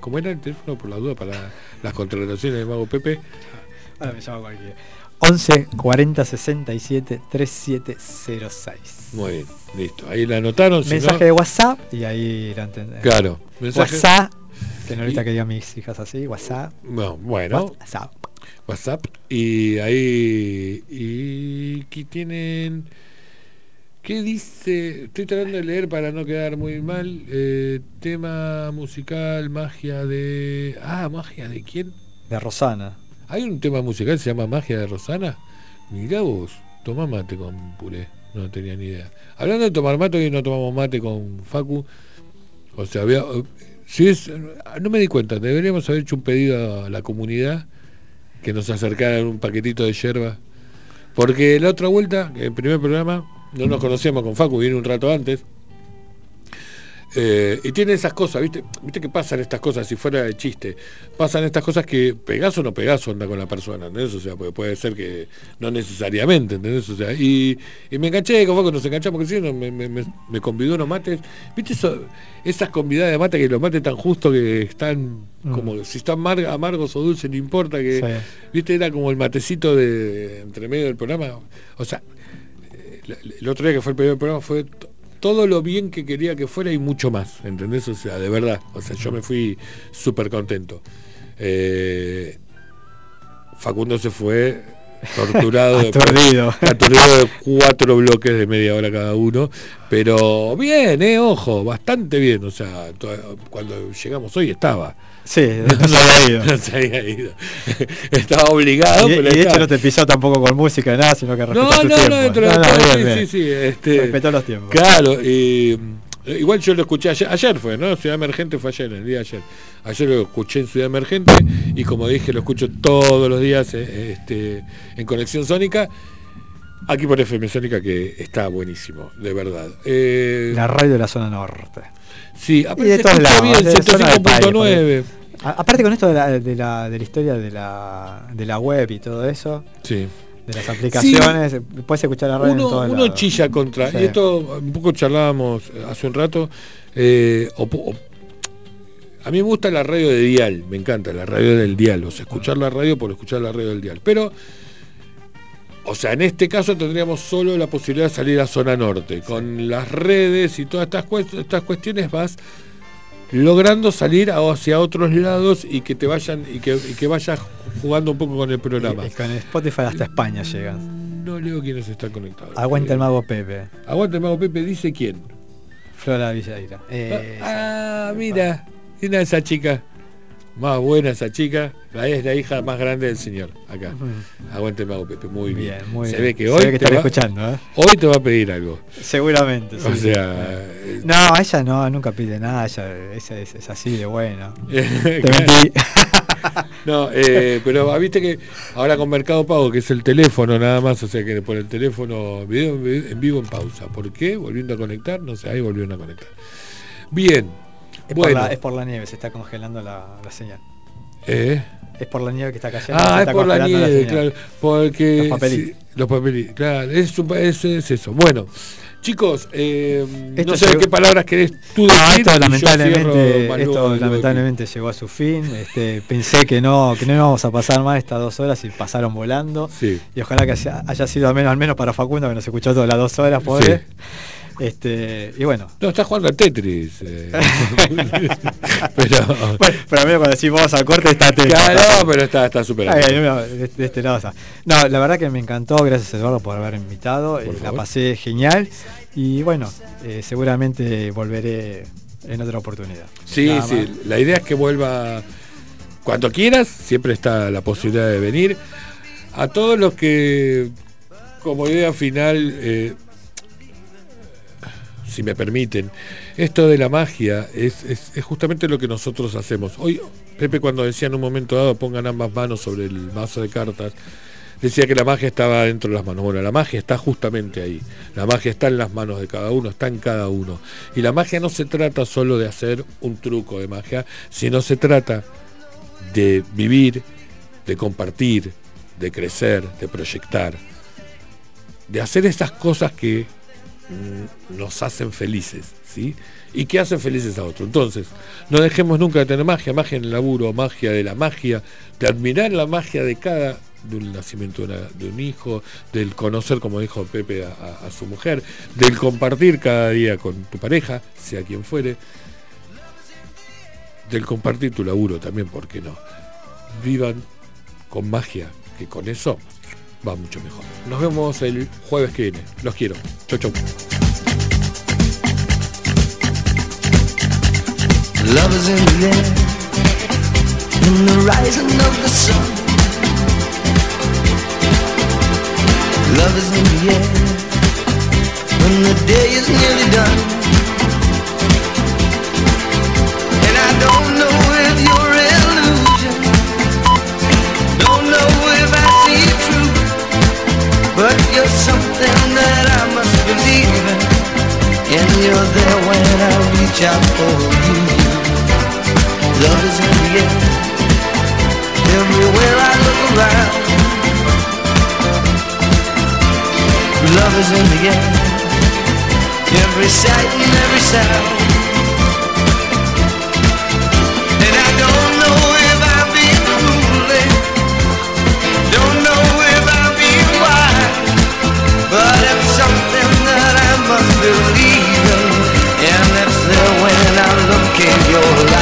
¿Cómo era el teléfono por la duda para las contrataciones de Mago Pepe? Ahora me llamo cualquiera. 11 40 67 3706. Muy bien, listo. Ahí la anotaron. si Mensaje no- de WhatsApp y ahí la entendés. Claro, mensaje- WhatsApp. Que no ahorita Y- que digan mis hijas así, WhatsApp. No, bueno. WhatsApp. WhatsApp. Y ahí. Y aquí tienen. ¿Qué dice? Estoy tratando de leer para no quedar muy mal. eh, tema musical, magia de. Ah, magia de quién? De Rosana. ¿Hay un tema musical que se llama Magia de Rosana? Mirá vos, tomá mate con puré. No tenía ni idea. Hablando de tomar mate, hoy no tomamos mate con Facu. O sea, había. Si es, no me di cuenta, deberíamos haber hecho un pedido a la comunidad que nos acercaran un paquetito de yerba. Porque la otra vuelta, el primer programa, no nos conocíamos con Facu, viene un rato antes. Eh, y tiene esas cosas, ¿viste? ¿Viste que pasan estas cosas, si fuera de chiste? Pasan estas cosas que pegás o no pegás onda con la persona, ¿entendés? O sea, puede, puede ser que no necesariamente, ¿entendés? O sea, y, y me enganché, como que nos enganchamos, no, me, me, me- convidó unos mates. ¿Viste eso, esas convidadas de mate que los mates tan justo que están como, si están mar- amargos o dulces, no importa que, Sí. ¿viste? Era como el matecito de entre medio del programa. O sea, el- el otro día que fue el primer programa fue todo lo bien que quería que fuera y mucho más, ¿entendés? O sea, de verdad, o sea, yo me fui súper contento. Eh, Facundo se fue torturado, Aturdido. aturdido de cuatro bloques de media hora cada uno, pero bien, eh, ojo, bastante bien, o sea, cuando llegamos hoy estaba. Sí, no se había ido. No se había ido. Estaba obligado, Y, y pero de hecho no te pisó tampoco con música, nada, sino que respetó No, tu no, tiempo. no, dentro de No, no, bien, sí, bien. sí, sí, este, Respetó los tiempos. Claro, y mm, igual yo lo escuché ayer, ayer fue, ¿no? Ciudad Emergente fue ayer, el día de ayer. Ayer lo escuché en Ciudad Emergente y como dije, lo escucho todos los días eh, este, en Conexión Sónica. Aquí por FM Sónica que está buenísimo, de verdad. Eh, La radio de la zona norte. sí, Y aparte de se todos lados, bien, de país, 105.9. A- Aparte con esto de la, de la, de la historia de la, de la web y todo eso, Sí. de las aplicaciones, puedes escuchar la radio en uno, todos uno lados. chilla contra, Sí. y esto un poco charlábamos hace un rato, eh, o po- o- a mí me gusta la radio de dial, me encanta la radio del dial, o sea, escuchar la radio por escuchar la radio del dial, pero, o sea, en este caso tendríamos solo la posibilidad de salir a zona norte, con las redes y todas estas, cuest- estas cuestiones vas logrando salir hacia otros lados y que te vayan y que, y que vayas jugando un poco con el programa. Y- y con Spotify hasta España llegan. No leo quiénes están conectados. Aguanta el mago Pepe. Aguanta el mago Pepe, dice quién. Flora Villaira. Eh, ah, mira, mira esa chica. Más buena esa chica. La es la hija más grande del señor. Acá. Aguante el mago Pepe, muy bien. Bien, muy Se bien. ve que Se hoy ve que te va- escuchando, ¿eh? Hoy te va a pedir algo. Seguramente. O sí. sea, No, ella no, nunca pide nada, ella es, es así de buena. Te mentí. No, eh, pero ah, viste que ahora con Mercado Pago, que es el teléfono nada más, o sea que por el teléfono, video en en vivo en pausa. ¿Por qué? Volviendo a conectar, no sé, ahí volvieron a conectar. Bien. Es, por la, es por la nieve, se está congelando la, la señal. Eh. Es por la nieve que está cayendo. se Ah, es está por la nieve, claro. Porque Los papelitos. sí, los papelitos, claro. Es, es, es eso. Bueno, chicos, eh, Esto no sé llegó- qué palabras querés tú No, decir. esto lamentablemente, Malú, esto lamentablemente llegó a su fin. Este, pensé que no, que no íbamos a pasar más estas dos horas y pasaron volando. Sí. Y ojalá que haya, haya sido al menos, al menos para Facundo que nos escuchó todas las dos horas, pobre. Este, y bueno. No, estás jugando al Tetris. eh. pero. Bueno, pero a mí cuando decís vamos al corte está atento. Claro, no, pero está está súper de, de este lado está. No, la verdad que me encantó, gracias Eduardo por haber invitado, eh, la pasé genial y bueno, eh, seguramente volveré en otra oportunidad. Sí, Nada sí. más. La idea es que vuelva cuando quieras. Siempre está la posibilidad de venir. A todos los que, como idea final, eh, si me permiten, esto de la magia es, justamente lo que nosotros hacemos. Hoy, Pepe, cuando decía en un momento dado, pongan ambas manos sobre el mazo de cartas, decía que la magia estaba dentro de las manos. Bueno, la magia está justamente ahí. La magia está en las manos de cada uno, está en cada uno. Y la magia no se trata solo de hacer un truco de magia, sino se trata de vivir, de compartir, de crecer, de proyectar, de hacer esas cosas que nos hacen felices, ¿sí? Y que hacen felices a otros. Entonces, no dejemos nunca de tener magia, magia en el laburo, magia de la magia, de admirar la magia de cada del nacimiento de, un hijo, del conocer, como dijo Pepe, a, a- a su mujer, del compartir cada día con tu pareja, sea quien fuere, del compartir tu laburo también, ¿por qué no? Vivan con magia, que con eso va mucho mejor. Nos vemos el jueves que viene. Los quiero. Chau, chau. Love is in the air, in the rising of the sun. Love is in the air, when the day is nearly done. And I don't know if you're something that I must believe in And you're there when I reach out for you. Love is in the air. Everywhere I look around. Love is in the air. Every sight and every sound. in your life.